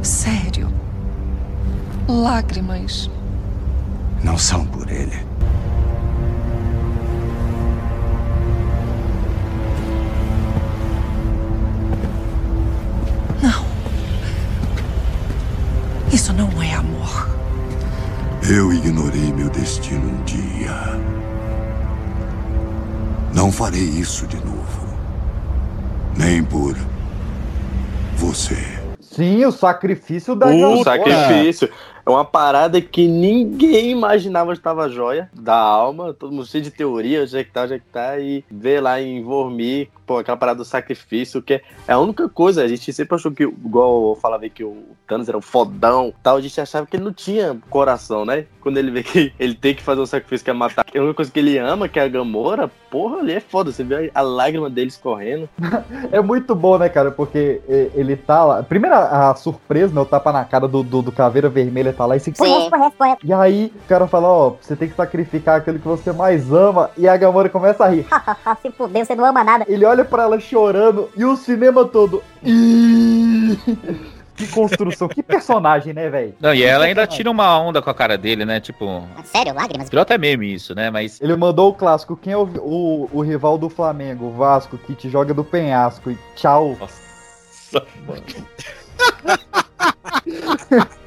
Sério. Lágrimas. Não são por ele. Eu ignorei meu destino um dia. Não farei isso de novo. Nem por você. Sim, o sacrifício da O sacrifício. É uma parada que ninguém imaginava que estava jóia da alma. Todo mundo cheio de teoria, onde é que tá, onde é que tá. E vê lá em Vormir, pô, aquela parada do sacrifício, que é a única coisa. A gente sempre achou que, igual eu falava que o Thanos era um fodão tal, a gente achava que ele não tinha coração, né? Quando ele vê que ele tem que fazer um sacrifício que é matar. A única coisa que ele ama, que é a Gamora, porra, ali é foda. Você vê a lágrima dele escorrendo. É muito bom, né, cara? Porque é, ele tá lá. Primeiro a, a surpresa, né? O tapa na cara do, do, do Caveira Vermelha tá lá e. E aí o cara fala, ó, você tem que sacrificar aquilo que você mais ama. E a Gamora começa a rir. Se fudeu, você não ama nada. Ele olha pra ela chorando e o cinema todo. Que construção, que personagem, né, velho? Não, e ela ainda tira uma onda com a cara dele, né? Tipo. Sério, lágrimas? Virou até meme isso, né? Mas. Ele mandou o clássico. Quem é o, o, o rival do Flamengo? O Vasco, que te joga do penhasco. E tchau. Nossa, mano.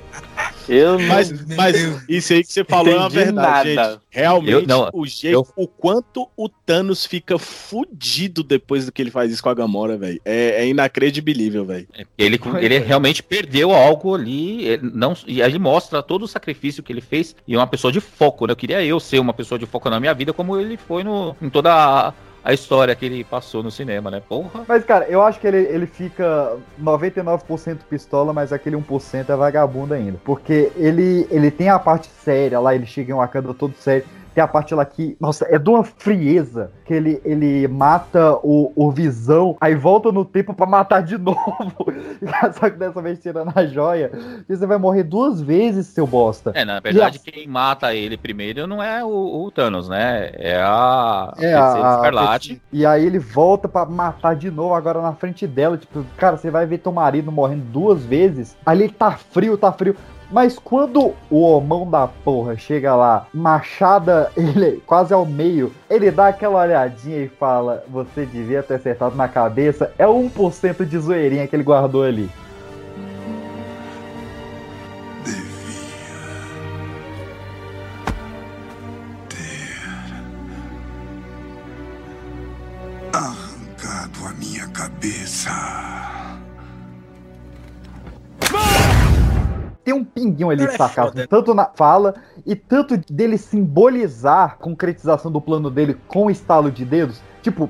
Eu não- Mas, mas isso aí que você falou é uma Entendi verdade, nada. gente. Realmente, Eu- não, o jeito, eu- o quanto o Thanos fica fudido depois do que ele faz isso com a Gamora, velho. É, é inacredibilível, velho. Ele, ele realmente perdeu algo ali. não, e aí ele mostra todo o sacrifício que ele fez. E é uma pessoa de foco, né? Eu queria eu ser uma pessoa de foco na minha vida, como ele foi no, em toda a, a história que ele passou no cinema, né? Porra. Mas, cara, eu acho que ele, ele fica 99% pistola, mas aquele 1% é vagabundo ainda. Porque ele, ele tem a parte séria lá, ele chega em Wakanda todo sério. Tem a parte lá que, nossa, é de uma frieza que ele, ele mata o, o Visão, aí volta no tempo pra matar de novo. Só que dessa vez tirando a joia. E você vai morrer duas vezes, seu bosta. É, na verdade, quem mata ele primeiro não é o, o Thanos, né? É a É, a, a Escarlate. E aí ele volta pra matar de novo agora na frente dela. Tipo, cara, você vai ver teu marido morrendo duas vezes. Ali tá frio, tá frio. Mas quando o homão da porra chega lá, machada ele quase ao meio, ele dá aquela olhadinha e fala: Você devia ter acertado na cabeça. É o 1% de zoeirinha que ele guardou ali. Arrancado a minha cabeça. Tem um pinguinho ali de é sarcasmo, foda. tanto na fala e tanto dele simbolizar a concretização do plano dele com o estalo de dedos. Tipo,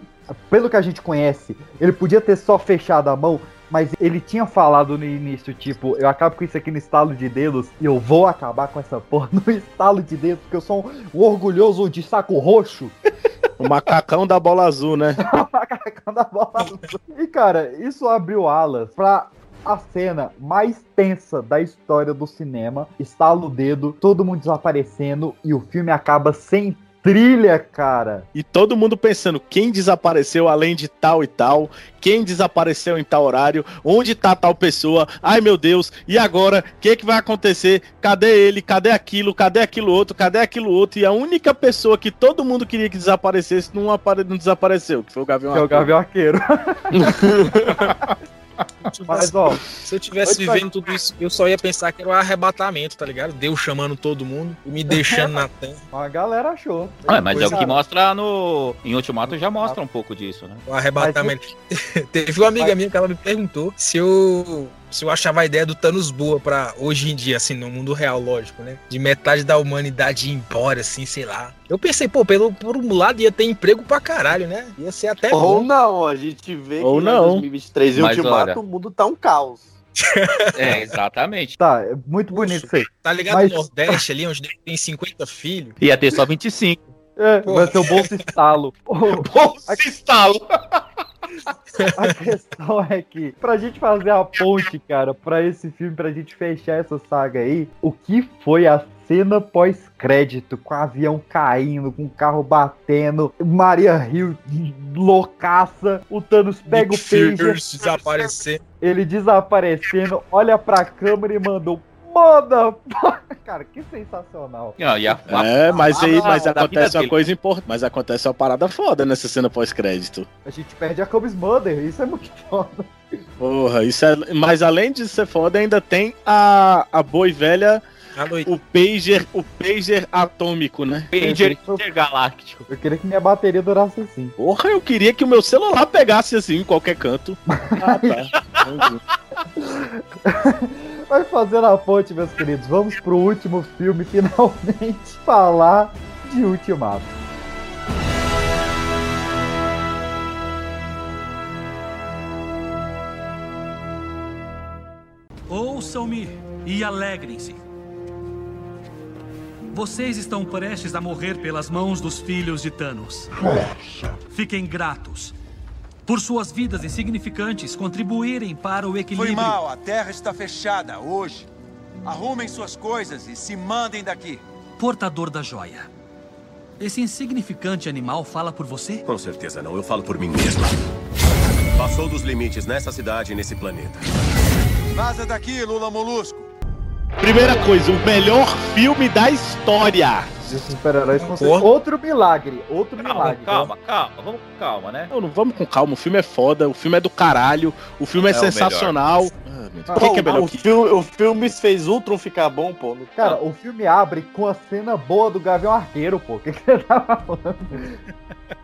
pelo que a gente conhece, ele podia ter só fechado a mão, mas ele tinha falado no início, tipo, eu acabo com isso aqui no estalo de dedos e eu vou acabar com essa porra no estalo de dedos, porque eu sou um, um orgulhoso de saco roxo. O macacão da bola azul, né? macacão da bola azul. E cara, isso abriu alas pra a cena mais tensa da história do cinema. Estala o dedo, todo mundo desaparecendo e o filme acaba sem trilha, cara. E todo mundo pensando quem desapareceu além de tal e tal, quem desapareceu em tal horário, onde tá tal pessoa, ai meu Deus, e agora? O que, que vai acontecer? Cadê ele? Cadê aquilo? Cadê aquilo outro? Cadê aquilo outro? E a única pessoa que todo mundo queria que desaparecesse não, apare... não desapareceu, que foi o Gavião Que é o Arqueiro. Gavião Arqueiro. Mas, ó, Se eu tivesse vivendo tudo isso, eu só ia pensar que era um arrebatamento, tá ligado? Deus chamando todo mundo e me deixando na terra. a galera achou. Ah, mas é o que mostra no. Em Ultimato já mostra um pouco disso, né? O arrebatamento. Teve uma amiga minha que ela me perguntou se eu. Se eu achava a ideia do Thanos boa pra hoje em dia, assim, no mundo real, lógico, né? De metade da humanidade ir embora, assim, sei lá. Eu pensei, pô, pelo, por um lado ia ter emprego pra caralho, né? Ia ser até Ou bom. não, a gente vê Ou que não. em 2023 em Mas Ultimato olha- o mundo tá um caos. É, exatamente. Tá, é muito bonito isso aí. Tá ligado Mas- no Nordeste ali, onde tem 50 filhos? Ia ter só 25. É, vai ser o bolso estalo. Bolsa estalo. A questão é que, pra gente fazer a ponte, cara, pra esse filme, pra gente fechar essa saga aí, o que foi a cena pós-crédito, com o avião caindo, com o carro batendo, Maria Rio loucaça, o Thanos pega o pager, Fierce desaparecer. ele desaparecendo, olha pra câmera e mandou Moda! Cara, que sensacional. Ah, e a- a- É, mas aí mas da vida acontece uma dele. coisa importante. Mas acontece uma parada foda nessa cena pós-crédito. A gente perde a Cubs Mother, isso é muito foda. Porra, isso é. Mas além de ser foda, ainda tem a, a boa e velha. O pager, o pager atômico, né? Pager intergaláctico. Eu queria que minha bateria durasse assim. Porra, eu queria que o meu celular pegasse assim em qualquer canto. Ah, tá. Vai fazendo a ponte, meus queridos. Vamos pro último filme, finalmente, falar de Ultimato. Ouçam-me e alegrem-se. Vocês estão prestes a morrer pelas mãos dos filhos de Thanos. Fiquem gratos por suas vidas insignificantes contribuírem para o Foi equilíbrio. mal, a terra está fechada hoje. Arrumem suas coisas e se mandem daqui. Portador da joia. Esse insignificante animal fala por você? Com certeza não, eu falo por mim mesmo. Passou dos limites nessa cidade e nesse planeta. Vaza daqui, Lula Molusco. Primeira coisa, o melhor filme da história. Super-heróis outro milagre, outro Calma, milagre. calma, calma, vamos com calma, né? Não, não vamos com calma, o filme é foda, o filme é do caralho, o filme é, É o sensacional. Ah, que, é melhor o, que filme, o filme fez Ultron ficar bom, pô. Cara, o filme abre com a cena boa do Gavião Arqueiro, pô. O que, que você tá falando?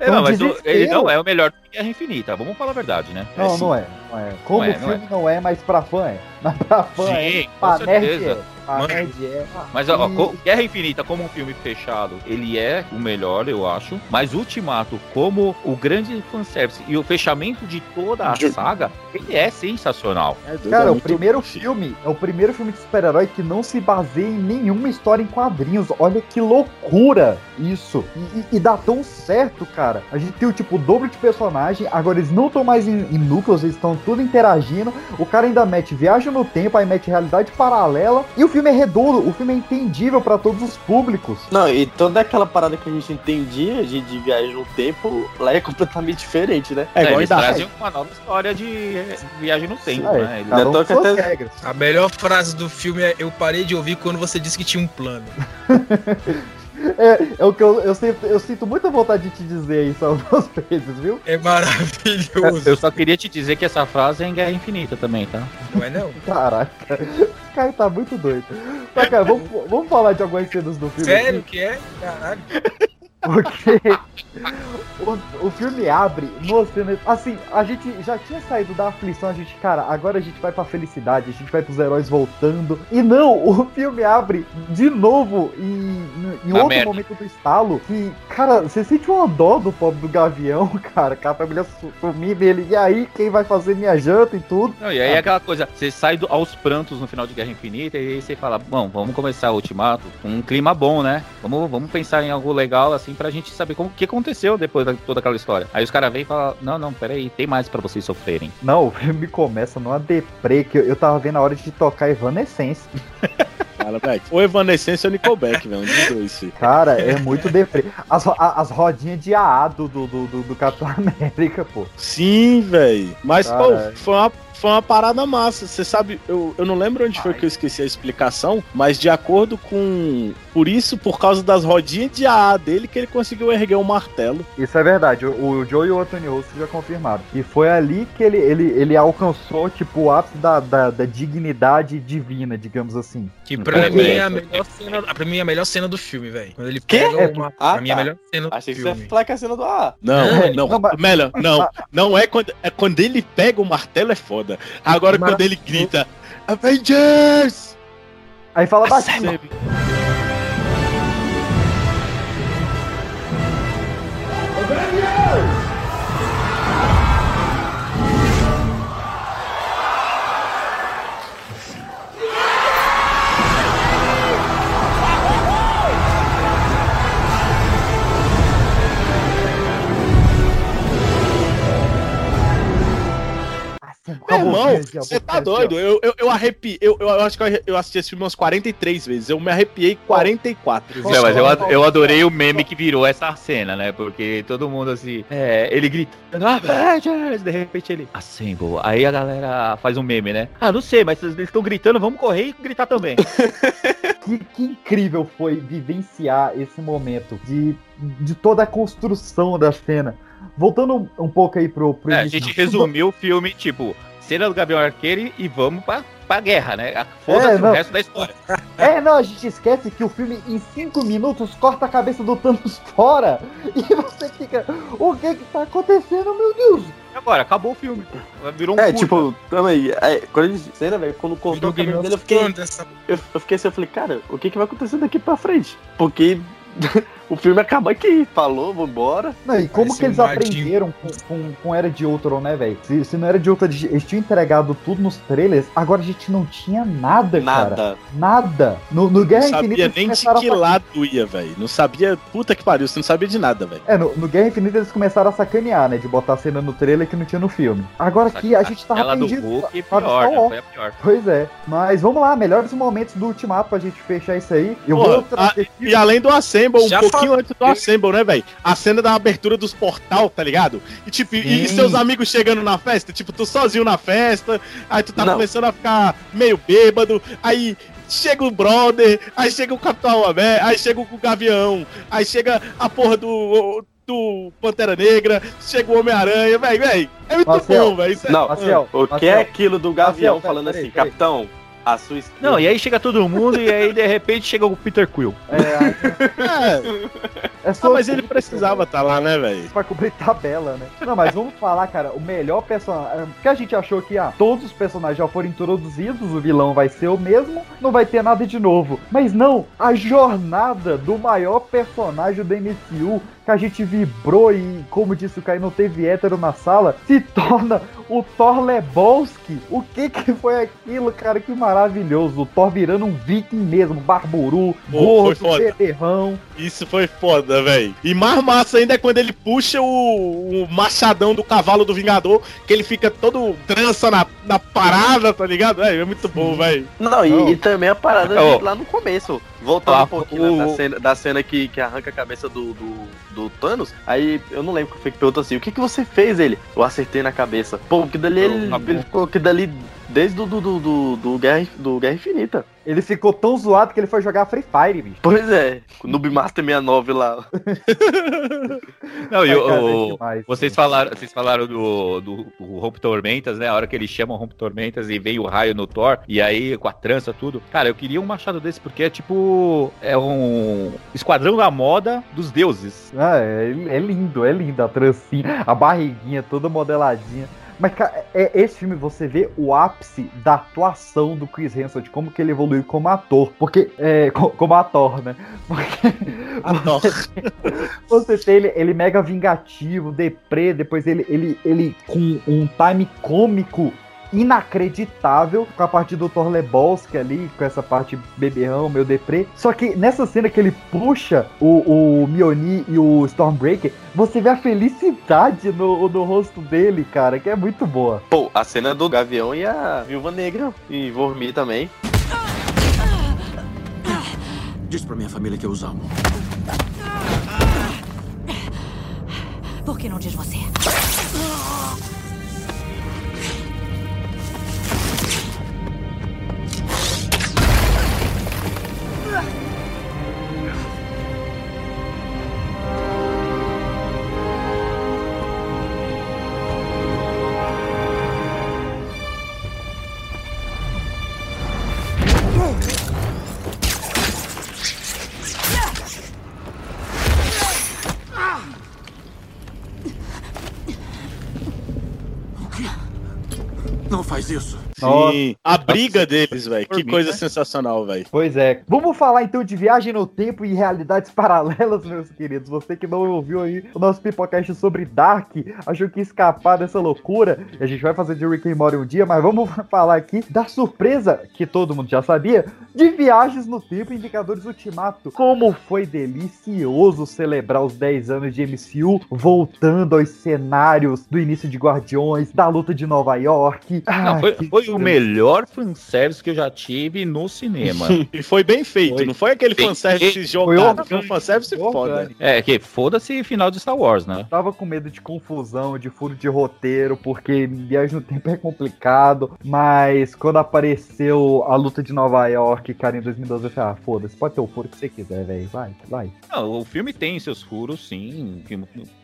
É, não, Um mas o- ele não é o melhor do que Guerra Infinita, vamos falar a verdade, né? Não, É, não é, não é. Como Não é, o não filme não é, mas pra fã é. Mas pra fã Sim, é. com Pra nerd certeza. É. A Mano. Red é. Mas ó, E- Guerra Infinita como um filme fechado, ele é o melhor, eu acho. Mas Ultimato, como o grande fanservice e o fechamento de toda a saga, ele é sensacional. Cara, o primeiro filme é o primeiro filme de super-herói que não se baseia em nenhuma história em quadrinhos. Olha que loucura isso. E, e- e dá tão certo, cara. A gente tem o tipo o dobro de personagem, agora eles não estão mais em, em núcleos, eles estão tudo interagindo. O cara ainda mete viagem no tempo, aí mete realidade paralela. E o filme é redondo, o filme é entendível pra todos os públicos. Não, e toda aquela parada que a gente entendia de, de viagem no tempo, lá é completamente diferente, né? É, eles trazem uma nova história de eh, viagem no tempo, É, né? Com suas regras. A melhor frase do filme é: Eu parei de ouvir quando você disse que tinha um plano. É, é o que eu, eu, sinto, eu sinto muita vontade de te dizer isso algumas vezes, viu? É maravilhoso. Eu só queria te dizer que essa frase é em Guerra Infinita também, tá? Não é não? Caraca, esse cara tá muito doido. Tá, cara, vamos, vamos falar de algumas cenas do filme. Sério aqui? que é? Caralho. Porque o, o filme abre cena. Assim, a gente já tinha saído da aflição, a gente, cara, agora a gente vai pra felicidade, a gente vai pros heróis voltando. E não, o filme abre de novo em, em Na outro merda. momento do estalo. Que, cara, você sente uma dó do pobre do Gavião, cara, que a família su- sumir dele. E aí, quem vai fazer minha janta e tudo? Não, e aí é aquela coisa, você sai do- aos prantos no final de Guerra Infinita e aí você fala, bom, vamos começar o Ultimato com um clima bom, né? Vamos, vamos pensar em algo legal, assim, pra gente saber como o que aconteceu depois de toda aquela história. Aí os caras vêm e falam, não, não, peraí, tem mais pra vocês sofrerem. Não, o filme começa numa deprê que eu, eu tava vendo a hora de tocar Evanescence. Cara, velho. Ou Evanescence ou Nickelback, velho. Um dos dois, filho. Cara, é muito deprê. As, as rodinhas de AA do, do, do, do- Capitão América, pô. Sim, velho. Mas, pô, foi uma, foi uma parada massa. Você sabe, eu, eu não lembro onde foi que eu esqueci a explicação, mas de acordo com. Por isso, por causa das rodinhas de AA dele, que ele conseguiu erguer o martelo. Isso é verdade, o, o Joe e o Anthony Russo já confirmaram. E foi ali que ele, ele, ele alcançou, tipo, o ápice da, da, da dignidade divina, digamos assim. Que pra mim é a melhor cena. Pra mim é a melhor cena do filme, velho. Quando ele pega uma. Ah, pra mim é a tá. melhor cena do Achei que você ia filme. falar que é a cena do A. Não, É, não, não, mas- melhor, não, não é quando, é quando ele pega o martelo é foda. Agora quando ele grita Avengers! Aí fala baixinho. Meu irmão, você tá doido? Eu, eu, eu arrepiei. Eu, eu acho que eu- assisti esse filme umas 43 vezes. Eu me arrepiei 44 vezes. Não, mas eu, eu adorei o meme que virou essa cena, né? Porque todo mundo assim, é, ele gritando, Avengers! De repente ele, Assemble. Aí a galera faz um meme, né? Ah, não sei, mas eles estão gritando, vamos correr e gritar também. Que, que incrível foi vivenciar esse momento de, de toda a construção da cena. Voltando um, pouco aí pro, pro É, a gente resumiu o filme, tipo, cena do Gabriel Arqueiro e vamos pra, pra guerra, né? Foda-se É, o não. resto da história. É, não, a gente esquece que o filme em 5 minutos corta a cabeça do Thanos fora e você fica, o que que tá acontecendo, meu Deus? E agora, acabou o filme. Virou um É, curta. tipo, também, é, quando ele cena, velho, quando cortou cabeça of dele, eu fiquei, essa- eu, eu fiquei assim, eu falei, cara, o que que vai acontecer daqui pra frente? Porque o filme acaba aqui, falou, vambora. Não, e como que eles um aprenderam com, com, com Era de Ultron, né, velho? Se, se não Era de Ultron, eles tinham entregado tudo nos trailers, agora a gente não tinha nada, cara. Nada. Nada. No, no Não Guerra sabia Infinita eles nem de que a... lado ia, velho. Não sabia. Puta que pariu, você não sabia de nada, velho. É, no, no Guerra Infinita eles começaram a sacanear, né? De botar a cena no trailer que não tinha no filme. Agora aqui a gente tava Ela do perdido. Hulk é pior, Star né? Foi a pior. Pois é. Mas vamos lá, melhores momentos do Ultimato pra gente fechar isso aí. Eu Porra, vou trazer a- e além do Assemble, um pouquinho antes do Assemble, né, velho? A cena da abertura dos portal, tá ligado? E tipo, e, e seus amigos chegando na festa, tipo, tu sozinho na festa, aí tu tá Não. começando a ficar meio bêbado, aí chega o brother, aí chega o Capitão América, aí chega o Gavião, aí chega a porra do. Do Pantera Negra, chega o Homem-Aranha, velho, velho. É muito Marcel, bom, velho. É- Não, Marcel, o que Marcel. é aquilo do Gavião Marcel, falando peraí, assim, peraí. capitão, A sua esquerda. Não, e aí chega todo mundo e aí de repente chega o Peter Quill. É, é Ah, mas ele precisava estar lá, né, velho? Pra cobrir tabela, né? Não, mas vamos falar, cara, o melhor personagem. Porque a gente achou que, ah, todos os personagens já foram introduzidos, o vilão vai ser o mesmo, não vai ter nada de novo. Mas não, a jornada do maior personagem do MCU, que a gente vibrou e, como disse o Caio, não teve hétero na sala, se torna o Thor Lebowski. O que que foi aquilo, cara? Que maravilhoso. O Thor virando um viking mesmo, barburu, Pô, gordo, beberrão. Isso foi foda, velho. E mais massa ainda é quando ele puxa o, o machadão do cavalo do Vingador, que ele fica todo trança na, na parada, tá ligado? É, é muito bom, velho. Não, e, e também a parada de lá no começo. Voltando Ah, um pouquinho né, o- da cena, da cena que, que arranca a cabeça do, do, do Thanos, aí eu não lembro que foi que perguntou assim, o que, que você fez ele? Eu acertei na cabeça. Pô, que dali ele, ele ficou que dali desde do, do, do, do, do Guerra, do Guerra Infinita. Ele ficou tão zoado que ele foi jogar Free Fire, bicho. Pois é, o Noob Master 69 lá. Não, e o- cara, o- demais. vocês falaram, vocês falaram do, do, do Rompe Tormentas, né? A hora que eles chamam Rompe Tormentas e vem o raio no Thor, e aí com a trança, tudo. Cara, eu queria um machado desse, porque é tipo. É um esquadrão da moda dos deuses. Ah, é, é lindo, é lindo a trancinha, a barriguinha toda modeladinha. Mas, cara, é, esse filme você vê o ápice da atuação do Chris Hemsworth, como que ele evoluiu como ator. Porque, é, co- como ator, né? Porque você, você tem ele, ele mega vingativo, deprê, depois ele, ele, ele com um time cômico inacreditável com a parte do Thor Lebowski ali, com essa parte beberrão, meu deprê. Só que nessa cena que ele puxa o, o Mioni e o Stormbreaker, você vê a felicidade no, no rosto dele, cara, que é muito boa. Pô, a cena do Gavião e a Viúva Negra. E Vormir também. Diz pra minha família que eu os amo. Por que não diz você? Não faz isso. Sim, a briga deles, velho. Que coisa né? sensacional, velho. Pois é. Vamos falar então de viagem no tempo e realidades paralelas, meus queridos. Você que não ouviu aí o nosso pipocast sobre Dark, achou que ia escapar dessa loucura. A gente vai fazer de Rick and Morty um dia, mas vamos falar aqui da surpresa que todo mundo já sabia de viagens no tempo em Vingadores Ultimato. Como foi delicioso celebrar os 10 anos de MCU voltando aos cenários do início de Guardiões, da luta de Nova York. Não, Ah, foi, que foi o melhor fanservice que eu já tive no cinema. E foi bem feito, Foi. não foi aquele Bem fanservice jogado, foi um fanservice foda. É, que foda-se final de Star Wars, né? Tava com medo de confusão, de furo de roteiro, porque viagem no tempo é complicado. Mas quando apareceu a luta de Nova York, cara, em 2012, eu falei, ah, foda-se, pode ter o furo que você quiser, velho. Vai, vai. Não, o filme tem seus furos, sim.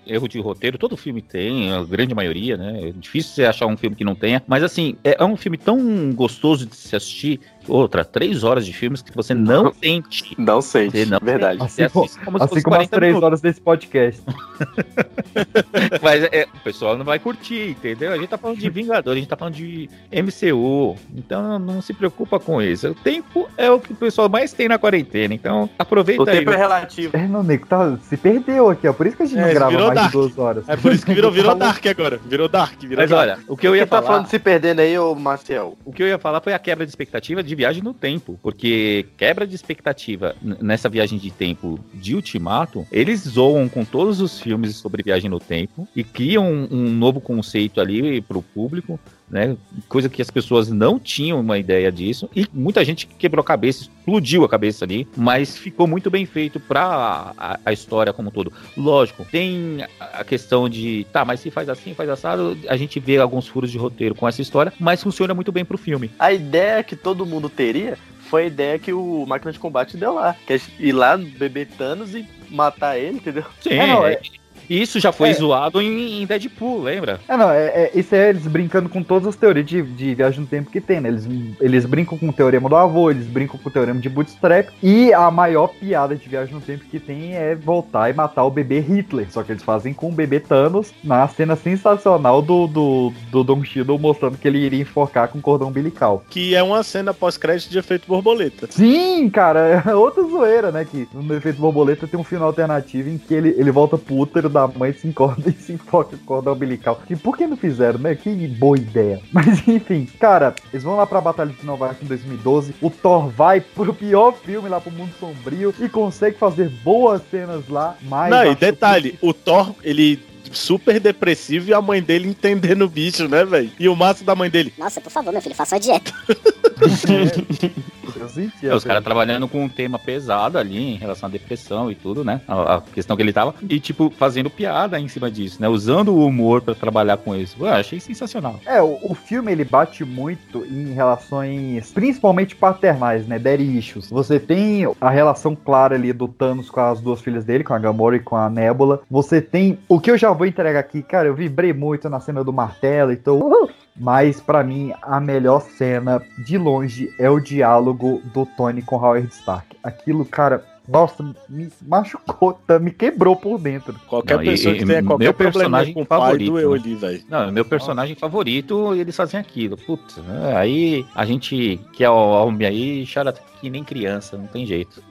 Erro de roteiro, todo filme tem, a grande maioria, né? É difícil você achar um filme que não tenha. Mas assim, é é um filme tão gostoso de se assistir. Outra, três horas de filmes que você não sente. Não sente, Você não verdade. sente. Você Assim, como, assim fosse como as 40 três minutos. horas desse podcast. Mas é, o pessoal não vai curtir, entendeu? A gente tá falando de Vingador, a gente tá falando de MCU. Então não se preocupa com isso. O tempo é o que o pessoal mais tem na quarentena. Então aproveita O aí. tempo é relativo. É, não, nego, tá, se perdeu aqui, ó. Por isso que a gente É, não grava mais Dark. de duas horas. É por isso que virou, virou Falou- Dark agora. Virou Dark, virou Mas Dark. olha, o que eu ia Quem tá falar. falando de se perdendo aí, ô Marcel? O que eu ia falar foi a quebra de expectativa de viagem no tempo. Porque quebra de expectativa nessa viagem de tempo de Ultimato, eles zoam com todos os filmes sobre viagem no tempo e criam um, um novo conceito ali pro público. Né? Coisa que as pessoas não tinham uma ideia disso. E muita gente quebrou a cabeça, explodiu a cabeça ali, mas ficou muito bem feito pra a, a história como um todo. Lógico, tem a questão de, tá, mas se faz assim, faz assado, a gente vê alguns furos de roteiro com essa história, mas funciona muito bem pro filme. A ideia que todo mundo teria foi a ideia que o Máquina de Combate deu lá. Que é ir lá, beber Thanos e matar ele, entendeu? Sim, É, não, é- E isso já foi É. zoado em, em Deadpool, lembra? É, não, é, é- isso é eles brincando com todas as teorias de, de viagem no tempo que tem, né? Eles, eles brincam com o teorema do avô, eles brincam com o teorema de Bootstrap, e a maior piada de viagem no tempo que tem é voltar e matar o bebê Hitler. Só que eles fazem com o bebê Thanos na cena sensacional do, do, do Don Cheadle mostrando que ele iria enforcar com cordão umbilical. Que é uma cena pós-crédito de efeito borboleta. Sim, cara, é outra zoeira, né? Que no efeito borboleta tem um final alternativo em que ele, ele volta pro útero da mãe, se encorda e se enfoca com o cordão umbilical. E por que não fizeram, né? Que boa ideia. Mas enfim, cara, eles vão lá pra Batalha de Nova York em 2012. O Thor vai pro pior filme lá pro Mundo Sombrio e consegue fazer boas cenas lá. Mas Não, e detalhe, o Thor, ele super depressivo e a mãe dele entendendo o bicho, né, velho? E o massa da mãe dele. Nossa, por favor, meu filho, faça uma dieta. Eu senti, É, os caras trabalhando com um tema pesado ali em relação à depressão e tudo, né? A, a questão que ele tava. E, tipo, fazendo piada em cima disso, né? Usando o humor pra trabalhar com isso. Eu achei sensacional. É, o, o filme ele bate muito em relações principalmente paternais, né? Daddy issues. Você tem a relação clara ali do Thanos com as duas filhas dele, com a Gamora e com a Nebula. Você tem o que eu já vou entregar aqui, cara, eu vibrei muito na cena do martelo, então. Mas pra mim a melhor cena de longe é o diálogo do Tony com Howard Stark. Aquilo, cara, nossa, me machucou, tá? me quebrou por dentro. Qualquer Não, pessoa e que tenha qualquer meu personagem com o pai favorito, doeu né? ali, velho. Não, meu personagem favorito, eles fazem aquilo. Putz, né? aí a gente que é o homem aí chora que nem criança, não tem jeito.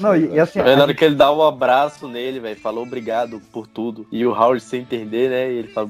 Não, e, e assim, É, na hora que ele dá um abraço nele, velho, falou obrigado por tudo. E o Howard sem entender, né? E ele fala,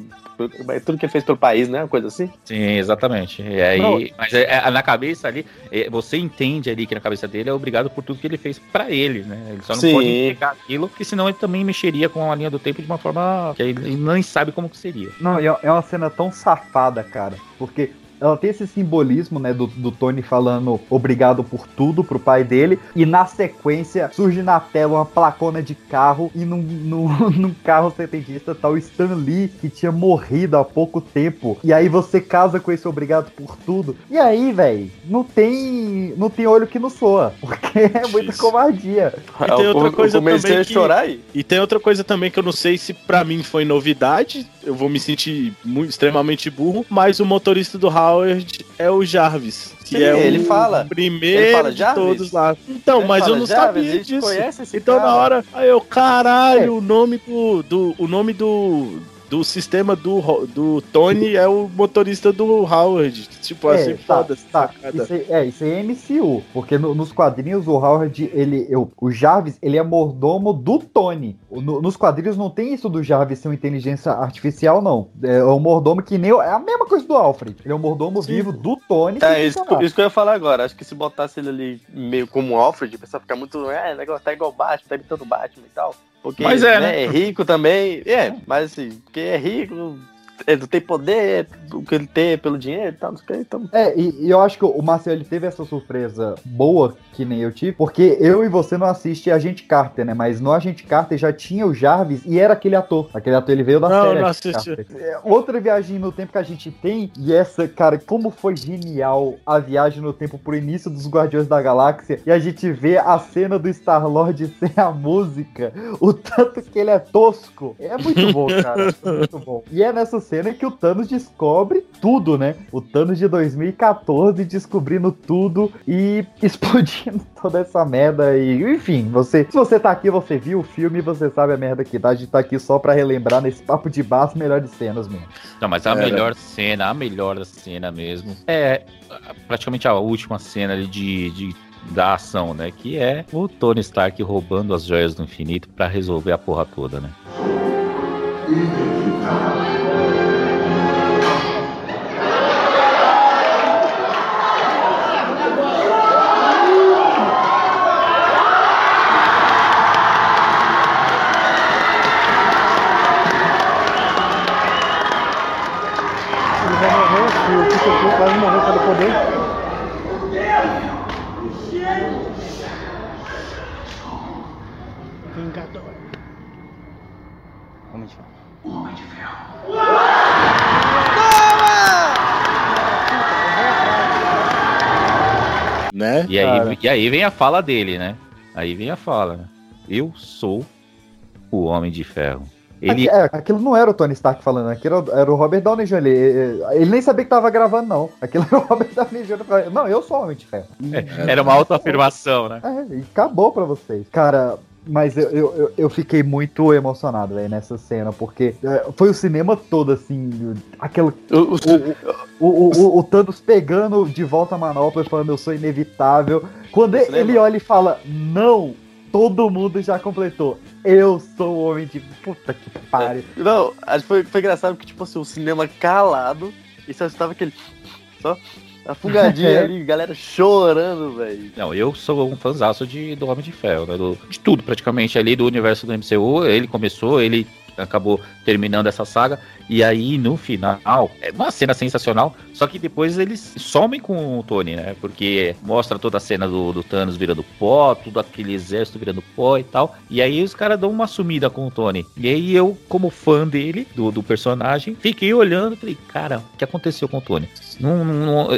"Mas tudo que ele fez pelo país, né? Uma coisa assim. Sim, exatamente. E aí, Não. mas é, é, na cabeça ali, é, você entende ali que na cabeça dele é obrigado por tudo que ele fez pra ele, né? Ele só não Sim. pode pegar aquilo, porque senão ele também mexeria com a linha do tempo de uma forma que ele nem sabe como que seria. Não, é é uma cena tão safada, cara. Porque ela tem esse simbolismo, né, do, do Tony falando obrigado por tudo pro pai dele. E na sequência surge na tela uma placona de carro. E num, num, num carro setentista tá o Stan Lee, que tinha morrido há pouco tempo. E aí você casa com esse obrigado por tudo. E aí, velho, não tem. Não tem olho que não soa. Porque é muita covardia. E tem outra coisa também comecei a que... chorar aí. E tem outra coisa também que eu não sei se pra mim foi novidade, eu vou me sentir muito, extremamente burro, mas o motorista do Howard é o Jarvis. Que Sim, é ele o fala. primeiro Ele fala de todos lá. Então, Ele mas fala eu não Jarvis, sabia disso. então cara. na hora, aí eu, caralho, É. o nome do, do o nome do do sistema do, do Tony é o motorista do Howard. Tipo, assim, tá, foda tá. sacada. Isso aí, é, isso aí é MCU. Porque no- nos quadrinhos o Howard, ele. eu- o Jarvis, ele é mordomo do Tony. O- no- nos quadrinhos não tem isso do Jarvis ser uma inteligência artificial, não. É um mordomo que nem. o- É a mesma coisa do Alfred. Ele é um mordomo vivo do Tony. É, isso, isso que eu ia falar agora. Acho que se botasse ele ali meio como um Alfred, o pessoal fica muito. É, negócio tá igual o Batman, tá imitando o Batman e tal. Porque Mas é, né, né? é rico também. É, mas assim, porque é rico, ele não tem poder, o que ele tem é pelo dinheiro e tal, não sei o que. Então, É, e, e eu acho que o Marcel ele teve essa surpresa boa que nem eu tive, porque eu e você não assiste Agente Carter, né? Mas no Agente Carter já tinha o Jarvis e era aquele ator. Aquele ator ele veio da Não, série. não assisti. Carter. É, outra viagem no tempo que a gente tem, e essa, cara, como foi genial a viagem no tempo pro início dos Guardiões da Galáxia, e a gente vê a cena do Star-Lord sem a música, o tanto que ele é tosco. É muito bom, cara. É muito bom. E é nessa cena que o Thanos descobre tudo, né? O Thanos de 2014 descobrindo tudo e explodindo toda essa merda. E, enfim, você, se você tá aqui, você viu o filme, você sabe a merda que dá. A gente tá aqui só pra relembrar nesse papo de bar as melhores cenas mesmo. Não, mas a É, melhor cena, a melhor cena mesmo, é praticamente a última cena ali de, de- da ação, né? Que é o Tony Stark roubando as joias do infinito pra resolver a porra toda, né? Né? E aí, e aí vem a fala dele, né? Aí vem a fala, né? Eu sou o Homem de Ferro. Ele... É, aquilo não era o Tony Stark falando, aquilo era o Robert Downey Jr. Ele, ele nem sabia que tava gravando, não. Aquilo era o Robert Downey Jr. falando, não, eu sou o Homem de Ferro. É, era uma autoafirmação, né? É, e acabou pra vocês. Cara, mas eu, eu, eu- fiquei muito emocionado, velho, nessa cena, porque é, foi o cinema todo, assim, aquela... O, o, o, o- o Thanos pegando de volta a manopla e falando, eu sou inevitável. Quando ele, ele olha e fala, não, todo mundo já completou. Eu sou o homem de... Puta que pariu. Não, acho que foi, foi engraçado porque, tipo assim, o cinema calado e só estava aquele. Só afogadinho É. ali, galera chorando, velho. Não, eu sou um fãzaço de, do Homem de Ferro, né? Do- de tudo praticamente ali do universo do MCU. Ele começou, ele acabou terminando essa saga. E aí, no final, é uma cena sensacional. Só que depois eles somem com o Tony, né? Porque mostra toda a cena do, do Thanos virando pó, tudo aquele exército virando pó e tal. E aí os caras dão uma sumida com o Tony. E aí eu, como fã dele, do, do personagem, fiquei olhando e falei, cara, o que aconteceu com o Tony? Não, não-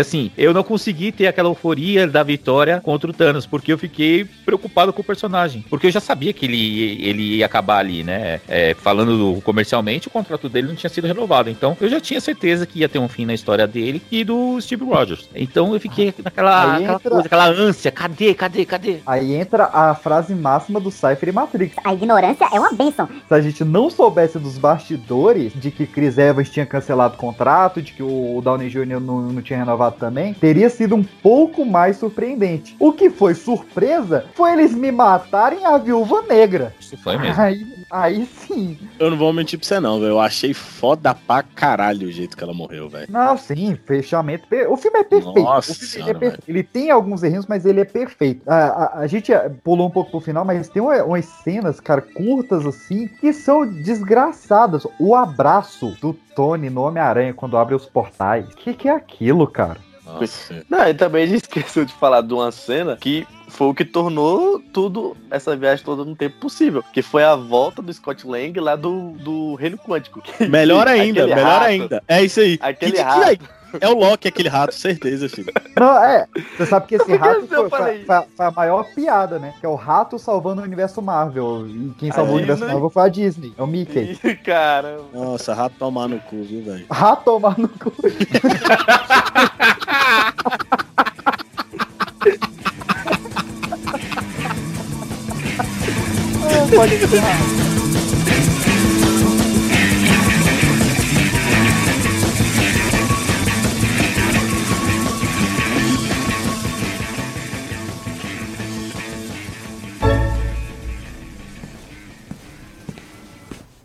assim, eu não consegui ter aquela euforia da vitória contra o Thanos, porque eu fiquei preocupado com o personagem. Porque eu já sabia que ele, ele ia acabar ali, né? É, falando do- comercialmente, o contrato dele não tinha sido renovado. Então eu já tinha certeza que ia ter um fim na história dele e do Steve Rogers. Então eu fiquei naquela aquela, entra- coisa, aquela ânsia, cadê, cadê, cadê? Aí entra a frase máxima do Cypher e Matrix. A ignorância é uma bênção. Se a gente não soubesse dos bastidores de que Chris Evans tinha cancelado o contrato, de que o Downey Jr. não, não tinha renovado também, teria sido um pouco mais surpreendente. O que foi surpresa foi eles me matarem a viúva negra. Isso foi mesmo. Aí, aí sim. Eu não vou mentir pra você, não, velho. Eu achei foda pra caralho o jeito que ela morreu, velho. Não, sim, fechamento. O filme é perfeito. Nossa o filme ele, senhora, é perfeito. Ele tem alguns errinhos, mas ele é perfeito. A, a- a gente eh, pulou um pouco pro final, mas tem uma- umas cenas, cara, curtas assim, que são desgraçadas. O abraço do Tony no Homem-Aranha quando abre os portais. O que, que é aquilo, cara? Não, e também a gente esqueceu de falar de uma cena que foi o que tornou tudo, essa viagem toda no tempo possível. Que foi a volta do Scott Lang lá do, do Reino Quântico. Melhor ainda, melhor rato. ainda. É isso aí. Aquele Que- que- rato. aí? É o Loki, aquele rato, certeza, filho. Não, é. Você sabe que esse que rato foi, foi- foi a- foi a maior piada, né? Que é o rato salvando o universo Marvel. E quem A salvou o universo Disney? Marvel foi a Disney. É o Mickey. Cara. Nossa, rato tomar no cu, viu, velho? Rato tomar no cu. Pode encerrar.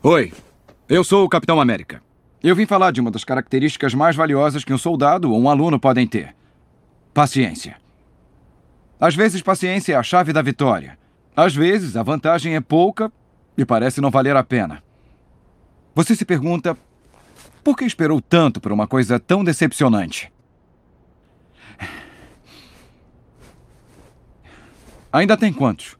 Oi, eu sou o Capitão América. Eu vim falar de uma das características mais valiosas que um soldado ou um aluno podem ter: paciência. Às vezes, paciência é a chave da vitória. Às vezes, a vantagem é pouca e parece não valer a pena. Você se pergunta: por que esperou tanto por uma coisa tão decepcionante? Ainda tem quantos?